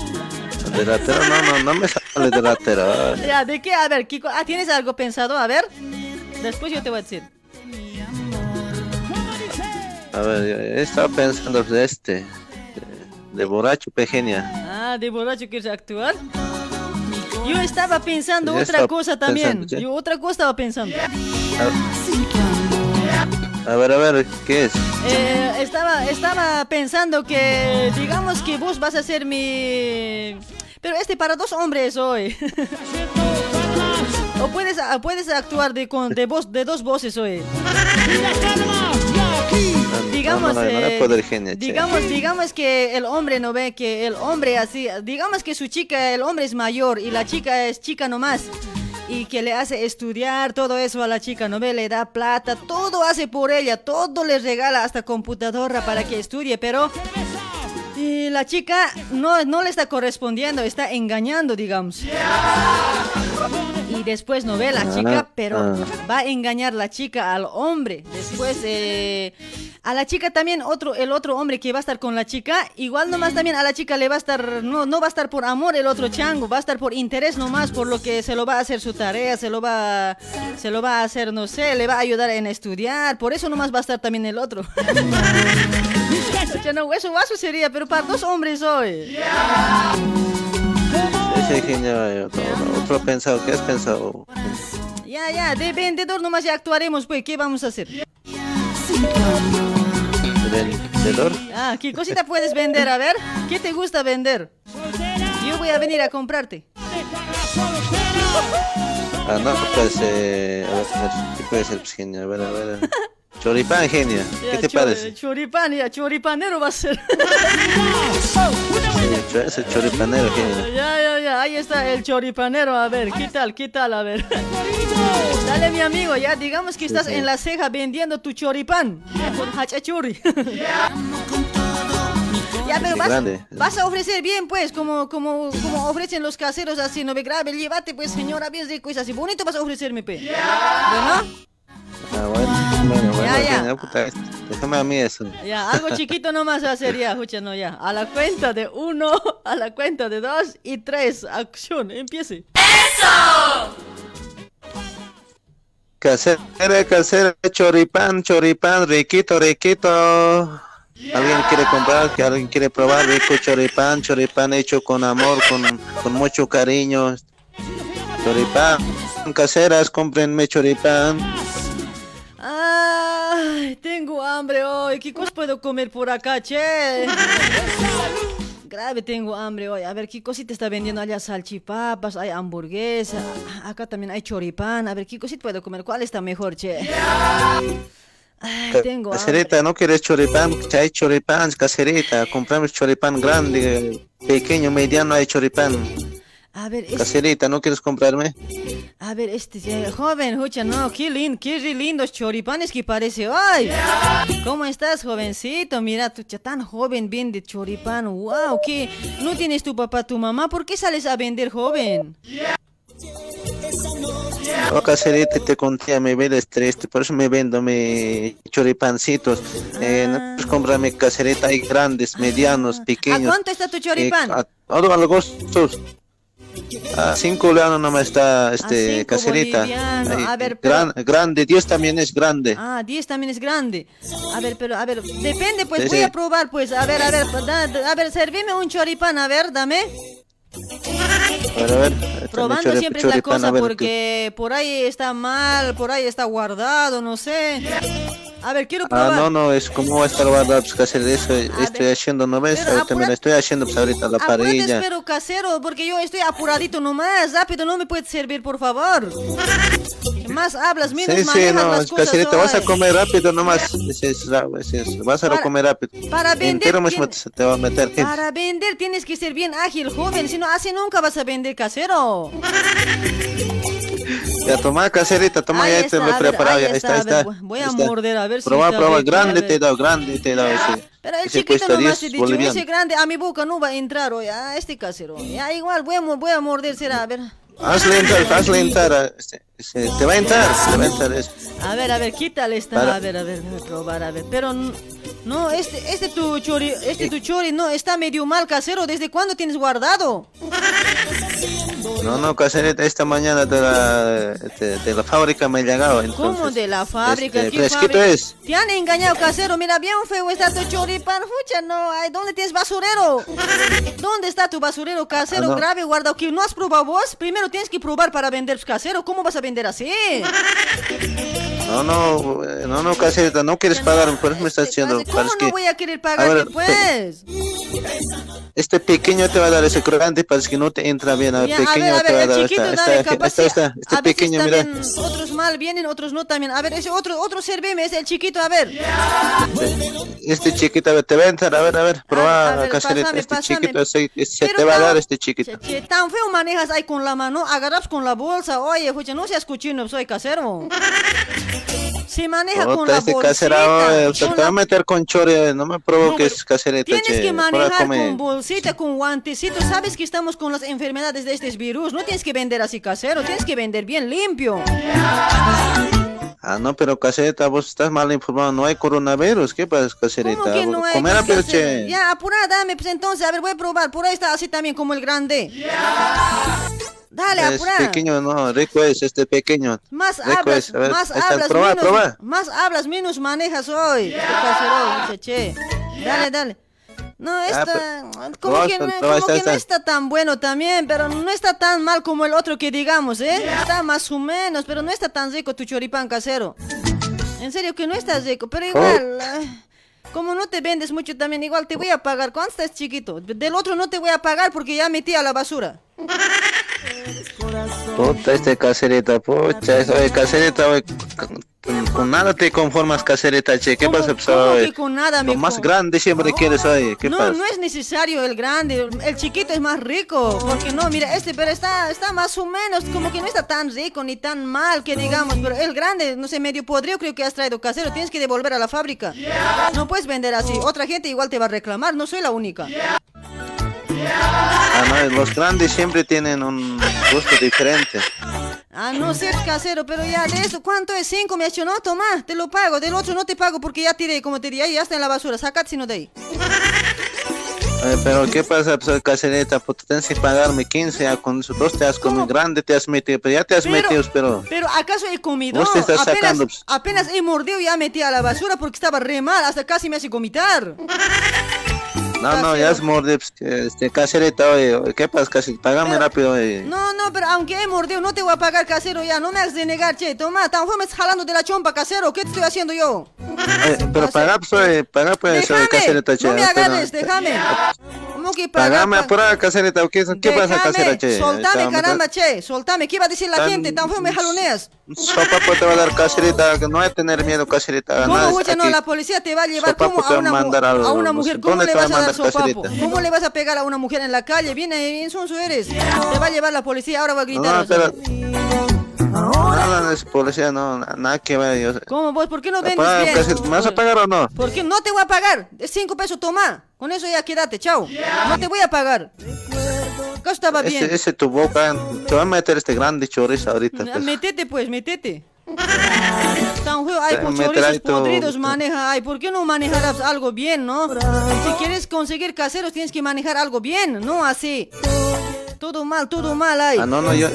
de- ratero, no, no, no me sale de ratero. Ya, ¿de qué? A ver, Kiko, ah, ¿tienes algo pensado? A ver, después yo te voy a decir. A ver, yo he estado pensando de este. De, de borracho, pegenia. Ah, de borracho quieres actuar. Yo estaba pensando Yo otra estaba cosa también. Yo otra cosa estaba pensando. A ver, a ver, ¿qué es? Eh, estaba, estaba pensando que, digamos que vos vas a ser mi... Pero este para dos hombres hoy. o puedes, puedes actuar de, con, de, voz, de dos voces hoy. Digamos, eh, digamos, digamos que el hombre no ve que el hombre así, digamos que su chica, el hombre es mayor y la chica es chica nomás y que le hace estudiar todo eso a la chica, no ve, le da plata, todo hace por ella, todo le regala hasta computadora para que estudie, pero y la chica no, no le está correspondiendo, está engañando, digamos. Y después no ve la chica, Ah, pero ah. va a engañar la chica al hombre. Después eh, a la chica también otro, el otro hombre que va a estar con la chica, igual nomás también a la chica le va a estar, no, no va a estar por amor el otro chango, va a estar por interés nomás, por lo que se lo va a hacer su tarea, se lo va, se lo va a hacer, no sé, le va a ayudar en estudiar, por eso nomás va a estar también el otro. Oye, no, eso vaso sería, pero para dos hombres hoy. Ese genio, otro, otro pensado, ¿qué has pensado? Ya, ya, de vendedor nomás ya actuaremos, pues, ¿qué vamos a hacer? ¿Vendedor? Ah, ¿qué cosita puedes vender? A ver, ¿qué te gusta vender? Yo voy a venir a comprarte. Ah, no, pues, eh, a ver, ¿qué puede ser, pues, genio? A ver, a ver. Choripán, genio, ¿qué Ya, te parece? Choripán, ya, choripanero va a ser. Ese choripanero, genio. ya, ya, ya, ahí está el choripanero. A ver, ¿qué tal? ¿Qué tal? A ver. Dale, mi amigo, ya, digamos que estás sí. en la ceja vendiendo tu choripán. Con hachachuri. Ya, pero vas, vas a ofrecer bien, pues, como, como, como ofrecen los caseros así, no ve grave, llévate, pues, señora, bien rico, y así bonito vas a ofrecerme, pues. ¿Bueno? Ah, bueno, bueno, bueno, Ya, ya. genio, puta, déjame a mí eso. Ya, algo chiquito nomás va a hacer ya, escucha, no, ya. A la cuenta de uno, a la cuenta de dos y tres. Acción, empiece. Casera, casera, choripán, choripán, riquito, riquito. ¿Alguien quiere comprar? ¿Que ¿Alguien quiere probar rico choripán? Choripán hecho con amor, con, con mucho cariño. Choripán, caseras, cómprenme choripán. Hambre hoy. ¿Qué cosa puedo comer por acá, che? Grave, tengo hambre hoy. A ver, ¿qué cosita está vendiendo allá? Salchipapas, hay hamburguesa. Acá también hay choripán. A ver, ¿qué cosita puedo comer? ¿Cuál está mejor, che? Ay, tengo hambre. Caserita, ¿no quieres choripán? Hay choripán, caserita. Compramos choripán grande, pequeño, mediano, hay choripán. A ver, es- Caserita, ¿no quieres comprarme? A ver, este eh, joven, escucha, no, qué lindo, qué lindos choripanes que parece. ¡Ay! ¿Cómo estás, jovencito? Mira, tú ya tan joven, vende choripán. ¡Wow! ¿Qué? ¿No tienes tu papá, tu mamá? ¿Por qué sales a vender, joven? Oh, caserita, te conté, me ves triste, por eso me vendo mis choripancitos. Eh, no puedes comprarme caserita, hay grandes, medianos, ¿A pequeños. cuánto está tu choripán? Eh, a, a los gustos. A cinco leones nomás está este caserita. boliviano. Ahí, A ver, pero- gran- grande, Dios también es grande. Ah, 10 también es grande. A ver, pero, a ver, depende, pues Sí, voy sí. a probar, pues. A ver, a ver, da- da- a ver, servime un choripán, a ver, dame. A ver, a ver. Probando chori- siempre es la choripán, cosa ver, porque por ahí está mal, por ahí está guardado, no sé. A ver, quiero Ah, probar. no, no, es como va a estar guardado, pues caserita, eso estoy haciendo, ¿no ves? Ahorita me la estoy haciendo, pues ahorita la parrilla. espero casero, porque yo estoy apuradito nomás. Rápido, no me puedes servir, por favor. Más hablas, menos Sí, sí, no, las cosas caserita, vas a comer rápido nomás. Es, ra- ese es, vas a Para- comer rápido. para vender Entero mismo tiene- se te va a meter. gente. Para vender tienes que ser bien ágil, joven. Si no, así nunca vas a vender casero. Ya toma caserita, toma, Ahí ya está, te lo a he preparado, ya está, está, a está. voy a morder, a ver si Proba, proba, a grande te he dado, grande te he dado ese. Pero el chiquito nomás 10 te he dicho, ese grande a mi boca no va a entrar hoy. Ah, este casero. Ya igual, voy a, voy a morder, será, a ver. Hazle entrar, hazle entrar. a este, este, te va a entrar, te va a entrar. A ver, a ver, quítale esta, Para- a ver, a ver, voy a probar, a ver. Pero no, este, este tu chori, este tu chori, no, está medio mal casero. ¿Desde cuándo tienes guardado? No, no, caserita, esta mañana de la, de, de la fábrica me ha llegado. Entonces, ¿Cómo de la fábrica? este, ¿Qué fresquito fábrica? es. Te han engañado, casero. Mira, bien feo está tu choripán. Fucha, no. Ay, ¿Dónde tienes basurero? ¿Dónde está tu basurero casero Ah, no. grave guardado? ¿Que no has probado vos? Primero tienes que probar para vender casero. ¿Cómo vas a vender así? No, no, no, no, caserita, no quieres pagar, por eso me estás haciendo. ¿Cómo Parece no que voy a querer pagarte, ver, pues? este pequeño te va a dar ese grande, parece que no te entra bien. A ver, a pequeño a te va a dar. esta, este a pequeño, mira. otros mal vienen, otros no también. A ver, ese otro, otro servime, ese el chiquito, a ver. Este chiquito, a ver, te va a entrar, a ver, a ver, a ver, caserita, este pásame. chiquito, ese- se te va a no, dar este chiquito. Che, tan feo manejas ahí con la mano, agarras con la bolsa. Oye, fucha, no seas cochino, soy casero. Se maneja con la bolsita. casera, te va la- a meter con chore, no me provoques, caserita, Tienes che, que manejar con bolsita, con guantecito. Sabes que estamos con las enfermedades de este virus. No tienes que vender así casero, tienes que vender bien limpio. Ah, no, pero caserita, vos estás mal informado, no hay coronavirus, ¿qué pasa, caserita? ¿Cómo que no hay? Comer Pues, pero ¿qué hacer? che. Ya, apura, dame, pues entonces, a ver, voy a probar. Por ahí está así también como el grande. Dale, Es apura. pequeño, no, rico es este pequeño. Más rico hablas, es, a ver, más hablas, menos, proba. más hablas, menos manejas hoy. Este casero, che. Dale, dale. No, esta, como que, no, como está, que está. no está tan bueno también, pero no está tan mal como el otro que digamos, ¿eh? Está más o menos, pero no está tan rico tu choripán casero. En serio que no está rico, pero igual, eh, como no te vendes mucho también, igual te voy a pagar. ¿Cuánto estás chiquito? Del otro no te voy a pagar porque ya metí a la basura. Puta, este caserita, pucha, oye, caserita, con, nada te conformas, caserita, che, ¿qué pasa, pues, ¿Cómo oye? que con nada, Lo más grande siempre quieres, oye, ¿qué no, pasa? no es necesario el grande, el chiquito es más rico, porque no, mira, este, pero está, está más o menos, como que no está tan rico ni tan mal que digamos, pero el grande, no sé, medio podrido creo que has traído casero, tienes que devolver a la fábrica. No puedes vender así, otra gente igual te va a reclamar, no soy la única. Ah, no, los grandes siempre tienen un gusto diferente. Ah, no sé, casero, pero ya de eso, ¿cuánto es? Cinco, me ha hecho, no, toma, te lo pago, del otro no te pago porque ya tiré, como te ahí ya está en la basura, sacate sino de ahí. Oye, pero ¿qué pasa, pues, caserita? Pues tienes que pagarme 15, ya con esos dos te has comido grande, te has metido, pero ya te has Pero- metido, pero... Pero ¿acaso he comido? Vos te estás apenas, sacando, pues. apenas he mordido y ya metí a la basura porque estaba re mal, hasta casi me hace vomitar. No, no, ya has mordido, pues, este, caserita, oye, ¿qué pasa, casi? Págame rápido, oye. No, no, pero aunque he mordido, no te voy a pagar casero ya, no me hagas de negar, che, toma, tan me estás jalando de la chompa, casero, ¿qué te estoy haciendo yo? Oye, pero paga, pues, oye, paga, pues, oye, caserita, che. No me no. agarres, déjame. ¿Cómo que pagar? Págame, apura, caserita, ¿qué, qué pasa, Déjame, casera, che? soltame, caramba, che, soltame, ¿qué va a decir la Tan- gente? Tan feo me jaloneas. Sopa pues te va a dar caserita, que no hay que tener miedo, caserita. ¿Cómo, nada, mucha, no? aquí. La policía te va a llevar como a a una, al- a una mujer. ¿Cómo ¿Dónde le vas a a dar ¿Cómo le vas a pegar a una mujer en la calle? Viene bien sonso eres. Te va a llevar la policía, ahora va a gritar. No, pero... No, no, es policía, no, na- nada que ver. Yo, ¿Cómo vos? ¿Por qué no vendes Paga, bien? ¿Me vas a pagar o no? ¿Por qué no te voy a pagar? Es cinco pesos, toma. Con eso ya quédate, chao. No te voy a pagar. Acá estaba bien. Ese, ese tu boca, te va a meter este grande chorizo ahorita. Pues. Métete pues, métete. Tan feo, ay, Te con meterá chorizos ahí tu- podridos maneja, ay, ¿por qué no manejarás algo bien, no? Si quieres conseguir caseros tienes que manejar algo bien, no así. Todo mal, todo mal, ay. Ah, no, no, yo.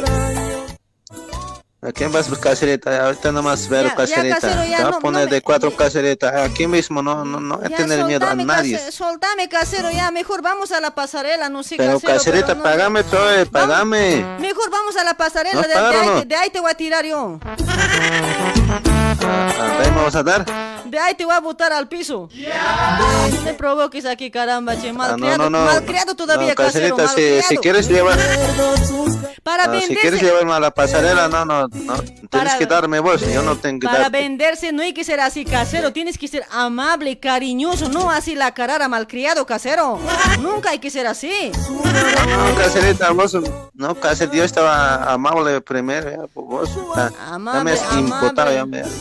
¿A quién vas a caserita? Ahorita nomás ver casero, ya Te va no- a poner no me- de cuatro caseritas. Aquí mismo no, no, no a tener miedo a nadie. case- soltame, casero, ya, mejor vamos a la pasarela, no sé, Pero casero, caserita, pero no- pagame todo, pagame. Mejor vamos a la pasarela, ¿No de, de ahí, de ahí te voy a tirar yo. ¿de ahí me vas a dar? De ahí te voy a botar al piso. No te provoques aquí, caramba, che, Ah, no, malcriado, no, no. malcriado todavía, casero, caserita, si, si quieres llevar. Para Ah, si venderse, quieres llevarme a la pasarela, no, no, no. Tienes Para- que darme vos, yo no tengo que para darte. venderse no hay que ser así, casero, tienes que ser amable, cariñoso, no así la carara malcriado, casero. Nunca hay que ser así. No, caserita, vos, no, caserita, yo estaba amable primero, ya, pues, vos, ah, me Amable, imputado, amable. ya me,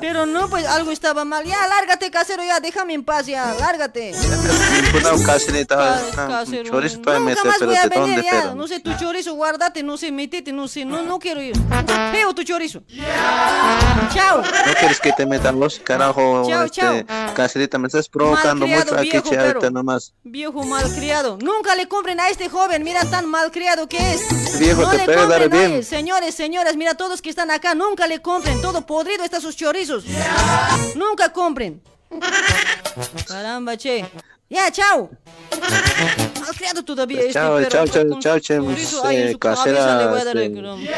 Pero no, pues algo estaba mal. Ya, lárgate, casero, ya, déjame en paz, ya, lárgate. casero, chorizo Nunca más voy a ¿de venir, ya. No sé, tu chorizo, guárdate, no sé, metete, no sé, no, no quiero ir. Feo tu chorizo. Chao. ¿No quieres que te metan los carajo? Chao, este, Caserita, me estás provocando mucho aquí, pero- nomás. Viejo malcriado. Nunca le compren a este joven, mira tan malcriado que es. Viejo, no te le puede dar compren, bien. oye, señores, señoras, mira todos que están acá, nunca le compren. Todo podrido están sus chorizos. Nunca compren. Caramba, che. Ya, chao. Malcriado todavía este Chao, perro, chao, chao, chao, che, ahí en eh, este, cromo.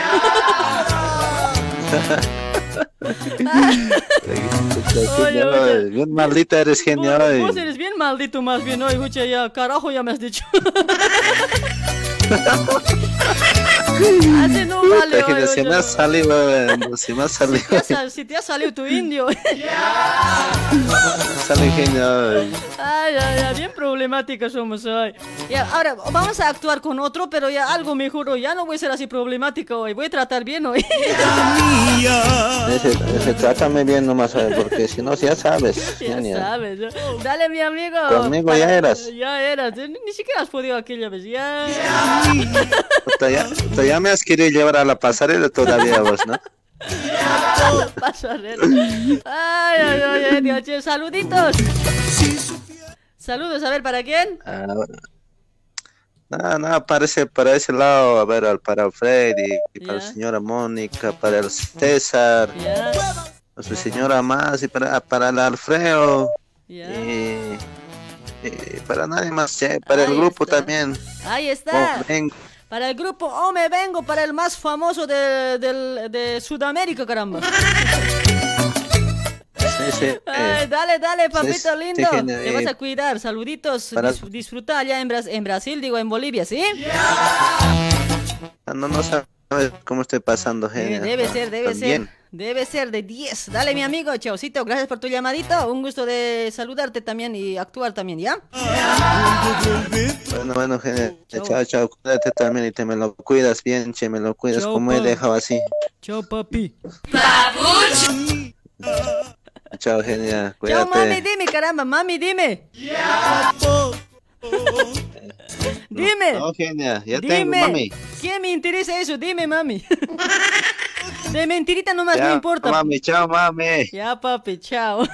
Oye, Bien maldita eres genial. Vos eres bien maldito más bien, oye, escucha ya, carajo ya me has dicho. Así no vale, oye, Se me ha salido, se me ha salido, Ya sal- Si te ha salido tu indio. sale genial. Ay, ay, ay, bien problemáticos somos hoy. Ya, ahora vamos a actuar con otro, pero ya algo mejor hoy. Ya no voy a ser así problemático hoy. Voy a tratar bien hoy. Ese, ese, trátame bien nomás, porque si no, ya sabes. ya genial. sabes. Dale, mi amigo. Conmigo ya eras. Ya eras. Ni ni siquiera has podido aquella vez. Ya. Ya, ya me has querido llevar a la pasarela todavía vos, ¿no? Ay, ay, ay, ay, Dios, saluditos. Saludos, a ver, ¿para quién? Ah, Nada, nada, parece para ese lado, a ver, al- para Freddy, y para la señora Mónica, para el César, para su señora más y para, para el Alfredo. Y, y para nadie más, che, para el grupo también. Ahí Oh, está. ven, Para el grupo O Me Vengo, para el más famoso de, del- de Sudamérica, caramba. sí, sí, eh, Ay, dale, dale, papito sí, lindo. Te vas a cuidar. Saluditos. para- dis- disfruta allá en, Bras- en Brasil, digo, en Bolivia, ¿sí? no, no sabes cómo estoy pasando, genial. debe ser, debe También. ser. Debe ser de 10. Dale, mi amigo, chaucito. Gracias por tu llamadito. Un gusto de saludarte también y actuar también, ¿ya? Bueno, bueno, genial. Chao, chao, cuídate también y te me lo cuidas bien, che, me lo cuidas como he dejado así. Chao, papi. Chao, genial, Chao, mami, dime, caramba. Mami, dime. Dime. No, genial, ya tengo, Dime. mami. ¿Qué me interesa eso? Dime, mami. De mentirita nomás Chao, no importa. mami, chao, mami. Ya, papi, chao.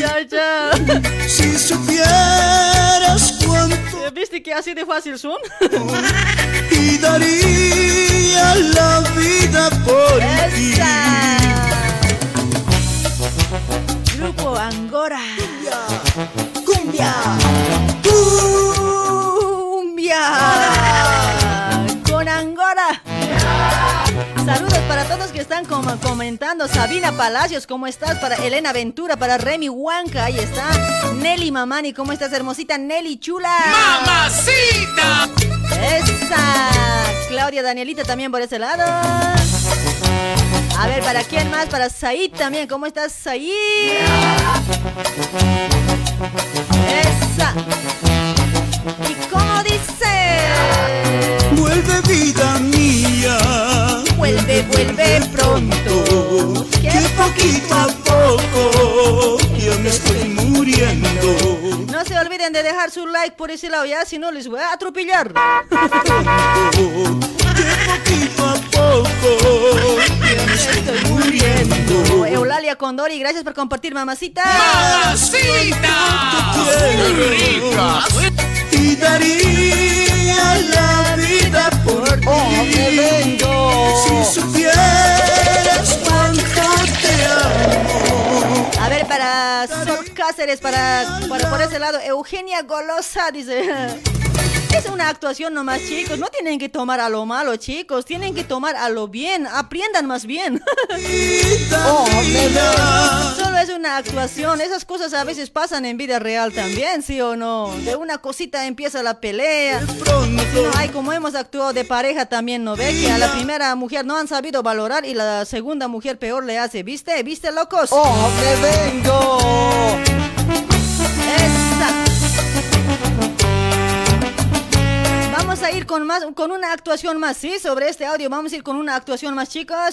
chao, chao. Si supieras cuánto Eh, ¿Viste que así de fácil son? y daría la vida por ti. Grupo Angora. Cumbia. Cumbia. Con Saludos para todos que están com- comentando. Sabina Palacios, ¿cómo estás? Para Elena Ventura, para Remy Huanca, ahí está. Nelly Mamani, ¿cómo estás, hermosita? Nelly Chula. ¡Mamacita! Esa. Claudia Danielita también por ese lado. A ver, ¿para quién más? Para Said también. ¿Cómo estás, Said? Esa. ¿Y cómo dice? Vuelve vida mía vuelve, vuelve pronto. Que poquito a poco yo me estoy muriendo. No se olviden de dejar su like por ese lado ya, si no les voy a atropellar. Que poquito a poco yo me estoy muriendo. Eulalia Condori, gracias por compartir, mamacita. ¡Mamacita! ¡Qué rica! Y daría la vida por ti. ¡Oh, me vengo! Si supieras cuánto te amo. A ver, para Sol Cáceres, para, para por ese lado, Eugenia Golosa dice. Es una actuación nomás, chicos. No tienen que tomar a lo malo, chicos. Tienen que tomar a lo bien. Aprendan más bien. Oh, Solo es una actuación. Esas cosas a veces pasan en vida real también, ¿sí o no? De una cosita empieza la pelea. No, ay, como hemos actuado de pareja también, ¿no ve? Que a la primera mujer no han sabido valorar y la segunda mujer peor le hace. ¿Viste? ¿Viste, locos? ¡Oh, me vengo! Vamos a ir con más, con una actuación más, ¿sí? Sobre este audio vamos a ir con una actuación más, chicos.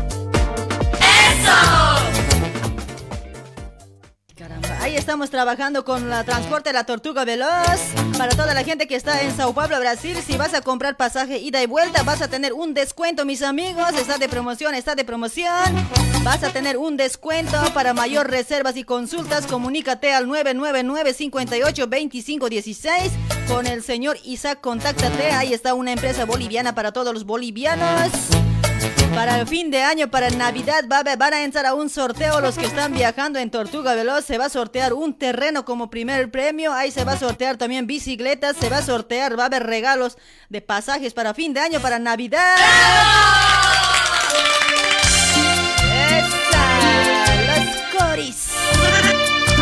Estamos trabajando con la transporte de la Tortuga Veloz. Para toda la gente que está en Sao Paulo, Brasil, si vas a comprar pasaje ida y vuelta, vas a tener un descuento, mis amigos. Está de promoción, está de promoción. Vas a tener un descuento para mayor reservas y consultas. Comunícate al 999 58 25 16 con el señor Isaac. Contáctate. Ahí está una empresa boliviana para todos los bolivianos. Para el fin de año, para Navidad, va a haber- van a entrar a un sorteo los que están viajando en Tortuga Veloz. Se va a sortear un terreno como primer premio. Ahí se va a sortear también bicicletas. Se va a sortear, va a haber regalos de pasajes para fin de año, para Navidad. ¡Esa! ¡Los coris!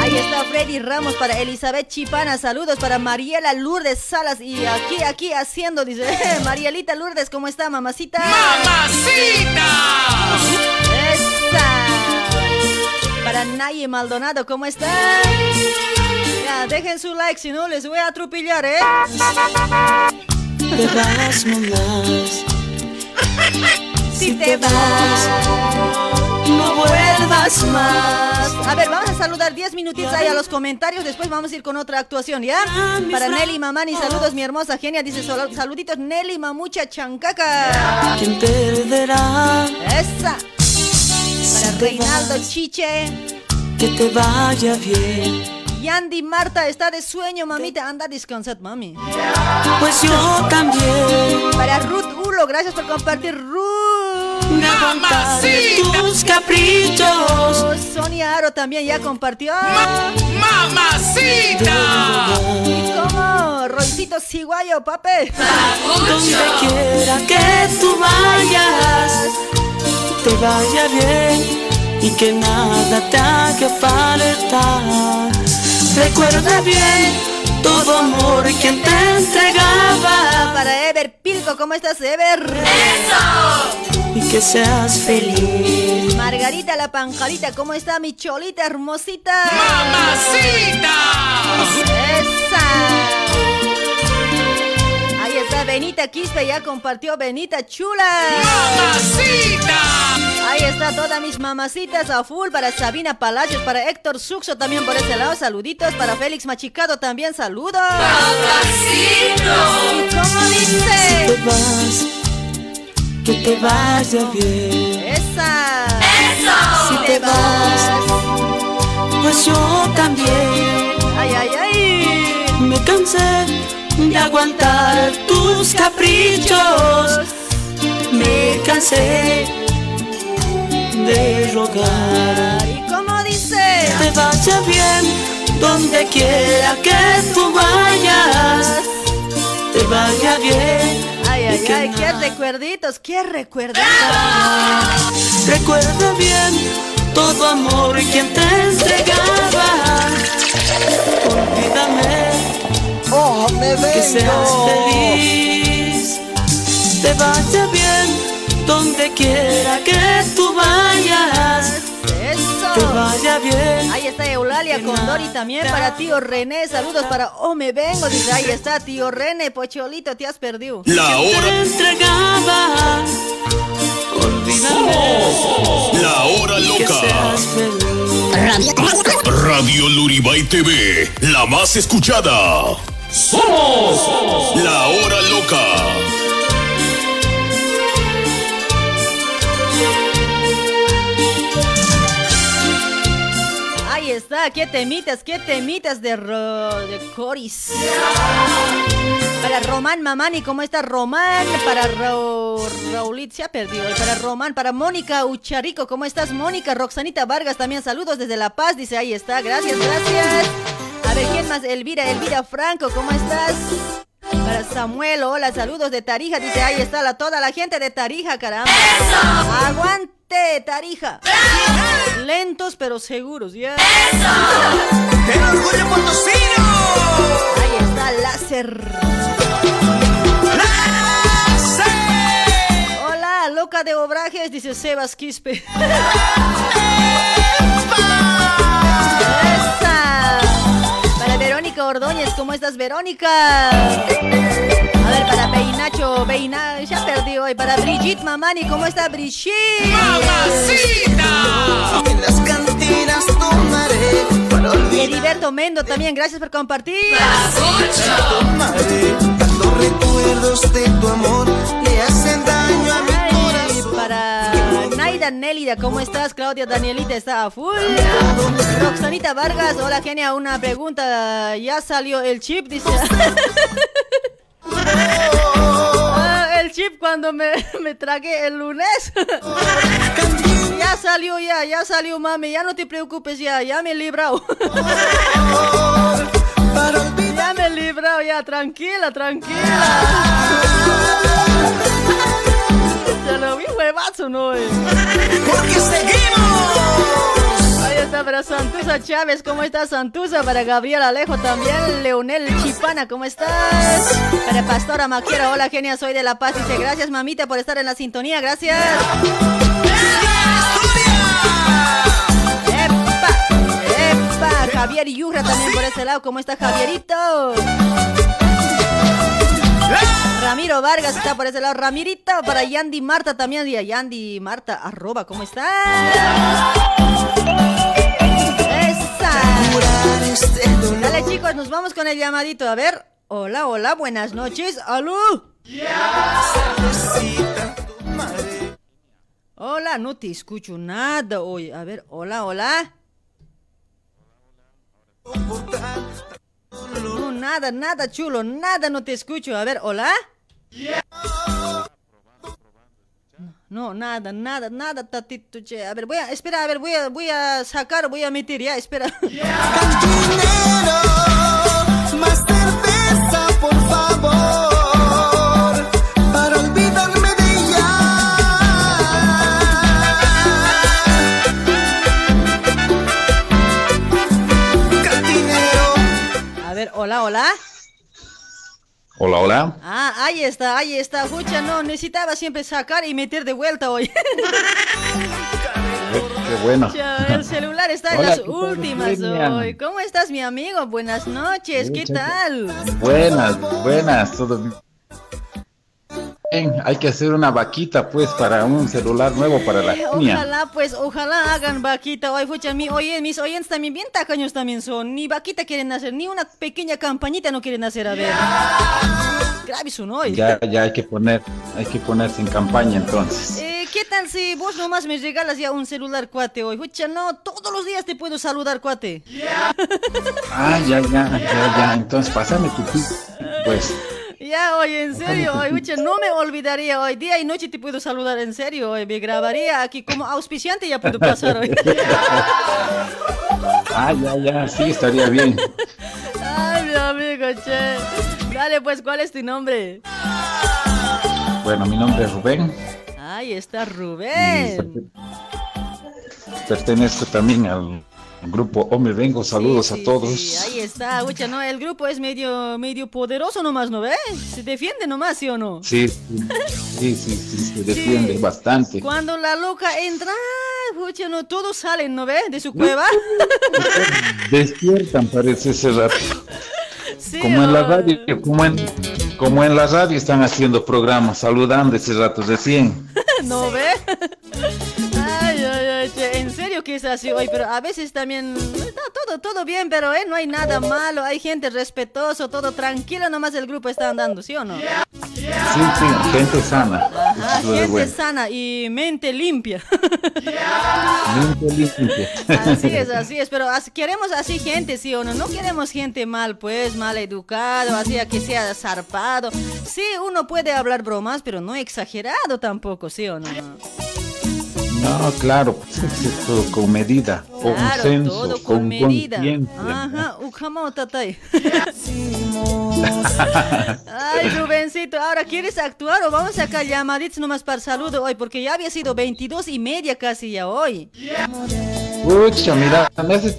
Ahí está Freddy Ramos para Elizabeth Chipana. Saludos para Mariela Lourdes Salas. Y aquí, aquí haciendo, dice Marielita Lourdes, ¿cómo está, mamacita? ¡Mamacita! ¡Esa! Para Naye Maldonado, ¿cómo está? Ya, dejen su like, si no les voy a atropellar, ¿eh? Te vas. Si te vas, no vuelvas más. A ver, vamos a saludar 10 minutitos ahí a los comentarios. Después vamos a ir con otra actuación, ¿ya? Para Nelly Mamani, saludos, mi hermosa genia. Dice "Solo- saluditos, Nelly Mamucha Chancaca. ¿Quién perderá? Esa. Para Reinaldo Chiche. Que te vaya bien. Yandy Marta está de sueño, mamita. Anda a descansar, mami. Pues yo también. Para Ruth Ulo, gracias por compartir, Ruth. Aguantaré tus caprichos. Sonia Aro también ya compartió. ¡Mamacita! ¿Y cómo? Roycito Ciguayo, pape. Donde quiera que tú vayas, te vaya bien y que nada te haga falta. Recuerda bien todo amor quien te entregaba Para Ever Pilco, ¿cómo estás, Ever? ¡Eso! Y que seas feliz. Margarita la panjarita, ¿cómo está mi cholita hermosita? ¡Mamacita! ¡Esa! Ahí está Benita Quispe ya compartió Benita Chula. ¡Mamacita! Ahí está todas mis mamacitas a full para Sabina Palacios, para Héctor Suxo también por ese lado. Saluditos para Félix Machicado también, saludos. ¡Mamacito! ¿Y cómo dice? Que te vaya bien. Esa. Si te vas, pues yo también. Ay, ay, ay. Me cansé de aguantar tus caprichos. Me cansé de rogar. ¿Y cómo dice? Te vaya bien donde quiera que tú vayas. Te vaya bien. Ay, qué recuerditos, qué recuerditos. Recuerda bien todo amor quien te entregaba. Olvídame. Oh, me que seas feliz. Te vaya bien donde quiera que tú vayas. Te vaya bien. Ahí está Eulalia Condori también para tío René. Saludos para Oh me vengo. Dice, ahí está tío René, Pocholito, te has perdido. La hora. Te entregaba. La hora loca. Radio Luribay TV, la más escuchada. Somos La Hora Loca. Está, qué temitas, qué temitas de, ro- de Coris. Para Román Mamani, ¿cómo está Román? Para Ro Raulit, se ha perdido. Para Román, para Mónica Ucharico, ¿cómo estás Mónica? Roxanita Vargas también, saludos desde La Paz, dice, ahí está, gracias, gracias. A ver, ¿quién más? Elvira, Elvira Franco, ¿cómo estás? Para Samuel, hola, saludos de Tarija, dice, ahí está la, toda la gente de Tarija, caramba. Tarija. Lentos pero seguros, ya. ¡El orgullo potosino! Ahí está, láser. Hola, loca de obrajes, dice Sebas Quispe. Esa. Para Verónica Ordóñez, ¿cómo estás, Verónica? Ver, para Peinacho, Peina, ya perdí hoy. Para Brigitte Mamani, ¿cómo está Brigitte? En las cantinas tomaré para Heriberto Mendo también, gracias por compartir. tomaré Tantos recuerdos de tu amor le hacen daño a mi para Naida Nélida, ¿cómo estás? Claudia Danielita está a full. Roxanita Vargas, hola genia, una pregunta. ¿Ya salió el chip? Dice. Ah, el chip cuando me, me tragué el lunes. ya salió ya, ya salió mami, ya no te preocupes ya, ya me he librado. ya me he librado ya, tranquila, tranquila. Se lo vi huevazo, ¿no? Porque seguimos. Ahí está para Santusa Chávez, ¿cómo estás Santusa? Para Gabriel Alejo también, Leonel Chipana, ¿cómo estás? Para Pastora Maquiera, hola genia, soy de La Paz, dice gracias mamita por estar en la sintonía, gracias. ¡Epa! ¡Epa! Javier Yurra también por ese lado, ¿cómo está Javierito? Ramiro Vargas está por ese lado. Ramirito para Yandy Marta también. Y a Yandy Marta, arroba, ¿cómo Dale chicos, nos vamos con el llamadito. A ver. Hola, hola, buenas noches. ¿Aló? Hola, no te escucho nada hoy. A ver, hola, hola. No, nada, nada chulo, nada no te escucho. A ver, hola. No, nada, nada, nada, tatito, che. A ver, voy a, espera, a ver, voy a, voy a sacar, voy a meter, ya, espera. Más cerveza, por favor, para olvidarme de ella. Cantinero. A ver, hola, hola. Hola, hola. Ah, ahí está, ahí está. Escucha, no, necesitaba siempre sacar y meter de vuelta hoy. Qué bueno. El celular está en Hola, las ¿qué tal, últimas hoy. ¿Cómo estás, mi amigo? Buenas noches, ¿qué tal? Buenas, buenas, todo bien. Hay que hacer una vaquita pues para un celular nuevo para la niña. Ojalá, pues, ojalá hagan vaquita. Oye, fucha, mi, oye, mis oyentes también bien tacaños también son. Ni vaquita quieren hacer, ni una pequeña campañita no quieren hacer, a ver. Grave su no. Ya, ya hay que poner, hay que ponerse en campaña entonces. Eh, ¿Qué tal si vos nomás me regalas ya un celular, cuate, hoy? Fucha, no, todos los días te puedo saludar, cuate. Ah, ya, ya, ya, ya. Entonces, pásame tu pues. Ya, oye, en serio, fucha, no me olvidaría hoy. Día y noche te puedo saludar, en serio, hoy. Me grabaría aquí como auspiciante, ya puedo pasar hoy. Ah, ya, ya, sí, estaría bien. Ay, mi amigo, che. Dale, pues, ¿cuál es tu nombre? Bueno, mi nombre es Rubén. Ahí está Rubén. Pertenezco también al grupo Hombre Vengo. Saludos a todos. Sí, ahí está, Ucha, no, el grupo es medio, medio poderoso nomás, ¿no ves? Se defiende nomás, ¿sí o no? Sí, sí, sí, sí, sí, se defiende bastante. Cuando la loca entra, Ucha, no, todos salen, ¿no ves? De su cueva. Despiertan, parece ese rato. Sí, Como en la oh. radio, como en, como en la radio están haciendo programas, saludando ese rato recién. ¿No ves? Serio que es así hoy, pero a veces también está todo, todo bien, pero eh, no hay nada malo, hay gente respetuoso, todo tranquilo, nomás el grupo está andando, ¿sí o no? Sí, sí, gente sana. Ajá, gente bueno. sana y mente limpia. Limpia, limpia. Así es, así es, pero queremos así gente, ¿sí o no? No queremos gente mal, pues, mal educado, así a que sea zarpado. Sí, uno puede hablar bromas, pero no exagerado tampoco, ¿sí o no? No, claro, es todo con medida, con Claro, senso, todo con, con medida. conciencia. Ajá, ukamo tatay. Ay, Rubencito, ahora quieres actuar o vamos a sacar llamaditos nomás para saludo hoy, porque ya había sido 22 y media casi ya hoy. Pucha, mira,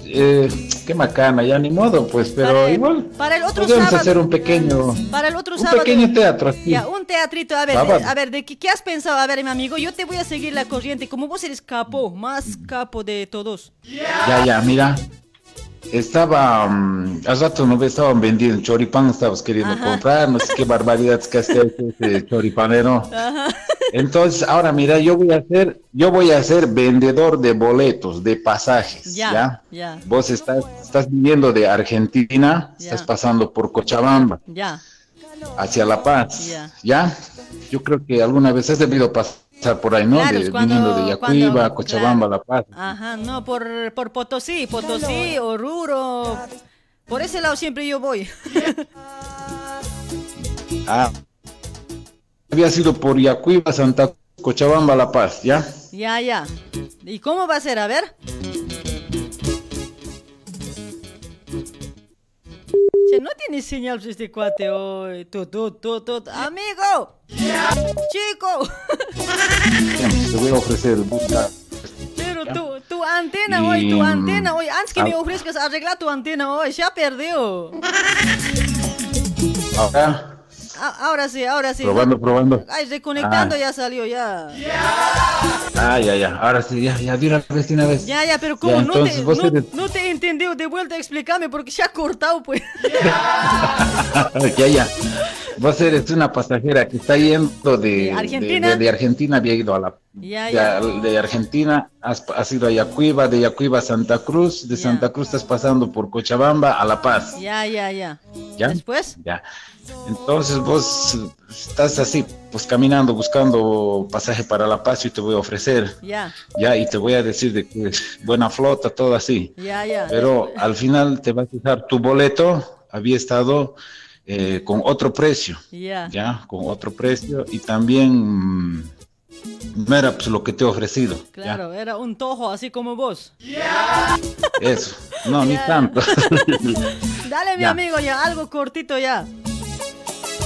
eh, qué macana, ya ni modo, pues, pero igual. Para el otro Podemos sábado. hacer un pequeño, Para el otro un sábado. pequeño teatro así. Ya, un teatrito. A ver, Sábado. a ver, ¿de qué, qué has pensado? A ver, mi amigo, yo te voy a seguir la corriente. Como vos eres capo, más capo de todos. Ya, ya, mira. Estaba, mm, hace rato no estaban vendiendo choripán, estabas queriendo Ajá. comprar, no sé qué barbaridades que hace ese choripanero. Ajá. Entonces, ahora mira, yo voy a hacer, yo voy a ser vendedor de boletos, de pasajes, Ya, ¿ya? ya. Vos estás, estás viniendo de Argentina, estás pasando por Cochabamba, Ya. hacia La Paz, Ya. ¿ya? Yo creo que alguna vez has debido pasar por ahí, ¿no? Claro, de, cuando- viniendo de Yacuiba, cuando- Cochabamba, La Paz. Ajá, no, por, por Potosí, Potosí, Oruro. Por ese lado siempre yo voy. Ah, había sido por Yacuiba, Santa Cochabamba, La Paz, ¿ya? ya, ya. ¿Y cómo va a ser? A ver. Che, no tiene señal este cuate hoy. Tut, tut, tut, tut. Amigo. Chico. Te voy a ofrecer busca. Pero tu, tu antena hoy, tu mm, antena hoy. Antes que me ah. ofrezcas arreglar tu antena hoy, ya perdió. Ahora, Ah, ahora sí, ahora sí. probando, probando. Ay, reconectando Ah. ya salió, ya. Ah, ya, ya. Ahora sí, ya, ya, de una vez, de una vez. Ya, ya, pero como no, te, no, eres- no te he entendido, de vuelta explícame porque se ha cortado, pues. ya, ya. Vos eres una pasajera que está yendo de, ¿De Argentina? de, de Argentina, había ido a la. Ya, de- ya. De, Argentina has, has ido a Yacuiba, de Yacuiba a Santa Cruz, de Santa Cruz estás pasando por Cochabamba a La Paz. Ya, ya, ya. ¿Ya? Después. Ya. Entonces vos estás así, pues caminando, buscando pasaje para La Paz y te voy a ofrecer. Ya, Ya, y te voy a decir de que es buena flota, todo así. ya, ya. Pero al final te vas a usar tu boleto, había estado eh, con otro precio, Ya. ya, con otro precio y también era pues lo que te he ofrecido, Claro, era un tojo así como vos. eso, no, ni Ya. tanto. Dale, mi Ya. amigo, ya, algo cortito ya.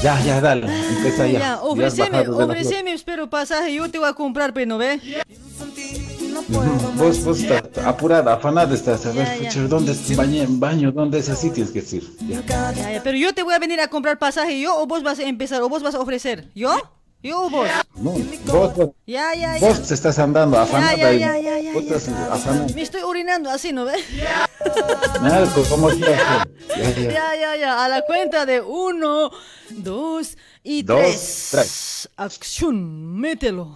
ya, ya, dale, empieza ya. Ya, Ya ofreceme, espero pasaje, yo te voy a comprar, pero no ve. Vos, vos estás apurada, afanada estás, a ver, Ya, ya. pucha, ¿dónde es baño, baño? ¿Dónde es así? Tienes que decir. Ya. Ya, ya, pero yo te voy a venir a comprar pasaje, yo o vos vas a empezar, o vos vas a ofrecer. ¿Yo? Yo vos. No, vos, vos, Ya, ya, ya. vos te estás andando afanada ya, ya, estás. Me estoy orinando así, ¿no ves? Pues, ¿cómo hace? Ya, ya. Ya. A la cuenta de uno, dos y Dos, tres. tres. Acción, mételo.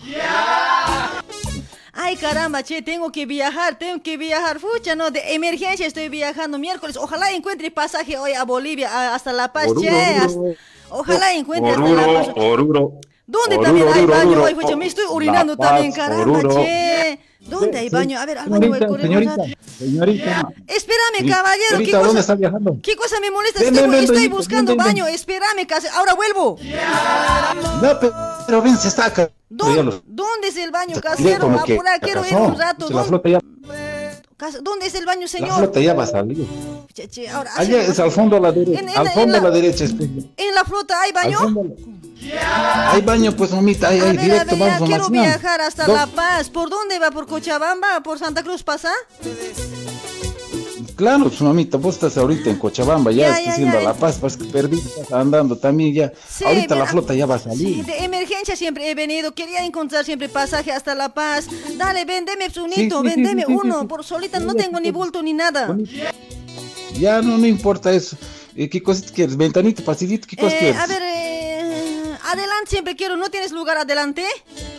Ay, caramba, che, tengo que viajar, tengo que viajar. Fucha, no, de emergencia estoy viajando miércoles. Ojalá encuentre pasaje hoy a Bolivia, a- hasta La Paz, Oruro, che. Oruro. hasta- Ojalá encuentre hasta La Paz. Oruro, Oruro. ¿Dónde Oruro, también hay Oruro, baño Oruro. fucha? Me estoy orinando Paz, también, caramba, Oruro. che. ¿Dónde hay baño? A ver, al baño a Señorita, señorita. Espérame, caballero, ¿qué ¿dónde cosa? está viajando? ¿Qué cosa me molesta? Ven, estoy ven, estoy buscando ven, ven, baño, espérame, casi. ahora vuelvo. No, pe- pero ven, se está acá. Lo- ¿Dónde es el baño, casero? Apura, quiero ir un rato. ¿Dónde, flota ya, cas- ¿Dónde es el baño, la señor? flota ya va a salir. Ahora, Allá es al fondo a la derecha. En- en al la- fondo en a la- la derecha. ¿En la flota hay baño? Fondo Hay baño, pues, mamita. Ahí, A ahí, ver, a directo, ver, ya vamos a quiero viajar hasta Dos- La Paz. ¿Por dónde va? ¿Por Cochabamba? ¿Por Santa Cruz pasa? Claro, pues, mamita, vos estás ahorita en Cochabamba, ya, Ya, estás yendo a La Paz, pues que perdí, estás andando también ya. Sí, ahorita la flota ya va a Sí, salir. de emergencia siempre he venido. Quería encontrar siempre pasaje hasta La Paz. Dale, vendeme unito, sí, sí, vendeme uno. Por solita no tengo ni bulto ni nada. Ya no, no importa eso. Eh, ¿Qué cosas quieres? ¿Ventanita, pasillito? ¿Qué cosas Eh, quieres? a ver, eh, adelante siempre quiero. ¿No tienes lugar adelante?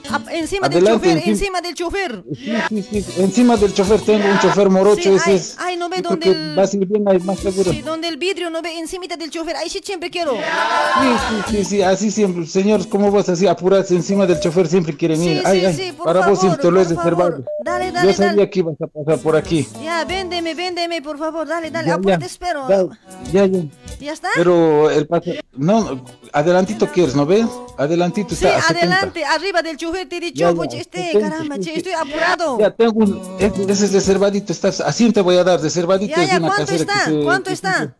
A- encima Adelante, del chofer, encima- del chofer. Sí, sí, sí. Encima del chofer tengo un chofer morocho, ese ay, es. ay, no ve que el- va a ir bien ahí, más seguro. Sí, donde el vidrio no ve encima del chofer. Ahí sí siempre quiero. Sí, sí, sí, sí, así siempre. Señores, ¿cómo vas así apurarse encima del chofer? Siempre quieren ir. Ay, ay, por para vos favor, siempre te lo he reservado. Dale, dale, Yo sabía dale. que ibas a pasar por aquí. Ya, véndeme, véndeme, por favor. Dale, dale. Ya, apura, ya, te espero. Ya, ya, ya. ¿Ya está? Pero el pasa... No, adelantito quieres, ¿no ves? Adelantito Sí, está 70. adelante, arriba del chofer te he dicho, pues este, 70, caramba, sí, che, sí. estoy apurado. Ya tengo un... Ese, es reservadito, estás... Así te voy a dar, reservadito. Ya, ya, una ¿cuánto está? se- ¿Cuánto está?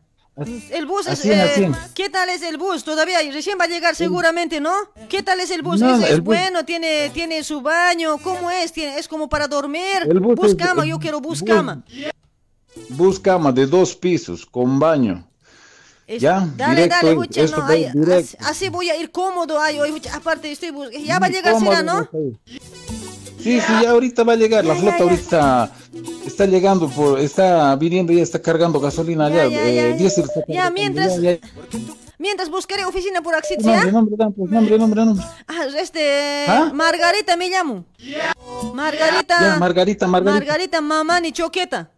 El bus es, Así en, así eh. ¿qué tal es el bus? Todavía recién va a llegar seguramente, ¿no? ¿Qué tal es el bus? No, ¿Es, es el bus- bueno? ¿Tiene, ¿Tiene su baño? ¿Cómo es? ¿Tiene, ¿Es como para dormir? El bus bus cama, el yo quiero bus bus- cama. Bus cama de dos pisos, con baño. Es- ya, dale, directo, dale, esto no, ay, así, así voy a ir cómodo, ay, hoy, aparte estoy bus- ya va a llegar, ¿Cómo será, ¿no? Sí, sí, ya ahorita va a llegar. La Ya, flota ya, ya. ahorita está, llegando, por, está viniendo ya está cargando gasolina Ya, eh, diésel Ya, mientras-. Mientras buscaré oficina por Axit, Nombre, nombre, pues, nombre, nombre, nombre. Ah, este, ¿Ah? Margarita me llamo. Margarita. Margarita, Margarita. Margarita Mamani Choqueta.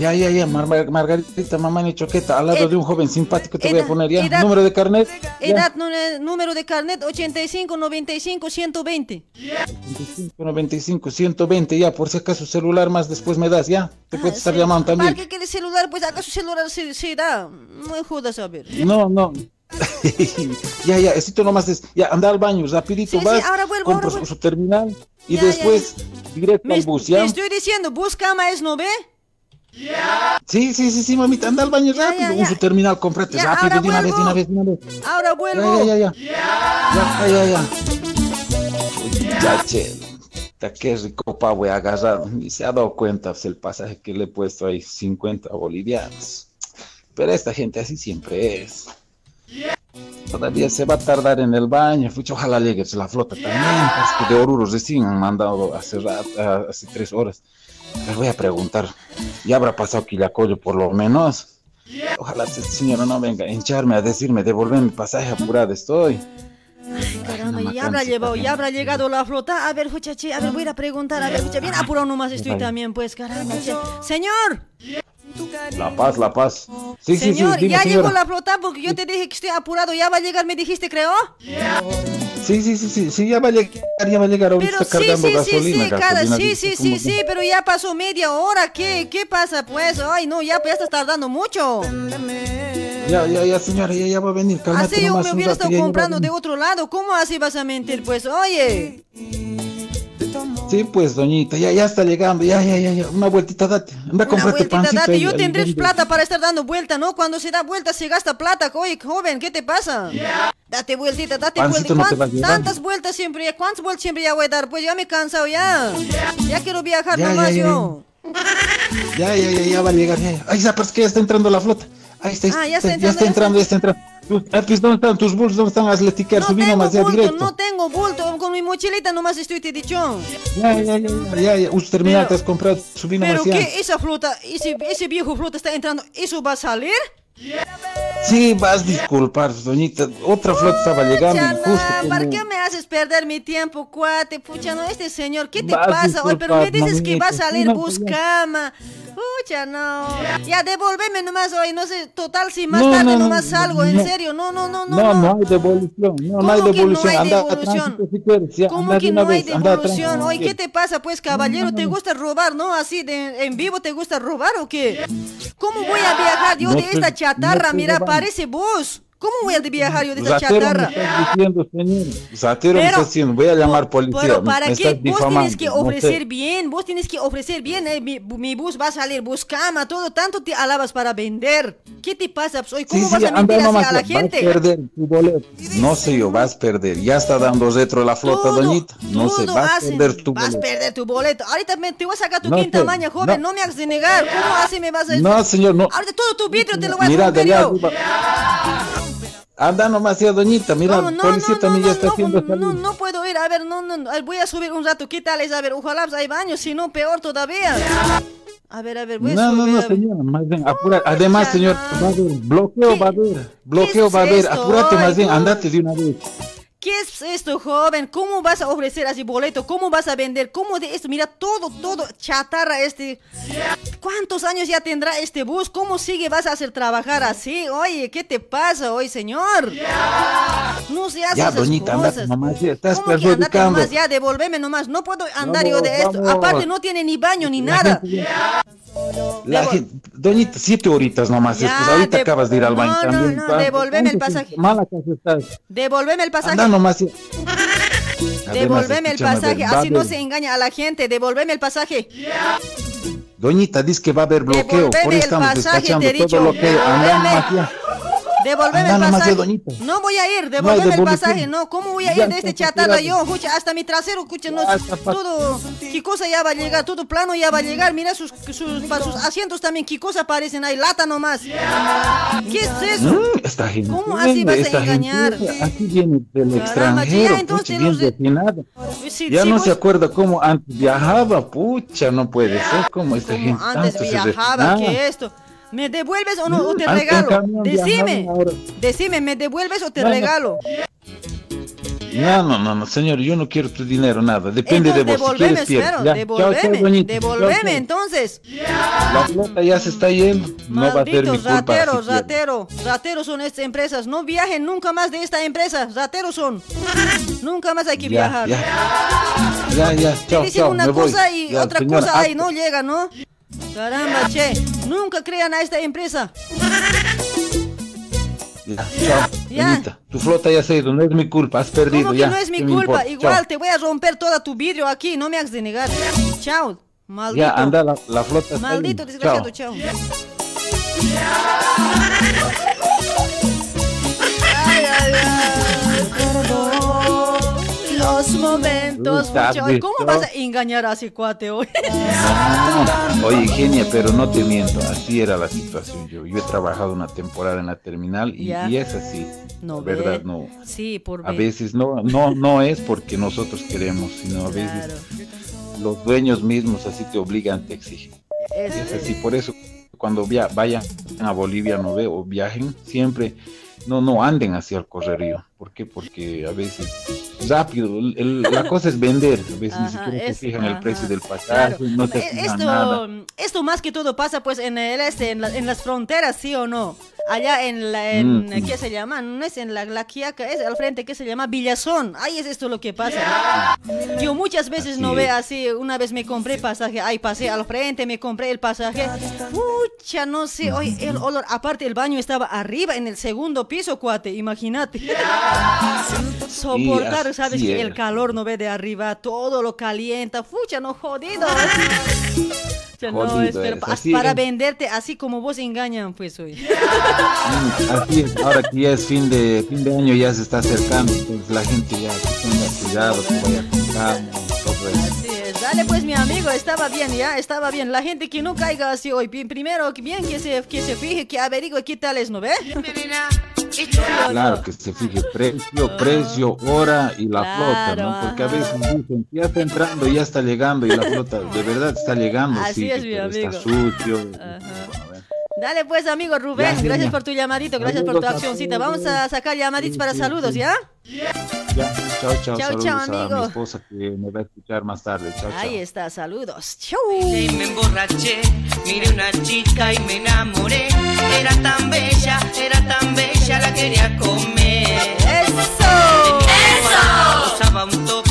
Ya, ya, ya, Mar- Mar- Margarita, mamá ni choqueta, al lado Ed- de un joven simpático te voy edad- a poner ya. edad- Número de carnet. ya. Edad, número de carnet 85 95 120. 95, 120, ya, por si acaso celular más después me das, ya. Te puedes estar llamando ¿Para también. qué quiere celular? Pues acaso celular se, se da. No me jodas a ver. No, no. ya, ya, necesito nomás es, ya, anda al baño, rapidito Sí, sí, vas, ahora vuelvo, compras ahora vuelvo. su terminal y Ya, ya, después directo al bus, Te ¿ya? estoy diciendo, bus cama es, ¿no ve? Sí, sí, sí, sí, mamita, anda al baño rápido, ya, un ya. su terminal, cómprate Ya, rápido, de una vez, de una vez, de una vez. Ahora vuelvo. Ya, ya, ya, ya. Ya, ya, ya. Che. Qué rico pavo voy a agarrar. Ni se ha dado cuenta pues, el pasaje que le he puesto ahí, 50 bolivianos. Pero esta gente así siempre es. Todavía se va a tardar en el baño. Fucha, ojalá llegue la flota también. Es que de Oruro recién han mandado hace, rato, hace tres horas. Les voy a preguntar. ¿Ya habrá pasado Quillacollo por lo menos? Ojalá esta señora no venga a hincharme a decirme, devolver mi pasaje apurado estoy. Caramba, ya habrá llevado, ya habrá llegado la flota. A ver, fucha, che, a ver, voy a ir a preguntar. A ver, fucha, bien apurado nomás estoy también, pues, caramba, che. Señor, La paz, la paz. Sí, sí, sí, señor, dime, ya llegó señora. la flota porque yo te dije que estoy apurado. Ya va a llegar, me dijiste, creo. Sí, sí, sí, sí, sí, ya va a llegar, ya va a llegar. Ahorita Pero está sí, cargando sí, sí, gasolina. sí, cara, gasolina, sí, sí, ¿cómo sí, sí, pero ya pasó media hora. ¿Qué, qué pasa, pues? Ay, no, ya, ya estás tardando mucho. Ya, ya, ya, señora, ya, ya va a venir. Cálmate Así yo me hubiera estado comprando de otro lado. ¿Cómo así vas a mentir, pues? Oye. Sí, pues, doñita, ya, ya está llegando. Ya, ya, ya, ya. Una vueltita date. Anda, Una vueltita, date. ahí, Yo ahí tendré plata para estar dando vuelta, ¿no? Cuando se da vuelta se gasta plata. Oye, joven, ¿qué te pasa? Date vueltita, date Pancito vuelta. no te va a ¿Cuán- ayudar. Tantas vueltas siempre, ¿cuántas vueltas siempre ya voy a dar? Pues ya me he cansado ya. Ya quiero viajar Ya, nomás ya, yo. Ya, ya, ya, ya va a llegar. Ya, ya. Ahí está, pues que ya está entrando la flota. Ahí está, Ah, ya está ya está entrando, ya está entrando. Tus apis, ¿dónde están tus bolsos? ¿Dónde están las letiqueras? Subí tengo nomás ya directo. no tengo bulto, con mi mochilita nomás estoy te dicho. Ya, ya, ya, ya, ya, ya. Us terminal, te has comprado, subí Pero nomás ya. que esa fruta, ese, ese viejo fruta está entrando, ¿eso va a salir? Sí, vas a disculpar, doñita. Otra flota estaba llegando y justo Pucha, ¿para como... qué me haces perder mi tiempo, cuate? Pucha, no, este señor, ¿qué te Vas pasa hoy? Pero me dices que va a mamita, salir no, buscama. Pucha, no. Ya, devuélveme nomás hoy, no sé, total, si más No, tarde no, no, nomás salgo, en serio. No, no, no, no. No, no hay devolución, no, no hay ¿Cómo que no devolución. hay anda ¿Cómo que no hay devolución? Oye, ¿qué te pasa, pues, caballero? ¿Te gusta robar, no? Así, de, en vivo, ¿te gusta robar o qué? ¿Cómo voy a viajar yo de esta no chatarra? te Mira, parece vos. ¿Cómo voy a viajar yo de esta Zatero me chatarra? estás diciendo, señor. Zatero me Pero- estás diciendo, voy a llamar policía. Pero me- para me qué vos tienes que no sé. ofrecer bien, vos tienes que ofrecer bien, eh, mi, mi bus va a salir buscama, todo tanto te alabas para vender. ¿Qué te pasa? Pues, oye, ¿Cómo Sí, vas sí, a mentir así nomás, a la vas gente? a perder tu boleto. No sé yo, vas a perder. Ya está dando retro la flota, doñita. No sé, Todo vas a perder tu vas a boleto. perder tu boleto. Ahorita me, te voy a sacar tu No quinta sé, maña, joven, no. no. me hagas de negar. ¿Cómo así me vas a No, señor, no. Ahorita todo tu vidrio te lo voy a Mira, de allá arriba. Anda nomás ya, doñita. Mira, el No, policía también ya está haciendo No, no puedo ir, a ver, no, no, no, voy a subir un rato, ¿qué tal es? A ver, ojalá hay baño, si no, peor todavía. A ver, a ver, voy a No, no, subir. no, a ver. señora, más bien, apura. Además, señor, va a haber bloqueo, va a haber, bloqueo va a haber. Apúrate más bien, no. andate de una vez. ¿Qué es esto, joven? ¿Cómo vas a ofrecer así boleto? ¿Cómo vas a vender? ¿Cómo de esto? Mira, todo, todo chatarra este. ¿Cuántos años ya tendrá este bus? ¿Cómo sigue vas a hacer trabajar así? Oye, ¿qué te pasa hoy, señor? No se hace Ya, esas doñita, andate cosas. nomás, ya estás ¿Cómo que andate nomás? Ya, devolveme nomás. No puedo andar yo de esto. vamos. Aparte, no tiene ni baño ni La nada. gente La gente, doñita, siete horitas nomás. Ya, después, ahorita de- acabas de ir al baño no, no, también. no, Pa- devolveme el ¿cuánto pasaje. Mala casa estás. Devolveme el pasaje. Nomás. Devolveme el pasaje. Así no se engaña a la gente. Devolveme el pasaje. Doñita, dice que va a haber bloqueo. Por Devolveme eso el estamos pasaje, te he todo dicho. lo que Devolveme. el pasaje. No voy a ir, No devolveme el devolución. pasaje. No, ¿cómo voy a ir de este chatarra yo? Escucha, hasta mi trasero, escucha, no, todo, qué cosa ya va a llegar, todo plano ya va a llegar. Mira sus, sus, sus asientos también, qué cosa parecen ahí, lata nomás. ¿Qué es eso? Mm, esta gente. ¿Cómo así vas a gente, engañar? Aquí viene del Caramba, extranjero, ya, entonces pucha, bien. Si- Ya si no vos- se acuerda cómo antes viajaba, pucha, no puede ser como esta gente antes tanto se viajaba, refinaba. que esto. ¿Me devuelves o no? ¿O te regalo? Decime, decime, ¿me devuelves o te regalo? No, no, no, no, señor, yo no quiero tu dinero, nada. Depende Entonces, de vos. Si devolveme, quieres, pierdes. espero, Ya, chao, chao, devolveme, devolveme Chao, chao. entonces. La flota ya se está yendo. No va a ser mi culpa. rateros, si pierdes. rateros, rateros son estas empresas. No viajen nunca más de esta empresa. Rateros son. Nunca más hay que Ya, viajar. ya. Ya, ya, Te chao, dicen chao, una me voy. cosa y Ya, otra señora, cosa ahí no llega, ¿no? Caramba, che. Nunca crean a esta empresa. Ya, chao, Ya. Tu flota ya se ha ido, no es mi culpa, has perdido ¿Cómo que ya. no es mi ¿qué me culpa? Igual Chao. te voy a romper toda tu vidrio aquí. No me hagas de negar. Chao. Maldito. Ya, anda, la, la flota está Maldito desgraciado, Chao. chao. Ay, ay, ay. Los momentos, mucho. ¿Cómo vas a engañar a ese cuate hoy? No, Oye, genia, pero no te miento, así era la situación. Yo, yo he trabajado una temporada en la terminal y, es así. No verdad, ve. no. Sí, por A ver. veces no, no, no es porque nosotros queremos, sino a veces los dueños mismos así te obligan, te exigen. Es- Es así, por eso cuando via- vayan a Bolivia no veo, o viajen, siempre no, no anden hacia el correrío. ¿Por qué? Porque a veces rápido, el- la cosa es vender, a veces ni siquiera es- se fijan el precio del pasaje, claro. no se fijan nada. Esto, esto más que todo pasa pues en el este, en, la- en las fronteras, ¿sí o no? Allá en la, en, Mm. ¿qué se llama? No es en la, la Quiaca, es al frente, ¿qué se llama? Villazón. Ahí es esto lo que pasa. Yo muchas veces Así no veo así, una vez me compré pasaje, ahí pasé al frente, me compré el pasaje. Pucha, no sé, hoy el olor, aparte el baño estaba arriba en el segundo piso, cuate, imagínate. Soportar, así ¿sabes? que El calor no ve de arriba, todo lo calienta, fucha, no jodido. Ya no, Jodido espero, así para es. venderte así como vos engañan, pues hoy. Así es, ahora que ya es fin de, fin de año, ya se está acercando, entonces la gente ya tenga cuidado, que vaya con calma, todo eso. Así es. Dale pues mi amigo, estaba bien, ya, estaba bien. La gente que no caiga así hoy, primero que bien que se, que se fije, que averigüe qué tal es, ¿no ve? Claro, que se fije precio, precio, hora y la flota, ¿no? Porque a veces dicen, ya está entrando, ya está llegando y la flota de verdad está llegando, Así sí, es, mi pero está amigo. sucio. Dale pues, amigo Rubén, gracias niña. por tu llamadito, gracias por tu a accioncita. Vamos a sacar llamaditos para saludos, ¿ya? Ya, chao, chao, Chao, saludos chao, a amigo. mi esposa que me va a escuchar más tarde. Chao, chao. Ahí está, saludos. Chau. Y me emborraché, miré una chica y me enamoré. Era tan bella, era tan bella, la quería comer. ¡Eso! ¡Eso! Usaba un una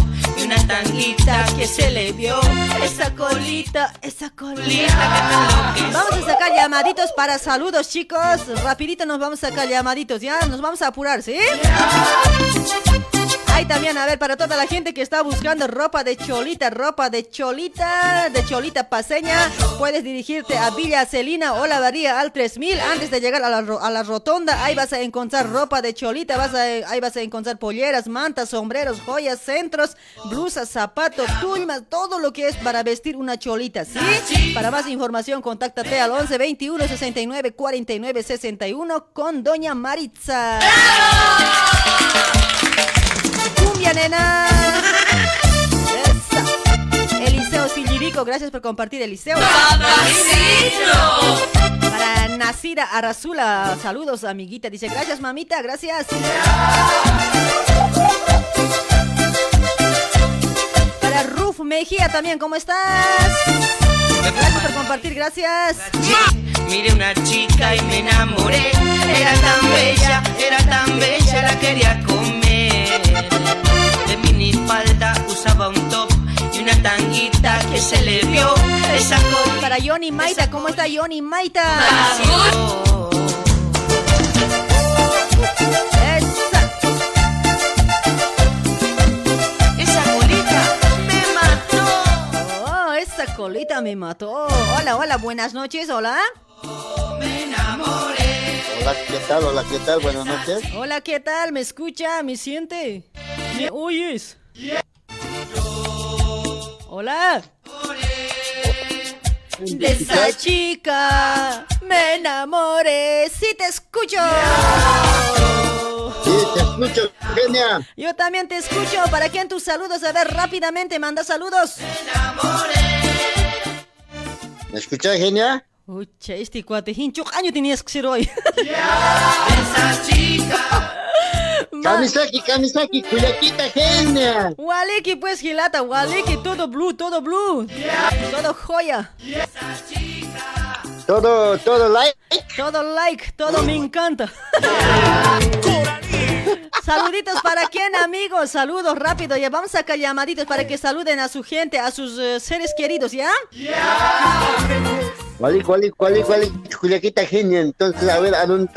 tanguita que se le vio. Esa colita, esa colita. Vamos a sacar llamaditos para saludos, chicos. Rapidito nos vamos a sacar llamaditos, ¿ya? Nos vamos a apurar, ¿sí? Hay también, a ver, para toda la gente que está buscando ropa de cholita, ropa de cholita, de cholita paseña, puedes dirigirte a Villa Celina o la Varía al 3000 antes de llegar a la, a la rotonda. Ahí vas a encontrar ropa de cholita, vas a, ahí vas a encontrar polleras, mantas, sombreros, joyas, centros, blusas, zapatos, tulmas, todo lo que es para vestir una cholita, ¿sí? Para más información, contáctate al 11 21 69 49 61 con Doña Maritza. Nena. Esa. Eliseo Sillirico, gracias por compartir, Eliseo. Para Nasira Arrazula, saludos, amiguita. Dice, gracias, mamita, gracias. Para Ruf Mejía también, ¿cómo estás? Gracias por compartir, gracias. Miré una chica y me enamoré. Era tan bella, era tan bella, la quería comer. Minifalda usaba un top y una tanguita que se le vio. Esa colita. Para Yoni Maita, ¿cómo está Yoni Maita? Esa colita me mató. Oh, esa colita me mató. Hola, hola, buenas noches, hola. Hola, ¿qué tal? Hola, ¿qué tal? Buenas noches. Hola, ¿qué tal? ¿Me escucha? ¿Me siente? ¿Me oyes? Hola. De esa chica me enamoré. Sí te escucho. Sí, te escucho, genia. Yo también te escucho. ¿Para quién tus saludos? A ver, rápidamente, manda saludos. ¿Me escuchas, genia? Uy, che, este cuate, hincho año tenías que ser hoy. Kamisaki, Kamisaki, Cuyaquita, genia. Waliki, pues, Gilata, Waliki, todo blue, todo blue. Todo joya. Todo, todo like. Todo like, todo me encanta. Saluditos para quién, amigos. Saludos rápido. Ya vamos a sacar llamaditos para que saluden a su gente, a sus eh, seres queridos, ¿ya? Cuali, cuali, cuali, cuali, Cuyaquita, genia. Entonces, a ver, a dónde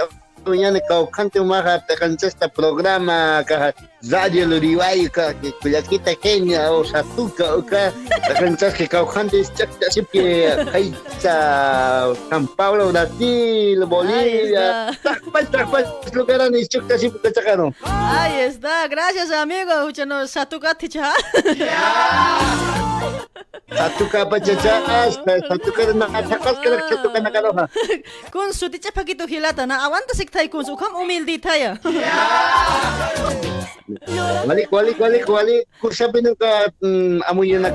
mañana caucante maja te cansa este programa caja radio luriway ka que Cuyaquita genia o satuca o ka te cansas que caucante es chacta siempre ahí sa San Pablo Brasil Bolivia takpal takpal lugaran es chacta siempre cachacaron Ahí está. Gracias, amigo. Uchano, satukati cha. satuca pachachas satuca na chacas que la satuca na kaloha Kun su ticha pakito hilata na awanta siktai kun su kam umildi taya. Wali, wali, wali, wali. Kung sabi nung ka, um, amoy yung mas,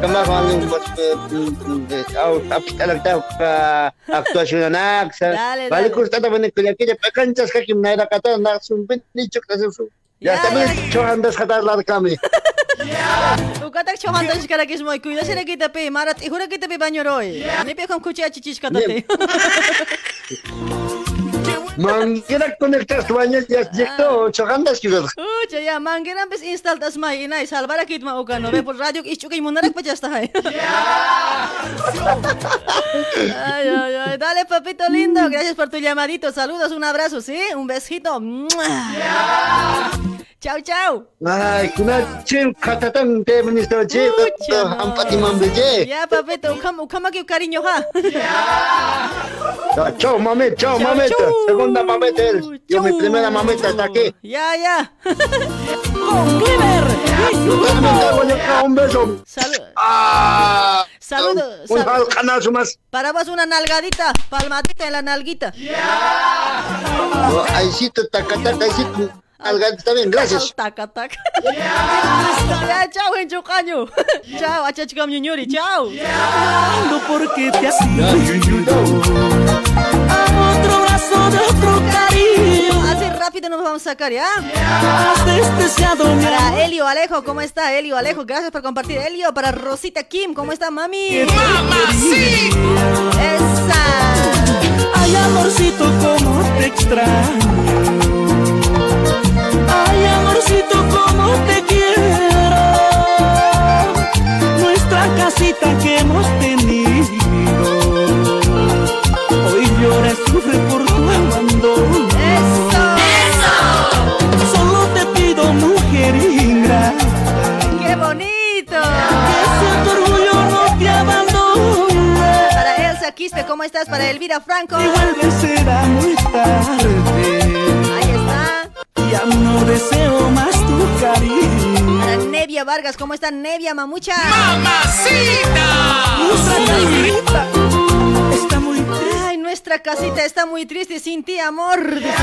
tapos talaga ka, aktuasyon na nak. Sa, Dale, wali dale. kung sa tabi ng kuya-kuya, pagkanchas ka kim naira ka ta, na sumpin ni chuk na susu. Ya, sabi, chohandas ka ta lar kami. Ukatak chohan dan shikara kis moy kuida sira kita pe marat ihura kita pe banyo roy. Ni pe kam kuchi achi chich kata te. Mangirak konektas tuanya, ya, jekto, chohandas juga. Ucha ya mangiran pes install tas mai inay salvara kit ma ukano be por radio ichu kay munarak pa chasta hai. Ay, ay, ay. Dale, papito lindo. Gracias por tu llamadito. Saludos, un abrazo, ¿sí? Un besito. ¡Mua! Chao, chao. Ay, kuna chim katatang te ministro che, ampati mambe che. Ya, papito, ukam, ukama que cariño, ha. Ya, Chao, mameta, chao, mameta. Segunda mameta, él. Yo mi primera mameta está aquí. Ya, ya. Con Clever. Yo también te voy a dar un beso. Salud. Ah, Saludos. un sal- canal más. Para vos una nalgadita, palmadita en la nalguita. No, Ahícito, tacataca, ahícito. Alga, está bien, gracias. Taca, taca. Ya, chao, en Chocaño. Chao, achachcam ñuñuri, chao. porque te has ido brazo de otro cariño. Así rápido nos vamos a amor. Para Elio Alejo, ¿cómo está Elio Alejo? Gracias por compartir. Elio, para Rosita Kim, ¿cómo está mami? ¡Esa! Ay, amorcito, cómo te extraño. ¿Cómo estás? Para Elvira Franco. Igual que será muy tarde. Ahí está. Ya no deseo más tu cariño. Para Nevia Vargas, ¿cómo está Nevia Mamucha? Nuestra casita está muy Ay, nuestra casita está muy triste sin ti, amor. Dice.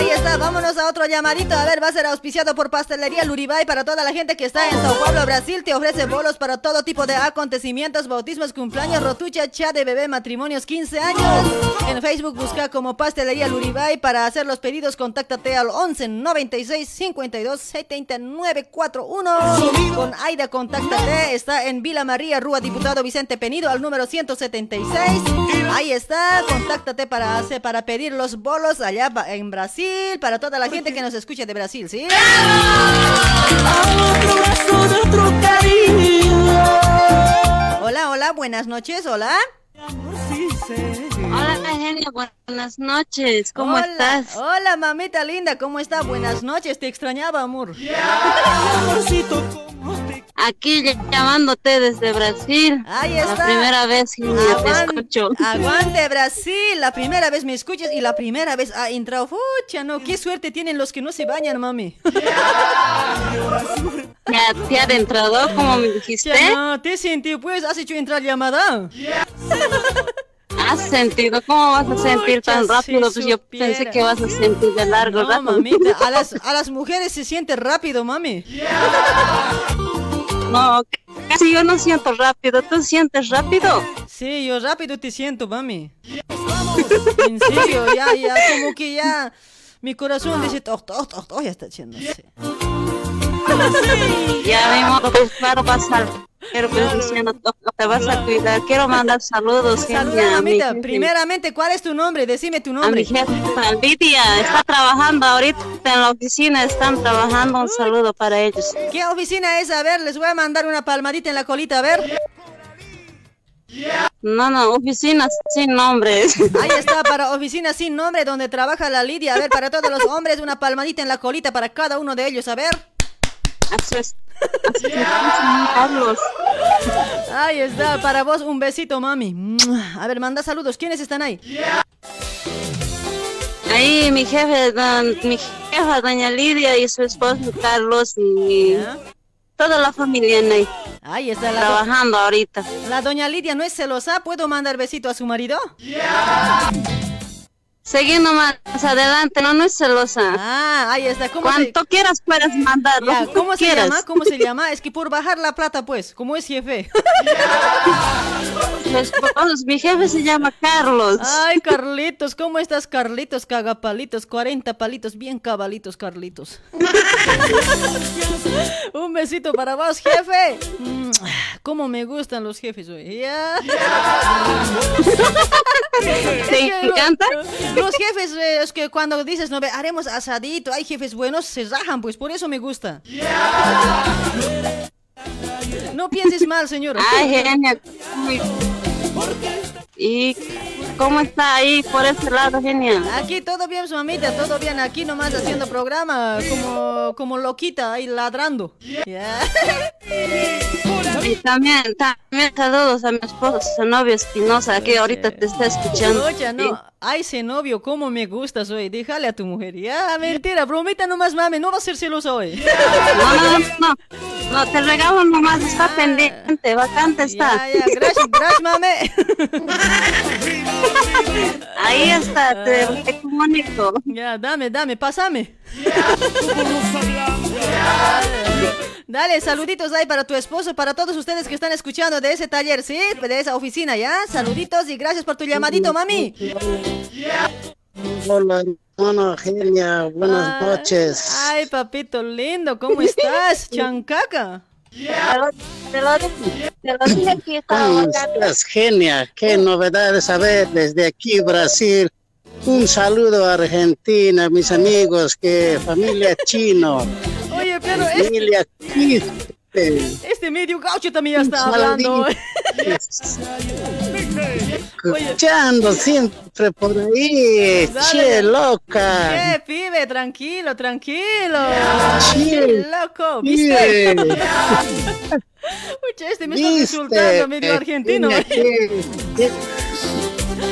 Ahí está, vámonos a otro llamadito. A ver, va a ser auspiciado por Pastelería Luribay para toda la gente que está en Sao Paulo, Brasil. Te ofrece bolos para todo tipo de acontecimientos, bautismos, cumpleaños, rotucha, chat de bebé, matrimonios, 15 años. En Facebook busca como Pastelería Luribay para hacer los pedidos. Contáctate al 11 96 52 79 41. Con Aida, contáctate. Está en Vila María, Rúa Diputado Vicente Penido, al número 176. Ahí está, contáctate para, hacer, para pedir los bolos allá en Brasil, para toda la gente que nos escuche de Brasil, ¿sí? Hola, hola, buenas noches, hola. Hola, Eugenia, buenas noches. ¿Cómo Hola, estás? Hola, mamita linda, ¿cómo está? Buenas noches, te extrañaba, amor. Aquí ll- llamándote desde Brasil. Ahí está. La primera vez que te escucho. Aguante Brasil, la primera vez me escuchas y la primera vez ha entrado. Fucha, no, qué suerte tienen los que no se bañan, mami. ¿Ya te ha entrado, como me dijiste? Ya no, te sentí, pues, has hecho entrar llamada. ¿Has sentido? ¿Cómo vas a sentir tan rápido? si Pues yo pensé que vas a sentir de largo No, rato. mamita, a las, a las mujeres se siente rápido, mami. No, casi yo no siento rápido. ¿Tú sientes rápido? Sí, yo rápido te siento, mami. En serio, ya, ya, como que ya. Mi corazón dice, toc, toc, toc, ya está haciéndose. Ya mi modo, pues claro, vas a... Pero pues diciendo, te vas a cuidar. Quiero mandar saludos, a mi mamita. Primeramente, ¿cuál es tu nombre? Decime tu A nombre. mi jefa Lidia, está trabajando ahorita en la oficina, están trabajando, un saludo para ellos. ¿Qué oficina es? A ver, les voy a mandar una palmadita en la colita, a ver. No, no, oficinas sin nombres. Ahí está, para oficina sin nombre, donde trabaja la Lidia. A ver, para todos los hombres, una palmadita en la colita para cada uno de ellos, a ver. Es, Carlos. Ahí está, para vos un besito, mami. A ver, manda saludos. ¿Quiénes están ahí? Ahí mi jefe, don- mi jefa, doña Lidia y su esposo Carlos y toda la familia en ahí. Ahí está la Trabajando ahorita. La doña Lidia no es celosa. ¿Puedo mandar besito a su marido? Siguiendo más adelante, no, no es celosa. Ah, ahí está. ¿Cómo Cuanto quieras puedes mandar. Ya, ¿Cómo se quieras. llama? ¿Cómo se llama? Es que por bajar la plata, pues, como es jefe. Mi jefe se llama Carlos. Ay, Carlitos, ¿cómo estás, Carlitos? Cagapalitos, 40 palitos, bien cabalitos, Carlitos. Un besito para vos, jefe. Mm, ¿Cómo me gustan los jefes hoy? Ya. ¿Te encanta? Los jefes, eh, es que cuando dices, no, ve, haremos asadito, hay jefes buenos, se rajan, pues por eso me gusta. No pienses mal, señora. Ay, genia. Y ¿cómo está ahí por ese lado, genial? Aquí todo bien, su mamita, todo bien. Aquí nomás haciendo programa como, como loquita ahí ladrando. Y también, también saludos a mi esposo, su novio Espinosa, que ahorita te está escuchando. Oye, no. Ay, ese novio, cómo me gusta hoy. Déjale a tu mujer. Ya, mentira, bromita nomás, mami. No va a ser celoso hoy. No, no, no, no, te regalo nomás, está pendiente, vacante está. Ya, ya, gracias, gracias, mami. Ahí está, te, te comunico. Ya, dame, dame, pásame. Dale, saluditos ahí para tu esposo, para todos ustedes que están escuchando de ese taller, ¿sí? De esa oficina, ¿ya? Saluditos y gracias por tu llamadito, mami. Hola, hermano Genia, buenas Ay, noches. Ay, papito lindo, ¿cómo estás? Chancaca. Te lo dije, te lo dije que estaba ¿Cómo bacán. estás, Genia? Qué novedades a ver desde aquí, Brasil. Un saludo a Argentina, mis amigos, que familia chino, Oye, pero familia Quispe. Este medio gaucho también ya está hablando. Escuchando siempre por ahí, Dale. che loca. ¿Qué, pibe? Tranquilo, tranquilo. Sí. Qué loco. ¿viste? Uy, este me está insultando medio argentino. Qué- qué-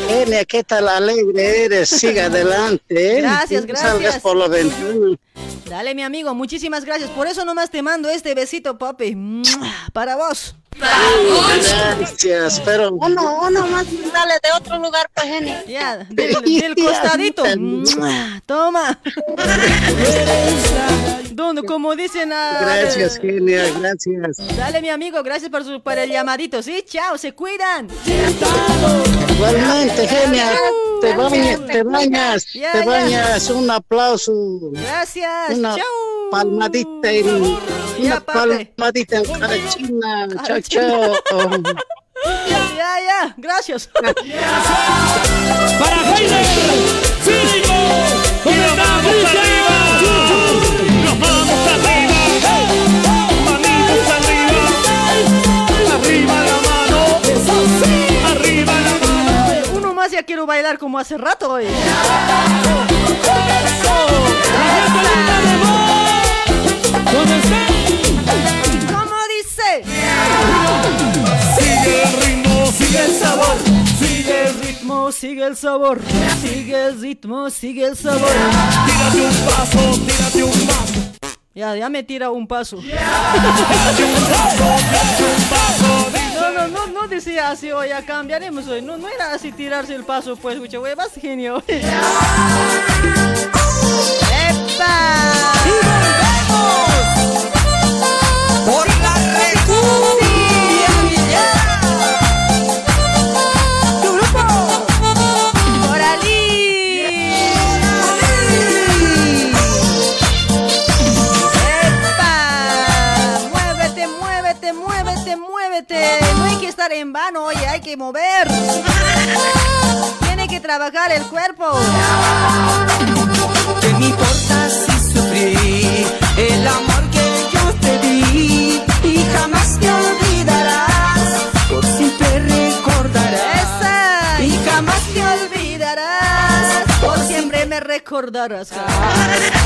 Genia, qué tal alegre eres, siga adelante. ¿eh? Gracias, No Salgas gracias. por los 21. Dale, mi amigo, muchísimas gracias. Por eso nomás te mando este besito, papi. Para vos. Gracias, pero Uno, uno más, dale de otro lugar, pues, Jenny. Ya, del, del costadito. Toma. Donde, como dicen a... gracias, Genia, gracias. Dale, mi amigo, gracias por, su, por el llamadito. Sí, chao, se cuidan. Igualmente, Genia, te bañas, te bañas, Ya, te bañas. Un aplauso, Gracias, una chao. palmadita en, una palmadita en cara china. Chao, chao. Ya, ya, gracias. Para Heider, Cínico, ¿dónde estamos ya quiero bailar como hace rato hoy. ¿Cómo dice? Sigue el ritmo, sigue el sabor, Sigue el ritmo, sigue el sabor. Sigue el ritmo, sigue el sabor. tírate un paso, tírate un paso. Ya, ya me tira un paso. Tírate un paso, tírate un paso. No, no, no, no decía así hoy, ya cambiaremos hoy. No, no era así tirarse el paso, pues, güey, vas genio. ¡Epa! Por la ¡Tu grupo! ¡Oralí! ¡Epa! ¡Muévete, muévete, muévete, muévete! Estar en vano, oye, hay que mover. Tiene que trabajar el cuerpo. ¿Qué me importa si sufrí el amor que yo te di? Y jamás te me recordarás.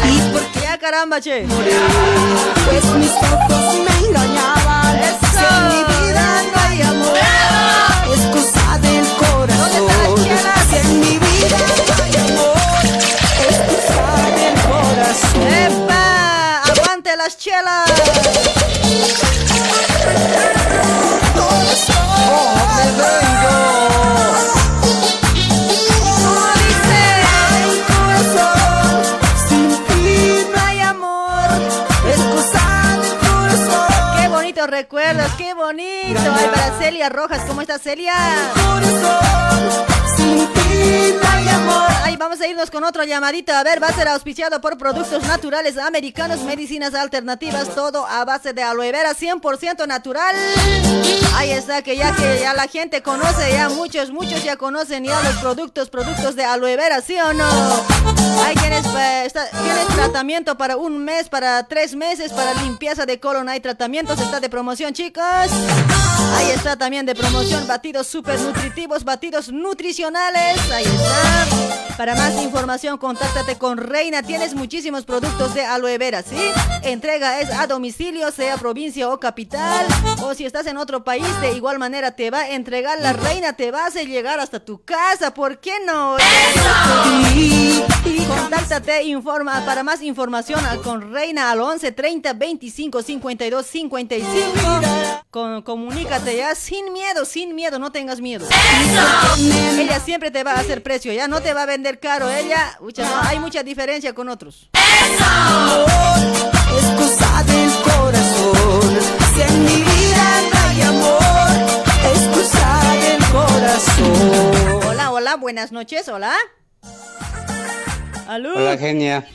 ¿Y por qué Ya caramba, che. Pues mis ojos me engañaban. Eso. Si en mi vida no hay amor, es cosa del corazón. Si en mi vida no hay amor, es cosa del corazón. ¡Epa! ¡Aguante las chelas! ¿Cómo recuerdos! ¡Qué bonito! Ay, para Celia Rojas, ¿cómo está Celia? Vamos a irnos con otro llamadito. A ver, va a ser auspiciado por productos naturales americanos, medicinas alternativas, todo a base de aloe vera, 100% natural. Ahí está, que ya que ya la gente conoce, ya muchos, muchos ya conocen ya los productos, productos de aloe vera, ¿sí o no? Quienes, eh, tra- tratamiento para un mes, para tres meses, para limpieza de colon. Hay tratamientos, está de promoción, chicos. Ahí está también de promoción, batidos super nutritivos, batidos nutricionales. Ahí está. Para más información, contáctate con Reina. Tienes muchísimos productos de aloe vera, ¿sí? Entrega es a domicilio, sea provincia o capital. O si estás en otro país, de igual manera te va a entregar la Reina, te va a hacer llegar hasta tu casa. ¿Por qué no? Contáctate, informa para más información con Reina al 11 30 25 52 55. Con, comunícate ya sin miedo, sin miedo, no tengas miedo. Ella siempre te va a hacer precio, ya no te va a vender caro. Ella, ucha, no, hay mucha diferencia con otros. Es cosa del corazón. Si en mi vida no hay amor, es cosa del corazón. Hola, hola, buenas noches, hola. ¿Aló? Hola, genia.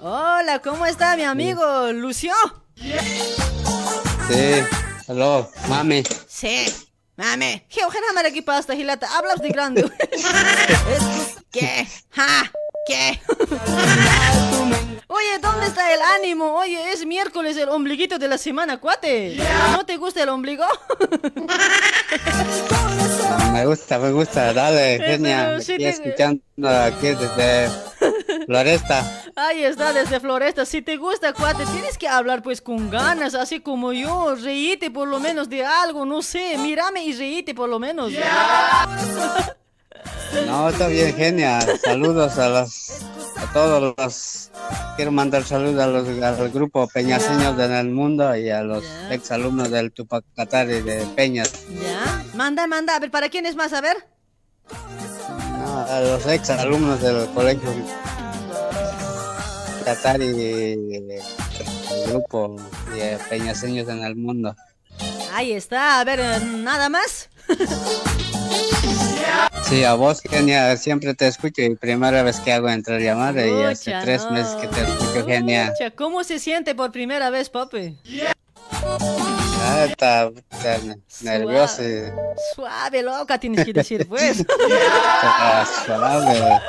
Hola, ¿cómo está mi amigo Lucio? Sí. Hello, mami. Sí, mame. ¿Qué ojena mara aquí pasta, Gilata? Hablas de grande. ¿Qué? ¿Ja? ¿Qué? Oye, ¿dónde está el ánimo? Oye, es miércoles, el ombliguito de la semana, cuate. ¿No te gusta el ombligo? Me gusta, me gusta. Dale, genia. sí estoy escuchando aquí desde Floresta. Ahí está, desde Floresta. Si te gusta, cuate, tienes que hablar pues con ganas, así como yo. Reíte por lo menos de algo, no sé. Mírame y reíte por lo menos. No, está bien, genia. Saludos a los, a todos los. Quiero mandar saludos a los, al grupo Peñaseños en el mundo y a los ex alumnos del Tupac Katari de Peñas. ¿Ya? Manda, manda. A ver, ¿para quién es más? A ver. No, a los ex alumnos del colegio Katari del grupo de Peñaseños en el mundo. Ahí está. A ver, eh, nada más. Sí, a vos, genia, siempre te escucho y primera vez que hago entrar llamada y hace tres no. meses que te escucho, genia. ¿Cómo se siente por primera vez, papi? Ah, está, y- Suave, loca, tienes que decir, pues. está suave.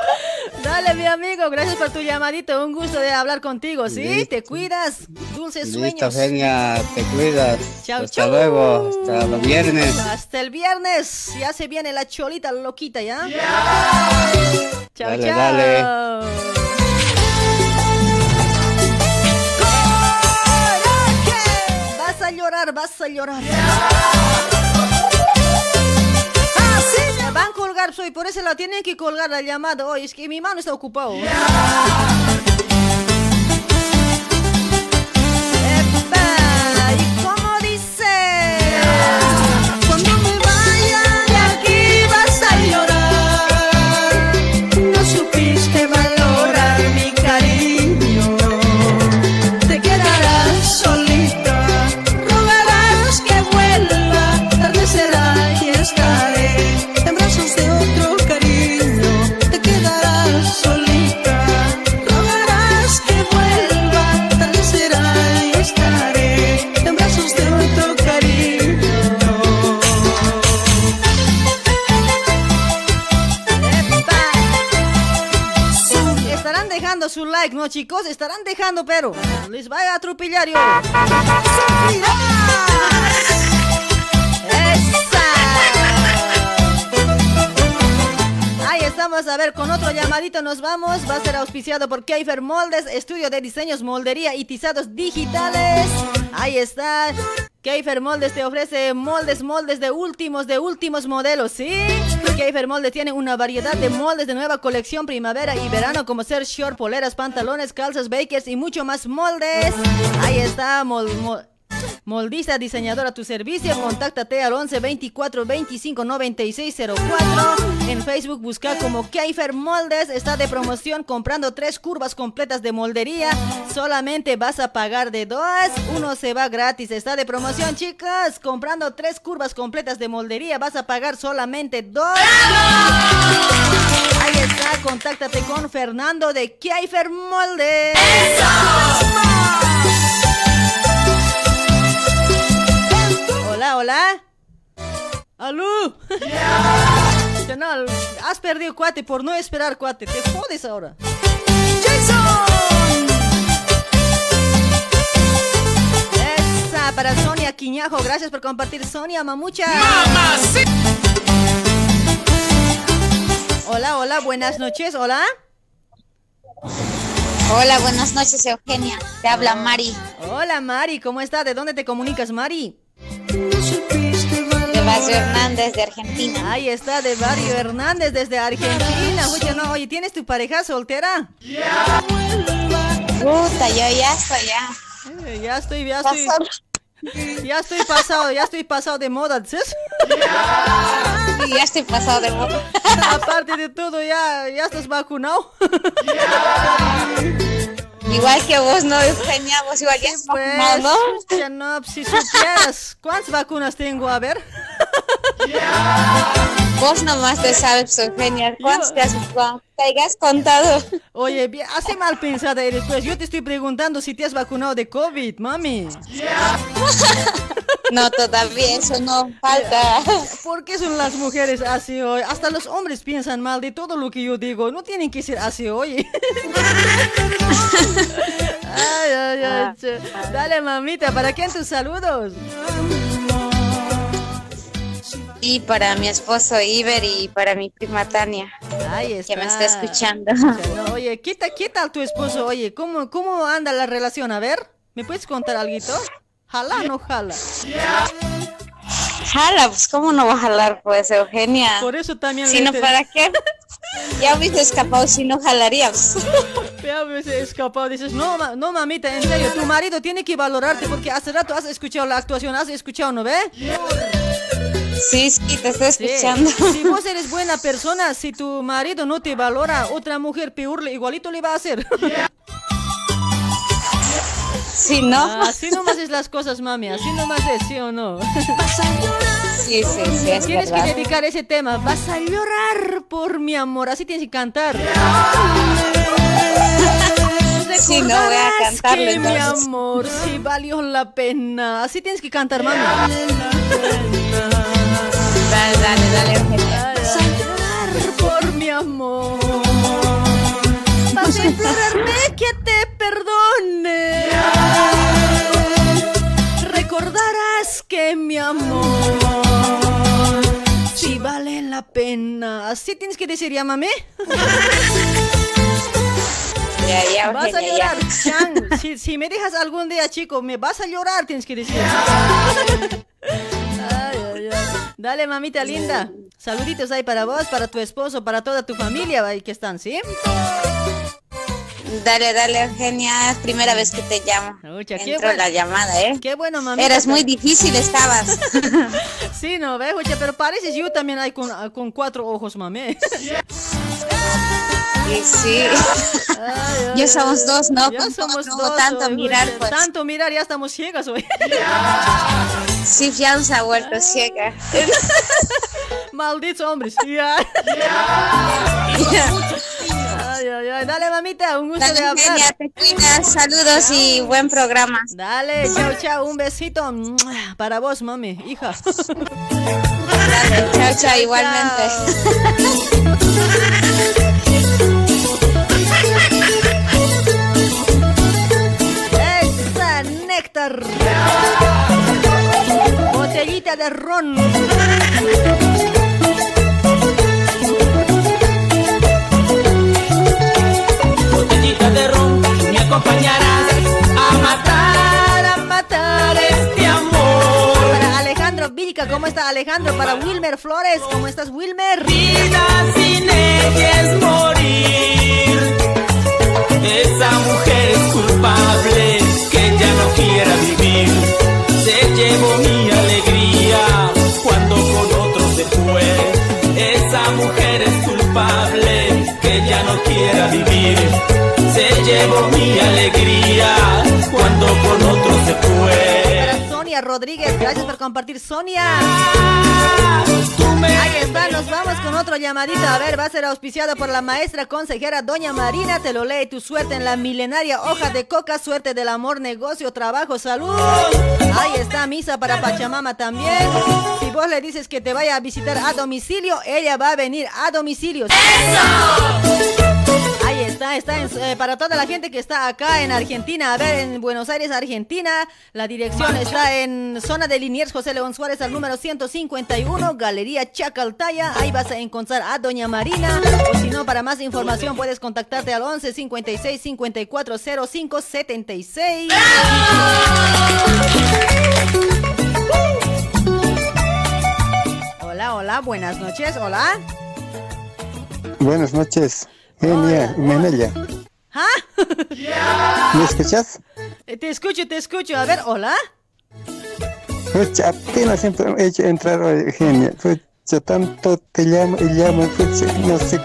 Dale, mi amigo, gracias por tu llamadito. Un gusto de hablar contigo, ¿sí? Listo. Te cuidas. Dulces Listo, sueños. genia, te cuidas. Chao, Hasta chao. luego, hasta el viernes. Hasta el viernes. Ya se viene la cholita loquita, ¿ya? Chao, Dale, chao. dale. Llorar, vas a llorar. Van a colgar, soy por eso la tienen que colgar la llamada hoy. Es que mi mano está ocupada. Dejando su like, ¿no, chicos? Estarán dejando, pero les va a atropellar yo. Ahí estamos, a ver, con otro llamadito nos vamos. Va a ser auspiciado por Keifer Moldes, estudio de diseños, moldería y tizados digitales. Ahí está. Keifer Moldes te ofrece moldes, moldes de últimos, de últimos modelos, ¿sí? Keifer Moldes tiene una variedad de moldes de nueva colección primavera y verano, como ser short, poleras, pantalones, calzas, bakers y mucho más moldes. Ahí está, mol- mol- Moldista diseñador a tu servicio, contáctate al 11 24 25 96 04. En Facebook busca como Keifer Moldes. Está de promoción comprando tres curvas completas de moldería. Solamente vas a pagar de dos. Uno se va gratis. Está de promoción, chicas. Comprando tres curvas completas de moldería vas a pagar solamente dos. Ahí está, contáctate con Fernando de Keifer Moldes. Hola, hola. ¡Aló! Yeah. Canal, has perdido cuate por no esperar cuate. Te jodes ahora. ¡Jason! Esa para Sonia Quiñajo. Gracias por compartir, Sonia Mamucha. Mamacita. Hola, hola, buenas noches. Hola. Hola, buenas noches, Eugenia. Te habla Mari. Hola, Mari. ¿Cómo estás? ¿De dónde te comunicas, Mari? De Barrio Hernández, de Argentina. Ahí está, de Barrio Hernández, desde Argentina. Oye, no, oye, ¿tienes tu pareja soltera? Puta, yo ya estoy ya. Eh, ya estoy, ya estoy. Ya estoy pasado, ya estoy pasado de moda. Sí, ya estoy pasado de moda. Aparte de todo, ya, ya estás vacunado. Igual que vos, ¿no, Eugenia? Vos igual ya estás Pues, ¿no? no, si supieras, ¿cuántas vacunas tengo? A ver. Vos nomás te sabes, Eugenia. ¿Cuántos te has vacunado? Te hayas contado. Oye, bien, hace mal pensada eres, pues yo te estoy preguntando si te has vacunado de COVID, mami. No, todavía eso no falta. ¿Por qué son las mujeres así hoy? Hasta los hombres piensan mal de todo lo que yo digo. No tienen que ser así hoy. ay, ay, ay. che. Dale, mamita, ¿para quién tus saludos? Y para mi esposo Iber y para mi prima Tania. Ahí está. Que me está escuchando. Oye, ¿qué, ta- ¿qué tal tu esposo? Oye, ¿cómo, ¿cómo anda la relación? A ver, ¿me puedes contar algo? ¿Jala o no jala? Jala, pues cómo no va a jalar, pues, Eugenia. Por eso también Si no, ¿para qué? Ya hubiese escapado si no jalaríamos. Ya he escapado, dices, no, no mamita, en serio, tu marido tiene que valorarte porque hace rato has escuchado la actuación, has escuchado, ¿no ve? Sí, sí, te estoy Sí. escuchando. Si vos eres buena persona, si tu marido no te valora, otra mujer peor, igualito le va a hacer. Sí, ¿no? Así nomás es las cosas, mami, así nomás es, ¿sí o no? Sí, sí, sí, es Tienes verdad. que dedicar ese tema, vas a llorar por mi amor, así tienes que cantar. Sí, no voy a cantarlo, que mi amor, sí valió la pena. Así tienes que cantar, mami. Dale, dale, dale, Eugenia. Llorar por mi amor. Vas a implorarme que te perdone. Recordarás que mi amor sí vale la pena. Así tienes que decir, llámame. Vas a llorar. Chan. Si, si me dejas algún día, chico, me vas a llorar, tienes que decir. Ay, ay, ay. Dale, mamita linda. Saluditos ahí para vos, para tu esposo, para toda tu familia ahí que están, ¿sí? Dale, dale, Eugenia. Es primera vez que te llamo. Ucha, qué Entró bueno. la llamada, ¿eh? Qué bueno, mamita. Eras muy difícil, estabas. Sí, no, ve, ucha, pero pareces yo también ahí con, con cuatro ojos, mami. Sí, sí. Ya somos dos, ¿no? Ya Pues, somos no, dos. tanto hoy, mirar, pues. Tanto mirar, ya estamos ciegas hoy. Sí, ya se ha vuelto ciega. Malditos hombres. Ya. Ay, ay, ay. Dale, mamita, un gusto Dale, de hablar. Eugenia, te cuidas. Saludos y buen programa. Dale, chao, chao, un besito para vos, mami, hija. Dale, chao, chao, igualmente. Esa néctar. Botellita de ron. Botellita de ron, me acompañarás a matar, a matar este amor. Para Alejandro Vilca, ¿cómo está Alejandro? Para Wilmer Flores, ¿cómo estás Wilmer? Vida sin ella es morir. Esa mujer es culpable que ya no quiera vivir. Se llevó mi alegría cuando con otro se fue. Esa mujer es culpable que ya no quiera vivir. Se llevó mi alegría cuando con otro se fue. Rodríguez, gracias por compartir, Sonia. Ahí está, nos vamos con otro llamadito. A ver, va a ser auspiciado por la maestra consejera Doña Marina. Te lo lee tu suerte en la milenaria hoja de coca. Suerte del amor, negocio, trabajo, salud. Ahí está, misa para Pachamama también. Si vos le dices que te vaya a visitar a domicilio, ella va a venir a domicilio. Ahí Ahí está, está en- eh, para toda la gente que está acá en Argentina. A ver, en Buenos Aires, Argentina. La dirección está en zona de Liniers, José León Suárez, al número 151, Galería Chacaltaya. Ahí vas a encontrar a Doña Marina. O si no, para más información puedes contactarte al 11 56 54 05 76. Hola, hola, buenas noches, hola. Buenas noches, Genia y Menella. ¿Ah? ¿Me escuchas? Eh, Te escucho, te escucho. A ver, hola. Pucha, apenas he hecho entrar hoy, Genia. Pucha, tanto te llamo y llamo, pucha, no sé,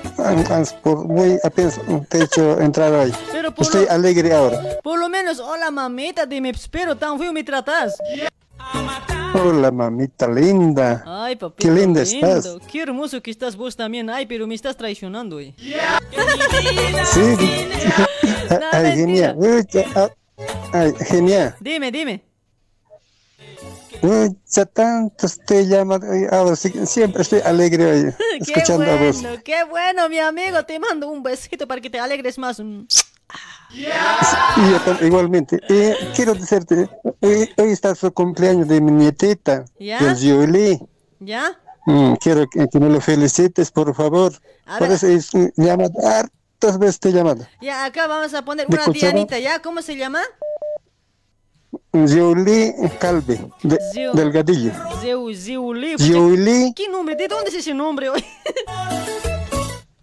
muy apenas te he hecho entrar hoy. Pero Estoy lo- alegre ahora. Por lo menos, hola mamita, dime, espero, tan feo me tratas. Hola, mamita linda. Ay, papito. Qué linda lindo, estás. Qué hermoso que estás vos también. Ay, pero me estás traicionando, eh. Sí. Ay, genia. Pucha, ah, Ay, genial. Dime, dime. Pucha, tanto estoy llamando. ay, Ahora sí, siempre estoy alegre hoy, escuchando a vos. qué bueno, mi amigo. Te mando un besito para que te alegres más. Y yo igualmente. Eh, quiero decirte, hoy, hoy está su cumpleaños de mi nietita, ¿Ya? de Julie. ¿Ya? Mm, quiero que, que me lo felicites, por favor. A Por ver. eso es mm, llamado, hartas veces te he llamado. Ya, acá vamos a poner ¿Me una dianita, ¿ya? ¿Cómo se llama? Julie Calve, de- Ziu- Delgadillo. Zeu, Ziuli. Ziuli. ¿Qué nombre? ¿De dónde es ese nombre hoy?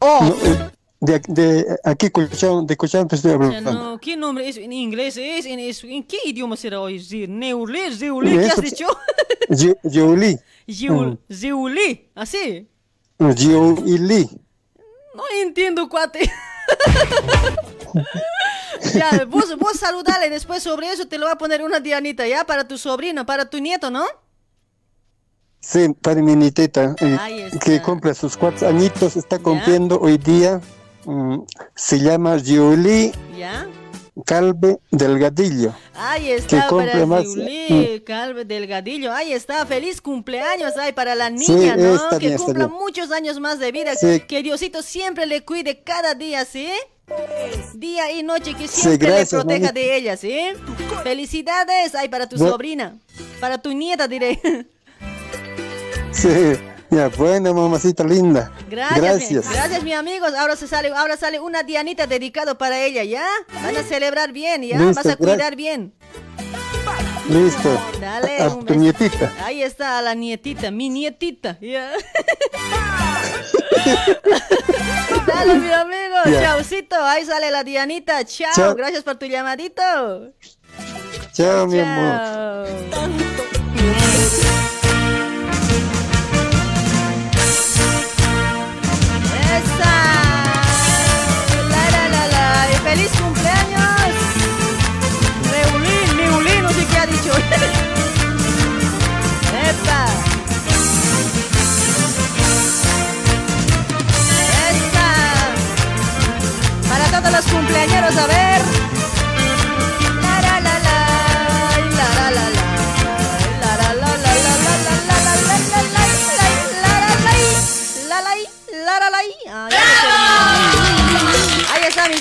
No, eh, de, de aquí, Colchón, de te estoy Ya, hablando. no, ¿qué nombre es? ¿En inglés es? ¿En, es- ¿en qué idioma será hoy? Neuli, Ziuli, ¿qué has dicho? Julie. Ziul- Ziuli, ¿así? Julie. No entiendo, cuate. ya, vos, vos saludale después sobre eso, te lo voy a poner una dianita, ¿ya? Para tu sobrino, para tu nieto, ¿no? Sí, para mi nietita, eh, que cumple sus cuatro añitos, está cumpliendo hoy día. Mm, se llama Julie ¿Ya? Calve Delgadillo. Ahí Que está cumple para más, Ziuli, Calve Delgadillo. Ahí está, feliz cumpleaños ay, para la Sí, niña, ¿no? está que bien, cumpla bien. muchos años más de vida. Sí. Que Diosito siempre le cuide cada día, ¿sí? Día y noche, que Sí, siempre gracias, le proteja mamita. de ella, ¿sí? Felicidades ay, para tu Bu- sobrina, para tu nieta, diré. Sí, ya, bueno, mamacita linda. Gracias, Gracias. Mi, gracias, mi amigos. Ahora se sale, ahora sale una Dianita dedicado para ella, ¿ya? Van a celebrar bien, ¿ya? Listo, Vas a cuidar bien. Listo. Dale, a tu nietita. Ahí está la nietita, mi nietita, ¿ya? Dale, mi amigo. Ya. Chaucito, ahí sale la Dianita. Chao, Chao. gracias por tu llamadito. Chao, mi amor. Los cumpleañeros, a ver.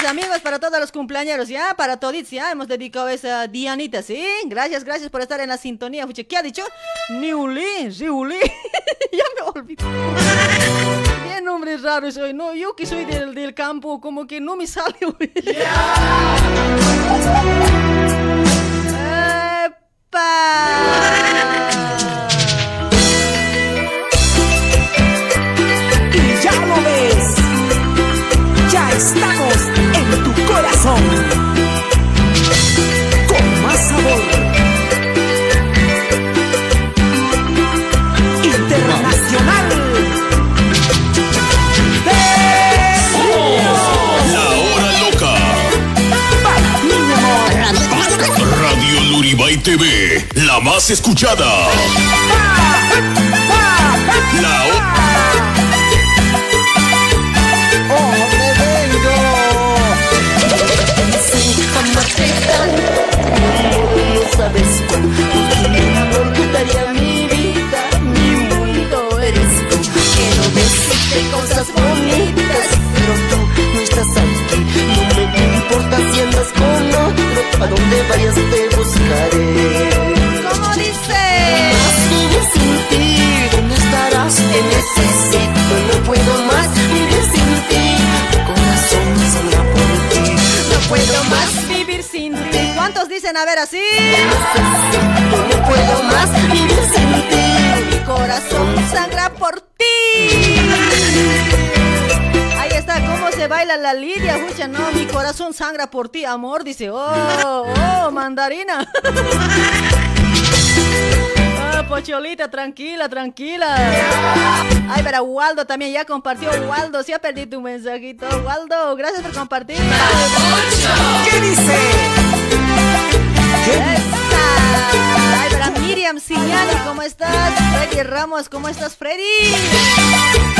Mis amigos para todos los cumpleaños, ¿ya? Para toditos, ¿ya? Hemos dedicado esa Dianita, ¿sí? Gracias, gracias por estar en la sintonía. ¿Qué ha dicho? Niuli, Riuli. ya me olvidé. Qué nombre raro soy. No, yo que soy del, campo, como que no me sale. Y ya lo ves, ya estamos amor. Internacional. La hora loca. Radio Luribay TV, la más escuchada. La hora a donde vayas te buscaré. ¿Cómo dice? Vivir sin ti, ¿dónde estarás? Te necesito, no puedo más vivir sin ti. Mi corazón sangra por ti, no puedo más vivir sin ti. ¿Cuántos dicen a ver así? No puedo más vivir sin ti. Mi corazón sangra por ti baila la lidia, escucha, no, mi corazón sangra por ti, amor, dice, oh, oh, mandarina. Ah, Pocholita, tranquila, tranquila. Ay, pero Waldo también ya compartió. Waldo, sí ha perdido tu mensajito. Waldo, gracias por compartir. ¿Qué dice? Ay, pero Miriam Signani, ¿cómo estás? Freddy Ramos, ¿cómo estás, Freddy?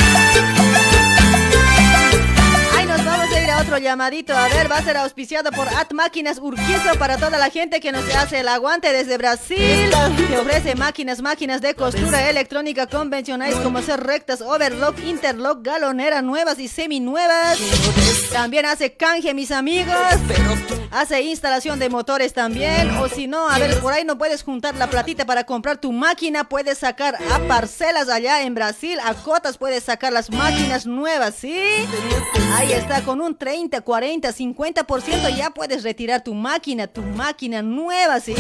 Otro llamadito. A ver, va a ser auspiciado por At Máquinas Urquizo para toda la gente que nos hace el aguante desde Brasil. Que ofrece máquinas, máquinas de costura electrónica convencionales como ser rectas, overlock, interlock, galonera, nuevas y seminuevas. También hace canje, mis amigos. Hace instalación de motores también. O si no, a ver, por ahí no puedes juntar la platita para comprar tu máquina. Puedes sacar a parcelas allá en Brasil. A cotas puedes sacar las máquinas nuevas, ¿sí? Ahí está, con un 30, 40, 50% ya puedes retirar tu máquina, tu máquina nueva, ¿sí?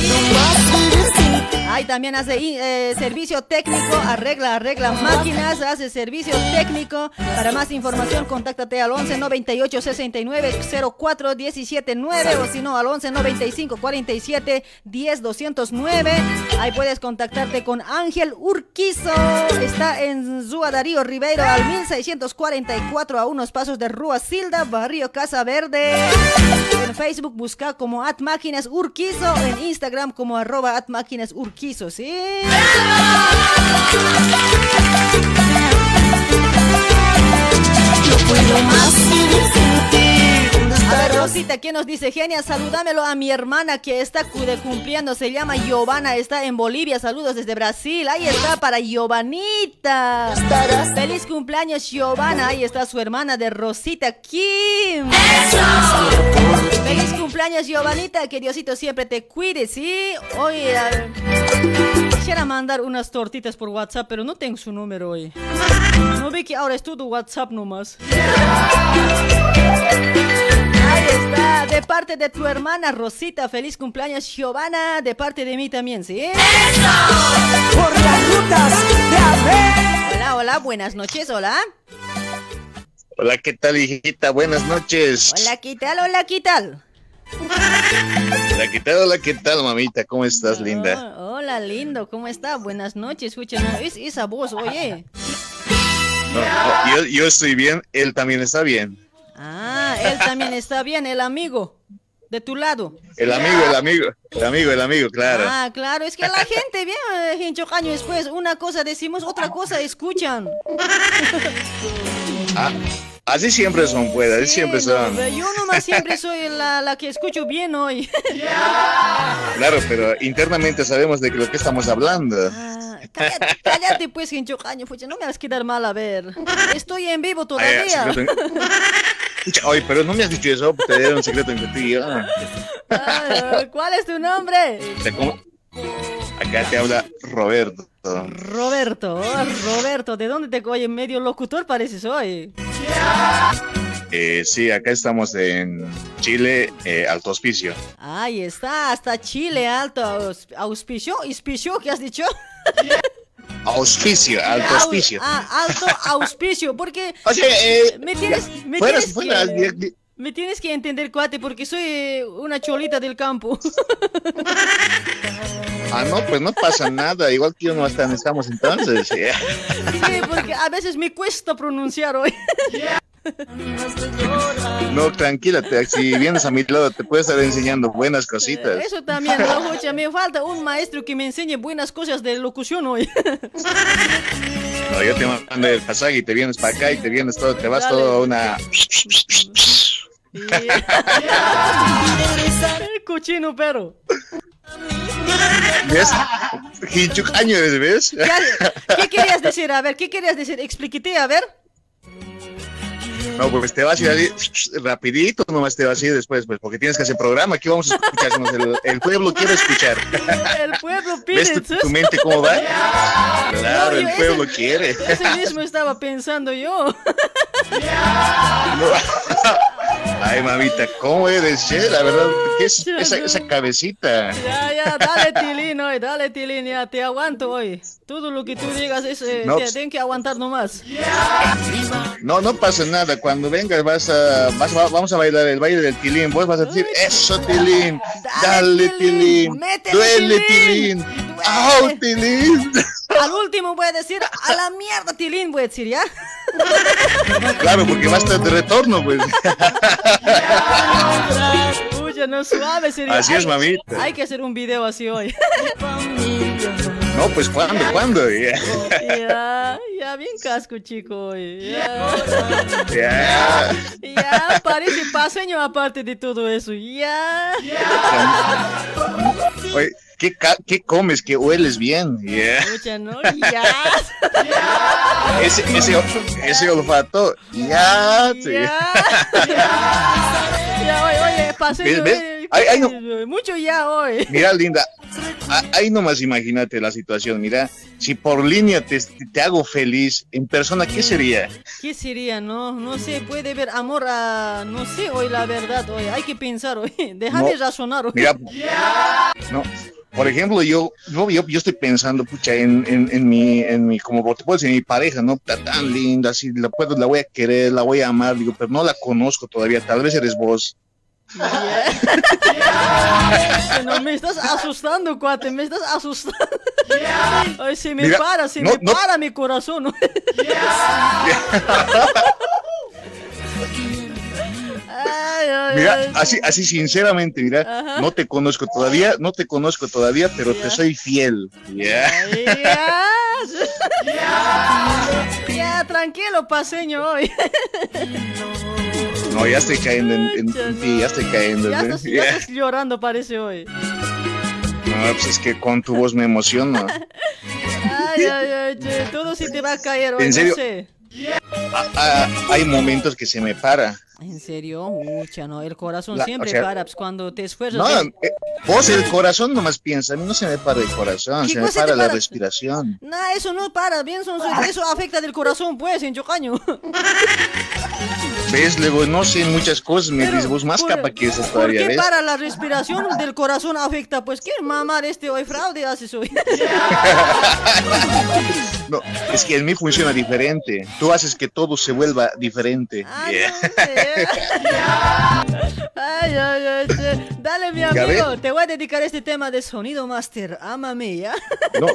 Ahí también hace eh, servicio técnico, arregla, arregla máquinas, hace servicio técnico. Para más información, contáctate al 11 98 69 04 17 9 o si no al 11 95 47 10 209. Ahí puedes contactarte con Ángel Urquizo. Está en Zua Darío Ribeiro al 1644 a unos pasos de Rua Silda, Barrio Casa Verde. En Facebook busca como At Máquinas Urquizo, en Instagram como arroba At Máquinas Urquizo, ¿sí? No puedo más. A ver, Rosita, ¿quién nos dice? Genia, saludámelo a mi hermana que está de cumpliendo. Se llama Giovanna, está en Bolivia. Saludos desde Brasil. Ahí está para Giovanita. Feliz cumpleaños, Giovanna. Ahí está su hermana de Rosita Kim. Feliz cumpleaños, Giovanita. Que Diosito siempre te cuide, ¿sí? Hoy a ver, quisiera mandar unas tortitas por WhatsApp, pero no tengo su número hoy. No vi que ahora es todo WhatsApp nomás. De parte de tu hermana Rosita, feliz cumpleaños Giovanna, de parte de mí también, ¿sí? Por las rutas de. Hola, hola, buenas noches, hola. Hola, ¿qué tal, hijita? Buenas noches. Hola, ¿qué tal? Hola, ¿qué tal? Hola, ¿qué tal? Hola, ¿qué tal, mamita? ¿Cómo estás, linda? Oh, hola, lindo, ¿cómo está? Buenas noches, escucha, no, es esa voz, oye. No, no, yo, yo estoy bien, él también está bien. Ah, él también está bien, el amigo, de tu lado. El amigo, el amigo, el amigo, el amigo, claro. Ah, claro, es que la gente, bien, eh, Hincho Caño, después una cosa decimos, otra cosa escuchan. Ah, así siempre son, pues, así siempre son. Yo nomás siempre soy la, la que escucho bien hoy. Claro, pero internamente sabemos de lo que estamos hablando. Cállate, cállate pues, Hincho Caño, pucha, no me vas a quedar mal, a ver. Estoy en vivo Ay, todavía. Pucha, Oye, pero no me has dicho eso, te dieron un secreto entre ti. ah. Ah, ¿Cuál es tu nombre? Acá te habla Roberto. Roberto, oh, Roberto, ¿de dónde te oye? Medio locutor pareces hoy. Eh, sí, acá estamos en Chile, eh, Alto Hospicio. Ahí está, hasta Chile, alto aus- auspicio, auspicio, ¿qué has dicho? Auspicio, Alto Au- Hospicio. Ah, alto auspicio, porque O sea, eh, me tienes, me fuera- tienes fuera, que, di- me tienes que entender, cuate, porque soy eh, una cholita del campo. Ah, no, pues no pasa nada. Igual que yo no hasta estamos entonces. eh. Sí, porque a veces me cuesta pronunciar hoy. No, tranquila, te- si vienes a mi lado te puedo estar enseñando buenas cositas. Eso también. Pucha, me falta un maestro que me enseñe buenas cosas de locución hoy. No, yo te mando el pasaje y te vienes para acá y te vienes todo, te vas Dale. todo a una... Cochino, pero. ¿Ves? ¿ves? ¿Qué, qué querías decir? A ver, ¿qué querías decir? Explíquete, a ver. No, pues te vas a ir así, rapidito, nomás te vas a ir después, pues, porque tienes que hacer programa. Aquí vamos a escucharnos. El, el pueblo quiere escuchar. El pueblo pide. ¿Ves tu, tu mente cómo va? Claro, No, el ese- pueblo quiere. Ese mismo estaba pensando yo. Ay, mamita, ¿cómo eres ser? La verdad, ¿qué es esa, esa cabecita? Ya, ya, dale tilín hoy, dale tilín, ya, te aguanto hoy. Todo lo que tú digas es, eh, No, te tienen que aguantar nomás. No, no pasa nada. Cuando vengas vas a, vas vamos a bailar el baile del tilín. Vos vas a decir, eso tilín, dale tilín, duele tilín, tilín, au tilín. Al último voy a decir, a la mierda tilín voy a decir, ¿ya? Claro, porque va a estar de retorno, pues. Pucha, no suave sería. Así es, Hay- mamita. Hay que hacer un video así hoy. No, pues ¿cuándo? ¿Cuándo? Ya. ya, ya, bien casco, chico. Ya. ya, parece paseño aparte de todo eso. Ya. Oye, ¿qué, comes? Que hueles bien. Ya. Pucha, ¿no? Ya. Ese, ese, ese olfato. Ya. Ya, oye, oye, paseño. ¿Ves? eh, Ay, ay, no. Mucho ya hoy. Mira, linda, ahí nomás imagínate la situación. Mira, si por línea te, te hago feliz, en persona, ¿qué sería? ¿Qué sería? No, no sé, puede ver amor a, no sé, hoy la verdad, hoy hay que pensar, hoy, déjame No, razonar, hoy. Mira, no. Por ejemplo, yo, yo, yo, yo estoy pensando, pucha, en, en, en mi, en mi, como te puedo decir, en mi pareja, ¿no? Está tan linda, así, la puedo, la voy a querer, la voy a amar, digo, pero no la conozco todavía, tal vez eres vos. No, me estás asustando, cuate, me estás asustando. Ay, se me Mira, para, se no, me no. para mi corazón. Mira, ay. así, así sinceramente, mira, Ajá. no te conozco todavía, no te conozco todavía, pero te soy fiel. Ya. Ya. Ya, tranquilo, paseño hoy. No, ya estoy cayendo en, en- en ti, ya estoy cayendo. Estás, ya estás llorando, parece hoy. No, pues es que con tu voz me emociono. Ay, ay, ay, che, todo sí te va a caer hoy, ¿En serio? no sé. Ah, ah, hay momentos que se me para. ¿En serio? Mucha, no, el corazón La- siempre o sea, para, pues, cuando te esfuerzas. No, ¿eh? eh, vos el corazón nomás piensa, a mí no se me para el corazón, ¿Qué se me para la respiración. No, eso no para, bien, son, eso afecta del corazón, pues, en Chocaño. ¿Ves? Luego no sé muchas cosas, me dices vos más por- capa que eso ¿Por todavía, qué ¿ves? para la respiración del corazón afecta? Pues, ¿qué mamar este hoy fraude haces hoy? No, es que en mí funciona diferente. Tú haces que todo se vuelva diferente. Ah, Yeah. Ay, ay, ay, che. Dale, mi amigo, te voy a dedicar este tema de sonido master. Ámame, ¿ya? No, no,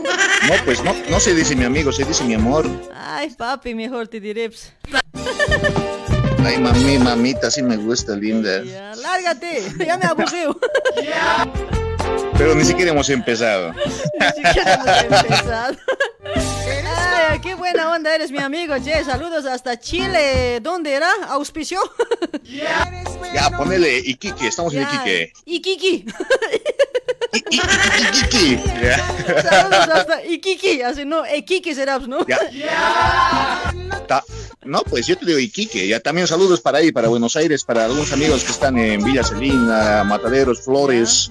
pues no, no se dice mi amigo, se dice mi amor. Ay, papi, mejor te diré. Ay, mami, mamita, sí me gusta, linda. Ya, lárgate, ya me aburrió. Pero ni siquiera hemos empezado. Ni siquiera hemos empezado. Ay, qué buena onda eres, mi amigo. Che, saludos hasta Chile. ¿Dónde era? ¿Auspicio? Ya, ponele Iquique, estamos en Ya. Iquique. Iquique. Iquique. Ya. Saludos hasta Iquique. Así no, Iquique será, pues, ¿no? Ya. Ta- No, pues yo te digo Iquique. Ya también saludos para ahí, para Buenos Aires, para algunos amigos que están en Villa Celina, Mataderos, Flores.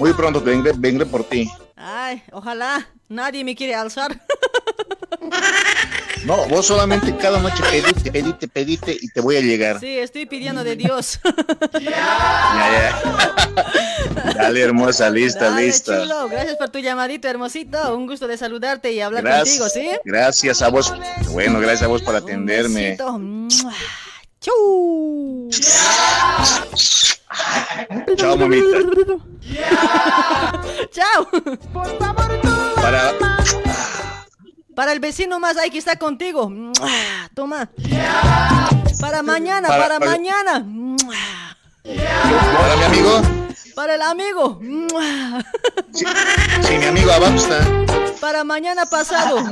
Muy pronto vendré, vendré por ti. Ay, ojalá nadie me quiere alzar. No, vos solamente cada noche pedite, pedite, pedite y te voy a llegar. Sí, estoy pidiendo de Dios. Ya, ya. Dale, hermosa, lista, Dale, lista. chulo, gracias por tu llamadito, hermosito. Un gusto de saludarte y hablar Gracias, contigo, ¿sí? gracias a vos. Bueno, gracias a vos por atenderme. Besito. Mua. Chau. Chao, mamita. Chao. Para, Para el vecino más hay que estar contigo. Toma. Para mañana, Para- para, para- mañana. Para mi amigo, Para el amigo. Sí, mi amigo Abamsta. Para mañana pasado.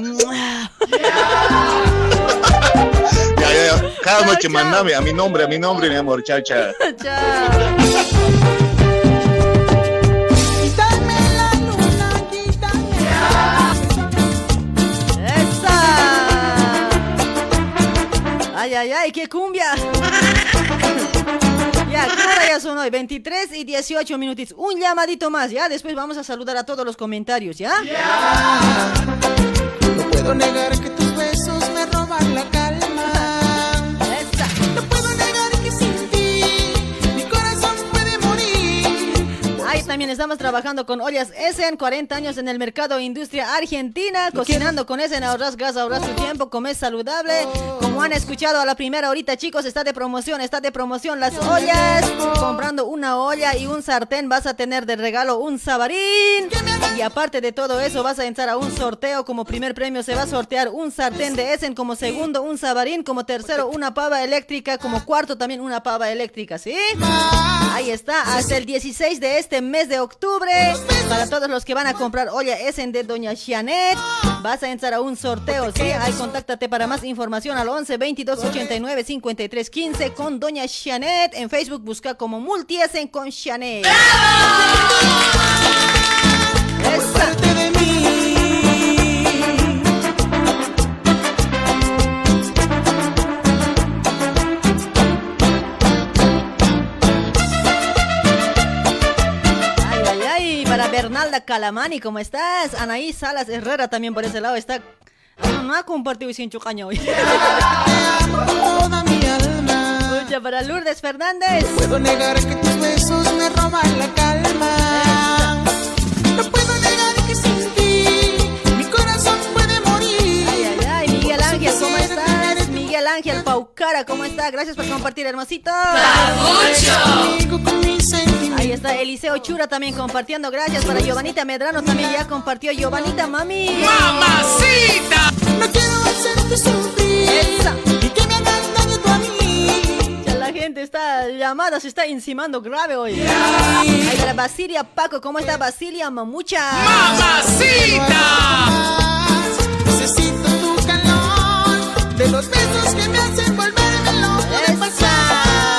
Ya, ya, ya. Cada noche mandame a mi nombre, a mi nombre, mi amor. Chao, chao. Chao. Ay, ay, ay, qué cumbia. Ya, ¿qué ya son hoy? 23 y 18 minutitos. Un llamadito más, ¿ya? Después vamos a saludar a todos los comentarios, ¿ya? No puedo negar que tus besos me roban la calma. También estamos trabajando con ollas Essen, 40 años en el mercado industria argentina, cocinando con Essen, ahorras gas, ahorras tu tiempo, comes saludable. Como han escuchado a la primera ahorita, chicos, está de promoción, está de promoción las ollas. Comprando una olla y un sartén vas a tener de regalo un sabarín. Y aparte de todo eso, vas a entrar a un sorteo. Como primer premio se va a sortear un sartén de Essen, como segundo un sabarín, como tercero una pava eléctrica, como cuarto también una pava eléctrica, ¿sí? Ahí está, hasta el 16 de este mes de octubre. Para todos los que van a comprar olla Essen de Doña Janet, vas a entrar a un sorteo, ¿sí? Ahí contáctate para más información al 11 22 89 53 15 con Doña Janet. En Facebook busca como Multi Essen con Janet. Parte para Bernalda Calamani, ¿cómo estás? Anaí Salas Herrera también por ese lado está. No, no ha compartido sin chucaño hoy. Mucha para Lourdes Fernández. Puedo negar que tus besos me roban la calma. Ángel Paucara, ¿cómo está? Gracias por compartir, hermosito. Ahí está Eliseo Chura también compartiendo. Gracias para Giovanita Medrano también ya compartió. Giovanita, mami. ¡Mamacita! No quiero hacerte sufrir. Esa. Y que me hagas daño tú a mí. Ya La gente está llamada, se está encimando grave hoy. Ahí para Basilia Paco, ¿cómo está Basilia Mamucha? Necesito de los besos que me hacen volverme loco de pasión.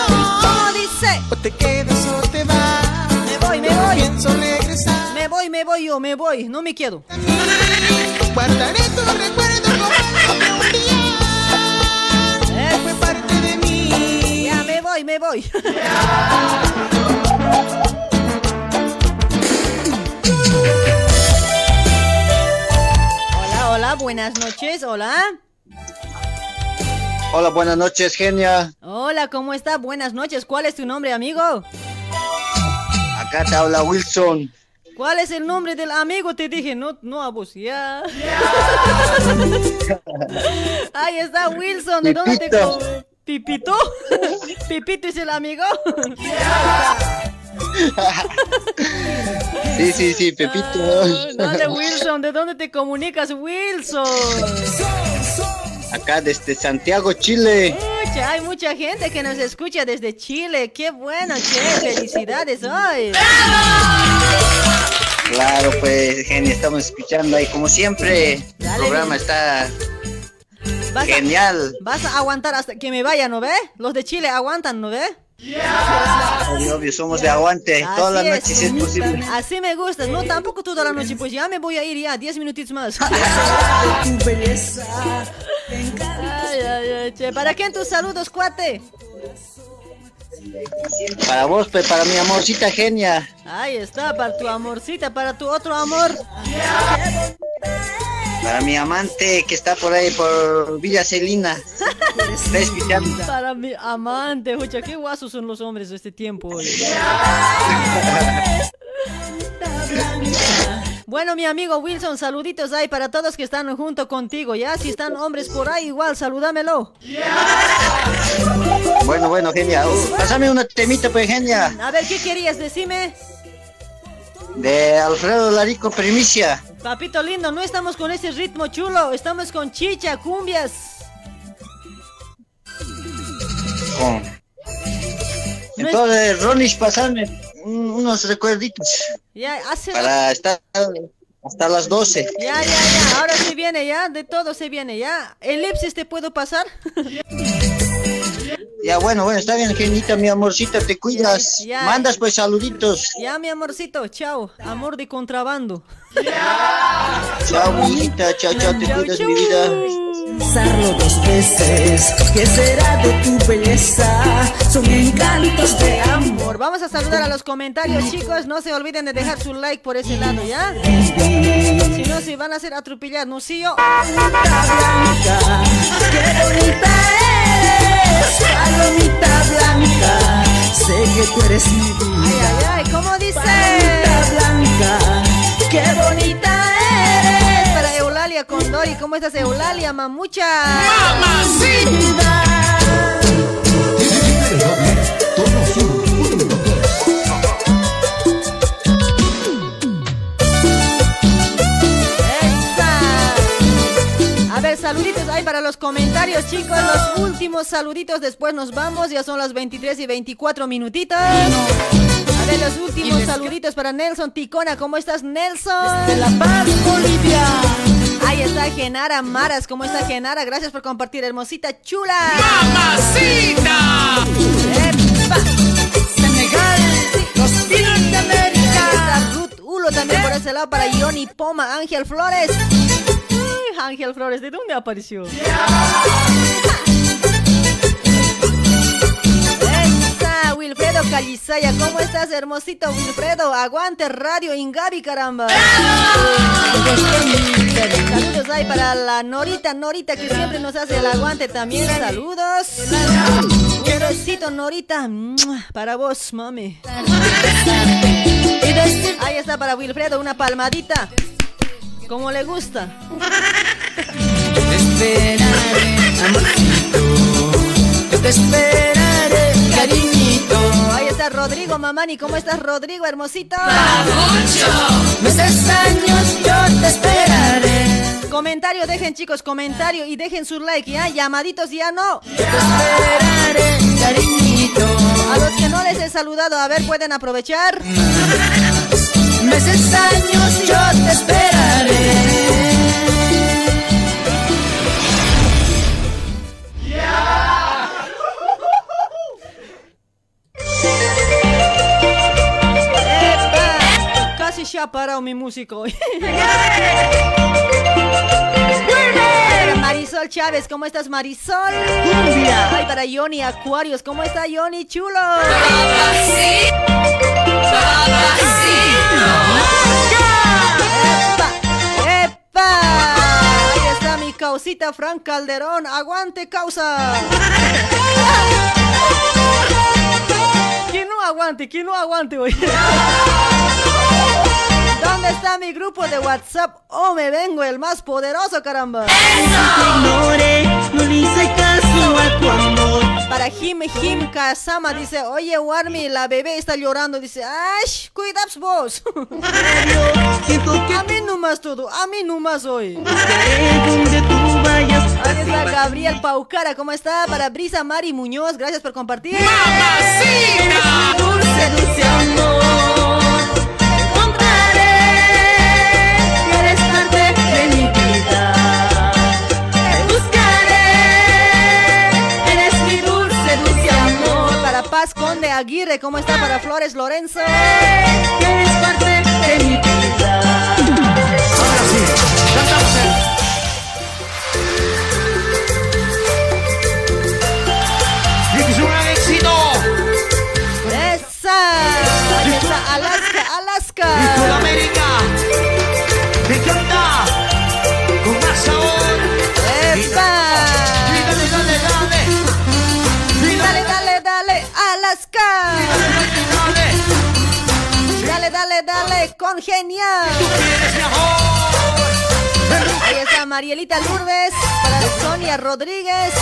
¿Cómo dice? O te quedas o te vas. Me voy, me voy. Pienso regresar. Me voy, me voy yo, me voy, no me quedo. Guardaré tu recuerdo como un día fue parte de mí. Ya me voy, me voy. hola, hola, buenas noches, hola. Hola, buenas noches, genia. Hola, ¿cómo está? Buenas noches. ¿Cuál es tu nombre, amigo? Acá te habla Wilson. ¿Cuál es el nombre del amigo? Te dije, no, no a vos, ya. Ahí está Wilson, ¿de dónde te... Pipito. ¿Pipito? ¿Pipito es el amigo? Sí, sí, sí, Pepito. Dale, Wilson, ¿de dónde te comunicas, Wilson? Acá desde Santiago, Chile. Hay mucha gente que nos escucha desde Chile. Qué bueno, che, felicidades hoy. Claro, pues, genia, estamos escuchando ahí como siempre. El programa bien. está Vas a- genial. Vas a aguantar hasta que me vaya, ¿no ve? Los de Chile aguantan, ¿no ve? Obvio, obvio, somos de aguante. Todas las Así noches si es posible. Así me gusta. No, tampoco toda la noche. Pues ya me voy a ir ya, 10 minutitos más. Ay, ay, ay, che. ¿Para quién tus saludos, cuate? Para vos, pues, para mi amorcita genia. Ahí está, para tu amorcita, para tu otro amor. Para mi amante que está por ahí, por Villa Celina. Para mi amante, escucha, qué guasos son los hombres de este tiempo. Bueno, mi amigo Wilson, saluditos ahí para todos que están junto contigo, ¿ya? Si están hombres por ahí, igual, salúdamelo. Bueno, bueno, genia. Uh, pásame una temita, pues, genia. A ver, ¿qué querías? Decime. De Alfredo Larico Primicia. Papito lindo, no estamos con ese ritmo chulo, estamos con chicha, cumbias. Con... Entonces, Ronish, pasame un- unos recuerditos Ya, hace... para estar hasta las 12. Ya, ya, ya, ahora se viene, ya, de todo se viene, ya. ¿Elipsis te puedo pasar? Ya, bueno, bueno, está bien, genita, mi amorcita, te cuidas. Ya. Mandas, pues, saluditos. Ya, mi amorcito, chao. Amor de contrabando. Chao, mi hijita, chao, chao, te cuidas, mi vida. Pensarlo dos veces, ¿qué será de tu belleza? Son encantos de amor. Vamos a saludar a los comentarios, chicos. No se olviden de dejar su like por ese lado, ¿ya? Si no, se van a hacer atropellar, ¿no? Sí, yo. Qué bonita eres, Palomita blanca, sé que tú eres mi vida. Ay, ay, ay, ¿cómo dice? Palomita blanca, qué bonita eres. Para Eulalia Condori, ¿cómo estás Eulalia, mamucha? ¡Mamacita! Para los comentarios, chicos. Los últimos saluditos, después nos vamos. Ya son las 23 y 24 minutitos. A ver, los últimos saluditos para Nelson Ticona. ¿Cómo estás, Nelson? De La Paz, Bolivia. Ahí está Genara Maras. ¿Cómo está Genara? Gracias por compartir, hermosita chula. ¡Mamacita! Senegal, los de América. Ruth Ulo también por ese lado para Johnny Poma, Ángel Flores. Ángel Flores, ¿de dónde apareció? Esa, Wilfredo Calizaya, ¿cómo estás, hermosito Wilfredo? Aguante Radio Ingabi, caramba. Saludos ahí para la Norita, Norita, que siempre nos hace el aguante también. Saludos. Un besito, Norita. Para vos, mami. Ahí está para Wilfredo, una palmadita. Como le gusta. Te esperaré, amorcito. Yo te esperaré, cariñito. Ahí está Rodrigo Mamani. ¿Cómo estás, Rodrigo, hermosito? Meses años yo te esperaré. Comentario, dejen chicos, comentario y dejen su like, ¿ya? Llamaditos ya no. Te esperaré, cariñito. A los que no les he saludado, a ver, pueden aprovechar. Meses años yo te esperaré. ¡Epa! Casi se ha parado mi músico. Marisol Chávez, ¿cómo estás, Marisol? Ay, para Johnny Acuarios, ¿cómo está Johnny Chulo? ¡Epa! ¡Epa! Ahí está mi causita Frank Calderón. ¡Aguante, causa! ¿Quién no aguante? ¿Quién no aguante hoy? ¿Dónde está mi grupo de WhatsApp? Oh, me vengo, el más poderoso, caramba. Ignore, no le hice caso a tu amor. Para Jim Jim Kazama dice, oye Warmi, la bebé está llorando. Dice, ¡ay! Cuidaps vos. a mí nomás todo, a mí nomás hoy. Ahí está Gabriel Paucara, ¿cómo está? Para Brisa Mari Muñoz, gracias por compartir. dulce, dulce amor. Paz Conde Aguirre, ¿cómo está? Para Flores Lorenzo. Eres parte de mi vida. Ahora sí, cantamos el... Y que es un gran éxito. ¡Esa! Está Alaska, Alaska. Dale, dale, con genial. Ahí está Marielita Lourdes, para Sonia Rodríguez.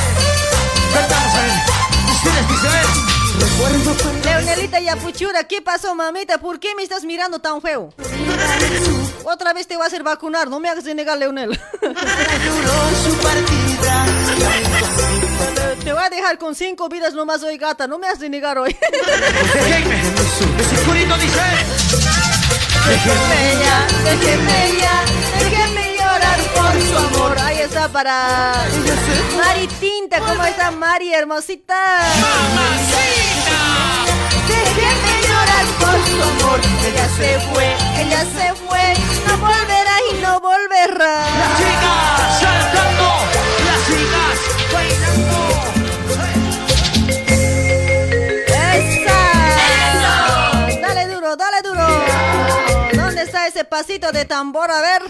Leonelita Yapuchura, ¿qué pasó, mamita? ¿Por qué me estás mirando tan feo? Otra vez te vas a hacer vacunar, no me hagas negar, Leonel. Te- voy a dejar con cinco vidas nomás hoy, gata. No me has de negar hoy. Déjenme ya, déjenme ya, déjenme llorar por su amor. Ahí está para Mari Tinta. ¿Cómo está Mari, hermosita? Déjenme llorar por su amor. Ella se fue, ella se fue. No volverá y no volverá. Las pasito de tambor? A ver.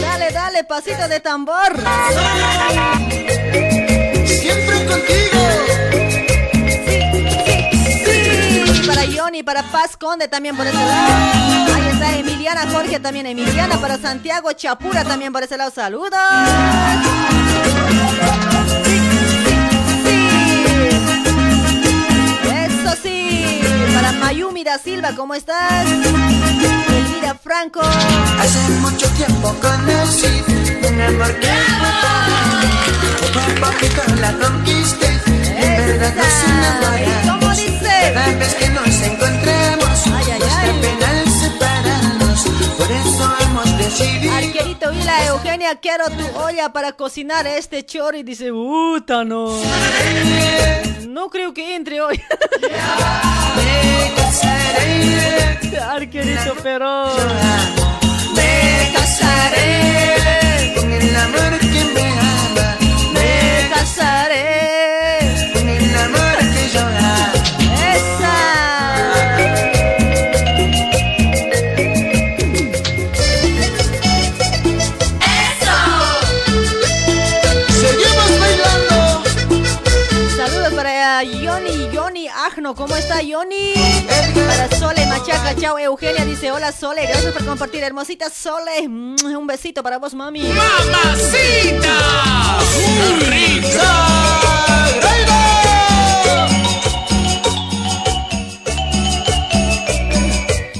Dale, dale, pasito de tambor. Siempre contigo. Sí, para Johnny, para Paz Conde también por ese lado. Ahí está Emiliana Jorge también, Emiliana para Santiago, Chapura también por ese lado, saludos. Mayumi da Silva, ¿cómo estás? Elvira Franco. Hace mucho tiempo conocí un amor que a poquito la conquisté. En verdad nos enamoramos. ¿Cómo dice? Cada vez que nos encontramos, pena es separarnos. Por eso hemos decidido. Arquerito Vila Eugenia, quiero tu olla para cocinar este chori. Dice, puta no. No creo que entre hoy. Arquerito, pero. Me casaré con el amor que. Me Agno, ¿cómo está Yoni? Para Sole Machaca, chao Eugenia, dice hola Sole, gracias por compartir, hermosita Sole, Mm, un besito para vos mami. ¡Mamacita!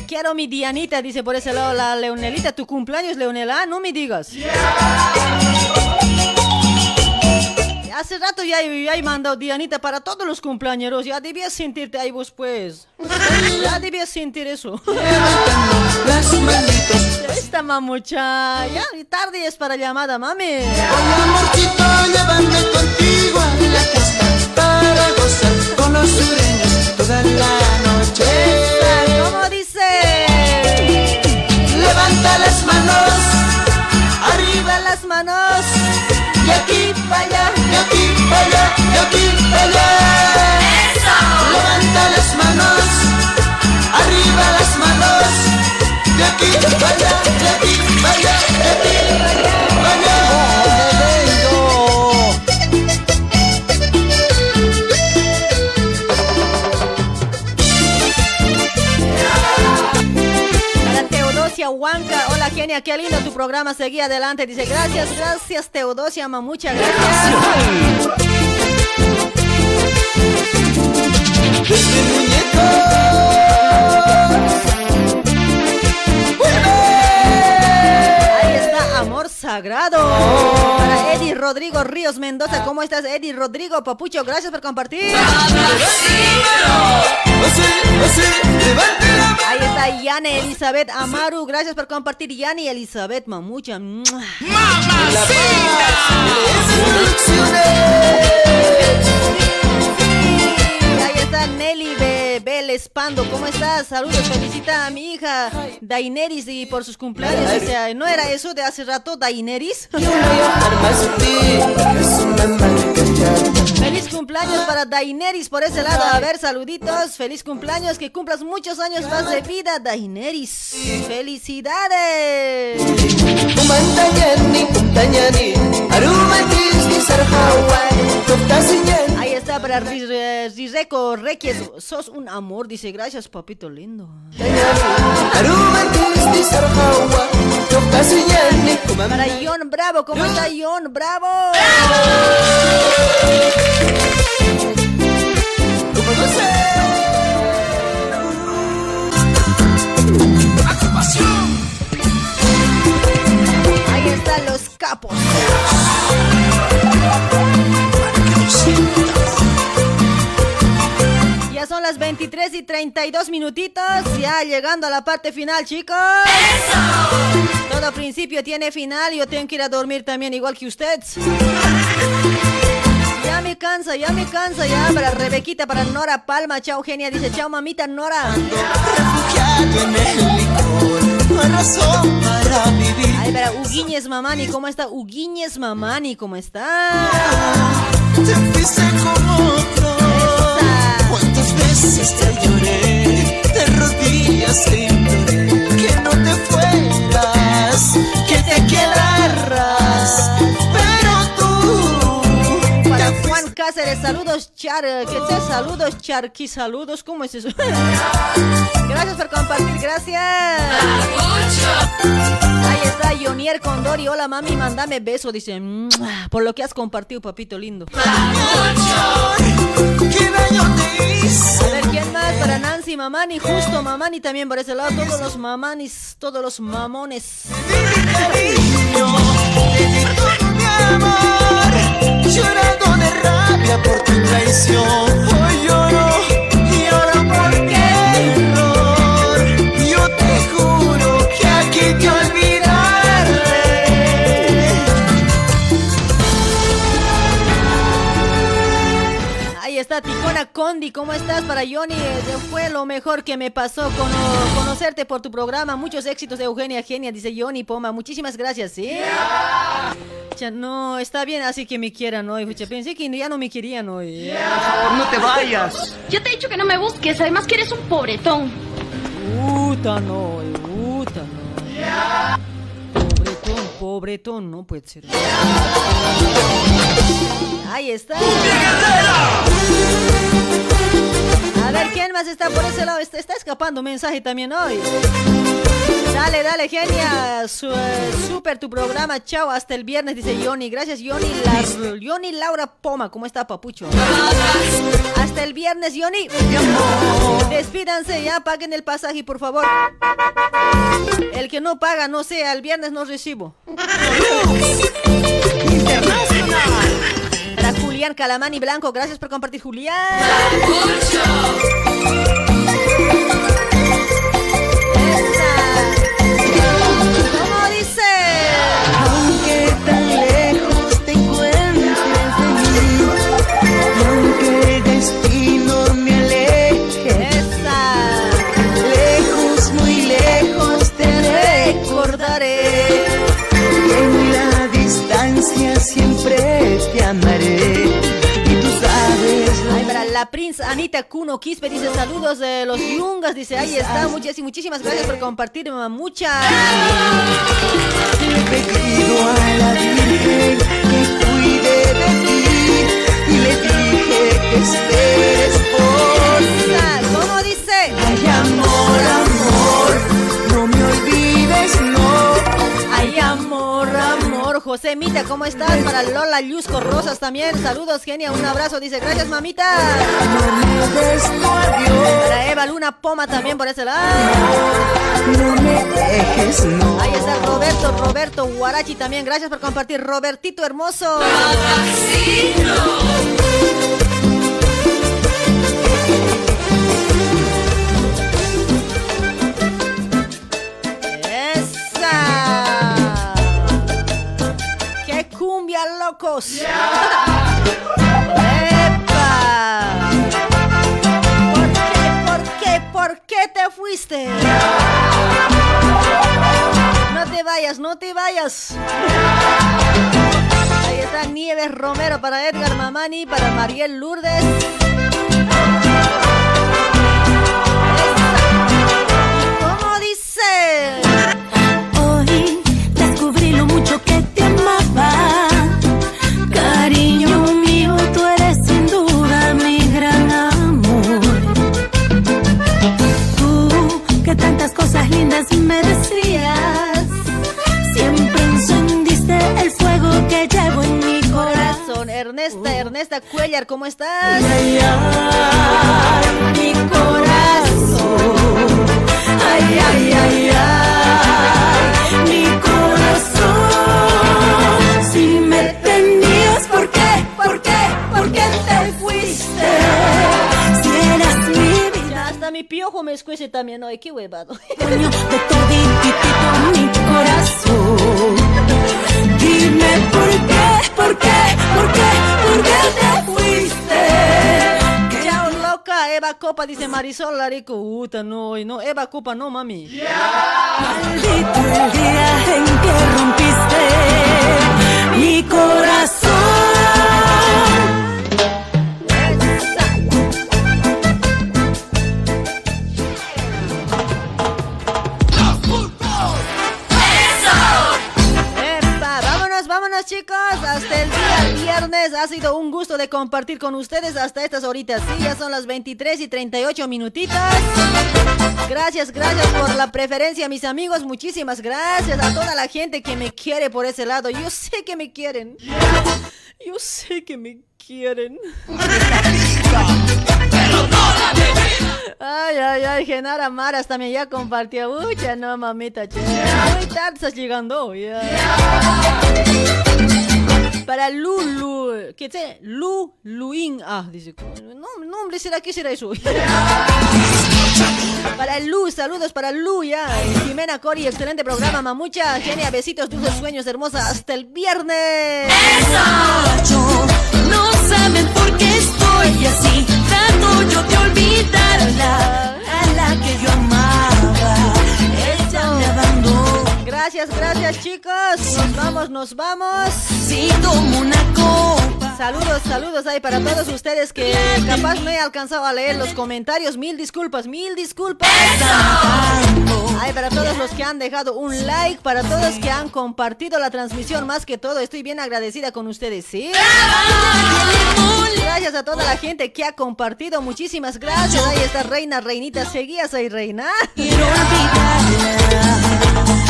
Quiero mi Dianita, dice por ese lado la Leonelita, tu cumpleaños Leonela, no me digas. Hace rato ya, ya he mandado Dianita para todos los cumpleañeros. Ya debías sentirte ahí vos, pues. Ya debías sentir eso. Esta mamucha. Ya tarde es para llamada, mami. Amorcito, llévame contigo a la costa para gozar con los sureños toda la noche. ¿Cómo dice? Levanta las manos, Arriba las manos. De aquí para allá, de aquí para allá, de aquí para allá. Levanta las manos, arriba las manos, de aquí para allá, de aquí para allá, de aquí para allá. Para Teodosia Huanca. Genia, qué lindo tu programa. Seguí adelante. Dice, gracias, gracias, Teodosia, ma, muchas gracias. Sagrado. Para Eddie Rodrigo Ríos Mendoza. ¿Cómo estás, Eddie Rodrigo Papucho? Gracias por compartir. Ahí está Yane Elizabeth Amaru. Gracias por compartir, Yani Elizabeth Mamucha. Ahí está Nelly Be- Vélez Pando. ¿Cómo estás? Saludos, felicita a mi hija Daineris y por sus cumpleaños. O sea, ¿no era eso de hace rato, Daineris? Feliz cumpleaños para Daineris por ese lado. A ver, saluditos. Feliz cumpleaños. Que cumplas muchos años más de vida, Daineris. ¡Felicidades! Está para Riz- eh, Rizeko Requies. Sos un amor. Dice, gracias, papito lindo. Para Ion Bravo. ¿Cómo está Ion Bravo? Ahí están los capos. 23 y 32 minutitos. Ya llegando a la parte final, chicos. Todo principio tiene final. Yo tengo que ir a dormir también, igual que usted. Ya me cansa, ya me cansa, ya. Para Rebequita, para Nora Palma. Chao, Eugenia. Dice, chao, mamita Nora. Ay, para Uguiñez Mamani, ¿cómo está? Uguiñez Mamani, ¿cómo está? Te fuiste con otro. ¿Cuántas veces te lloré? De rodillas te imploré que no te fueras, que te quedaras. Pero tú Para Juan Cáceres, saludos. Char, eh, ¿qué te saludos? Charqui, saludos, ¿cómo es eso? gracias por compartir, gracias. Ahí está Yonier Condori, hola mami, mándame beso, dice, por lo que has compartido, papito lindo. A ver, ¿quién más? Para Nancy Mamani, justo Mamani también por ese lado, todos los mamanis, todos los mamones. Llorando de rabia por tu traición Hoy lloro, lloro está Ticona Condi, ¿cómo estás para Johnny? Eh, Fue lo mejor que me pasó cono- conocerte por tu programa. Muchos éxitos de Eugenia Genia, dice Johnny Poma. Muchísimas gracias, ¿sí? Ya no, está bien así que me quieran hoy. Pucha, Pensé que ya no me querían hoy. no te vayas. Yo te he dicho que no me busques, además que eres un pobretón. Puta no, puta no. Pobretón, pobretón, no puede ser. Ahí está. A ver, ¿quién más está por ese lado? Está, está escapando mensaje también hoy. Dale, dale, genia. Su- super tu programa. Chao, hasta el viernes, dice Yoni. Gracias, Yoni. La, Yoni Laura Poma. ¿Cómo está, papucho? Hasta el viernes, Yoni. Despídanse ya, paguen el pasaje, por favor. El que no paga, no sé, el viernes no recibo. Para Julián Calamani Blanco, gracias por compartir, Julián. La Prince Anita Kuno Quispe dice saludos de los Yungas, dice ahí está, muchas y muchísimas gracias por compartir, mamá, muchas. Le pido a la Virgen que cuide de ti y le dije que esperes por ¿Cómo dice? Ay, amor, amor, no me olvides, no. Ay, amor, amor. José Mita, ¿cómo estás? Para Lola Luzco Rosas también. Saludos, genia. Un abrazo. Dice, gracias, mamita. Para Eva Luna Poma también por ese lado. Ahí está Roberto, Roberto Guarachi también. Gracias por compartir. Robertito hermoso. Locos! ¡Epa! ¿Por qué, por qué, por qué te fuiste? No te vayas, no te vayas. Ahí está Nieves Romero para Edgar Mamani, para Mariel Lourdes. Tantas cosas lindas me decías. Siempre encendiste el fuego que llevo en mi corazón. Corazón, Ernesta, Ernesta Cuellar, ¿cómo estás? Ay, ay, mi corazón. Ay, ay, ay, ay, mi corazón. Si me tenías, ¿por qué? ¿Por qué? ¿Por qué te fuiste? Mi piojo me escuece también hoy, qué huevado. Mi corazón. Dime por qué, por qué, por qué, por qué te fuiste. Chao, loca, Eva Copa, dice Marisol Larico. Uta, no, no, Eva Copa, no, mami. Maldito el día en que rompiste mi corazón. Chicos, hasta el día viernes. Ha sido un gusto de compartir con ustedes hasta estas horitas. Sí, ya son las 23 y 38 minutitas. Gracias, gracias por la preferencia, mis amigos. Muchísimas gracias a toda la gente que me quiere por ese lado. Yo sé que me quieren. Yo sé que me quieren. Ay, ay, ay, Genara Mar hasta me ya compartió. Uy, ya no, mamita, che. Muy tarde estás llegando. Para Lulu, ¿qué sé? Lu, Luin. Ah, dice. No, nombre será, ¿qué será eso? Para Lu, saludos para Lu, ya. Jimena Cori, excelente programa, mamucha. Genia, besitos, dulces sueños, hermosa. Hasta el viernes. No saben por qué estoy así. Gracias, gracias, chicos. Nos vamos, nos vamos. Si tomo una copa. Saludos, saludos ahí para todos ustedes que capaz no he alcanzado a leer los comentarios. Mil disculpas, mil disculpas. Ay, para todos los que han dejado un like, para todos que han compartido la transmisión, más que todo, estoy bien agradecida con ustedes, ¿sí? Gracias a toda la gente que ha compartido, muchísimas gracias. Ahí está Reina, Reinita, seguías ahí, Reina.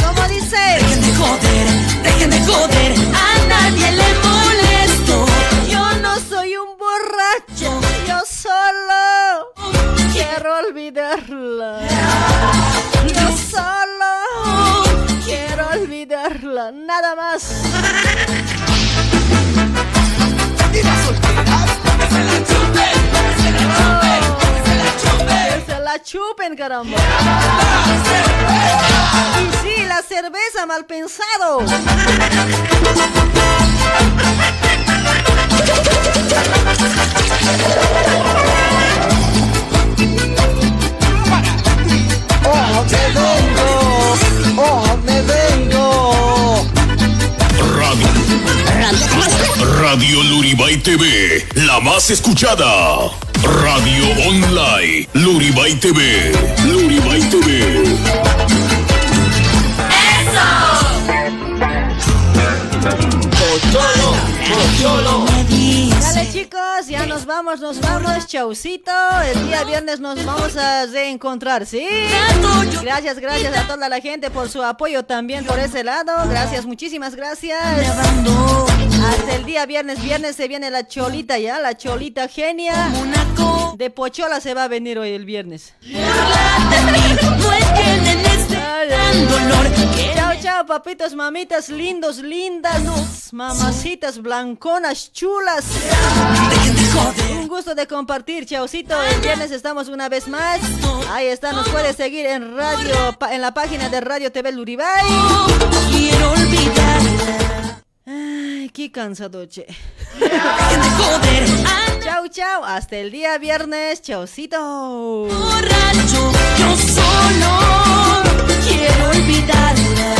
¿Cómo dice? Dejen de joder, dejen de joder. A nadie le molesto. Yo no soy un borracho, yo solo quiero olvidarla. Yo solo quiero olvidarla, nada más. La chupen, caramba. Y sí, la cerveza mal pensado. ¡Oh, me vengo! ¡Oh, me vengo! Radio. Luribay TV, la más escuchada. Radio Online, Luribay TV. Luribay TV. Pocholo, pocholo. Dale chicos, ya nos vamos, nos vamos, chaucito. El día viernes nos vamos a reencontrar, ¿sí? Gracias, gracias a toda la gente por su apoyo también por ese lado. Gracias, muchísimas gracias. Hasta el día viernes, viernes se viene la cholita ya, la cholita genia. De Pochola se va a venir hoy el viernes. Ay, ay. Papitos, mamitas, lindos, lindas, mamacitas, blanconas, chulas. Un gusto de compartir, chaucito. El viernes estamos una vez más. Ahí está, nos puede seguir en radio, en la página de Radio TV Luribay. Quiero olvidarla. Ay, qué cansado, che. Chau, chau. Hasta el día viernes, chaucito. Borracho, yo solo quiero olvidarla.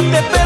no te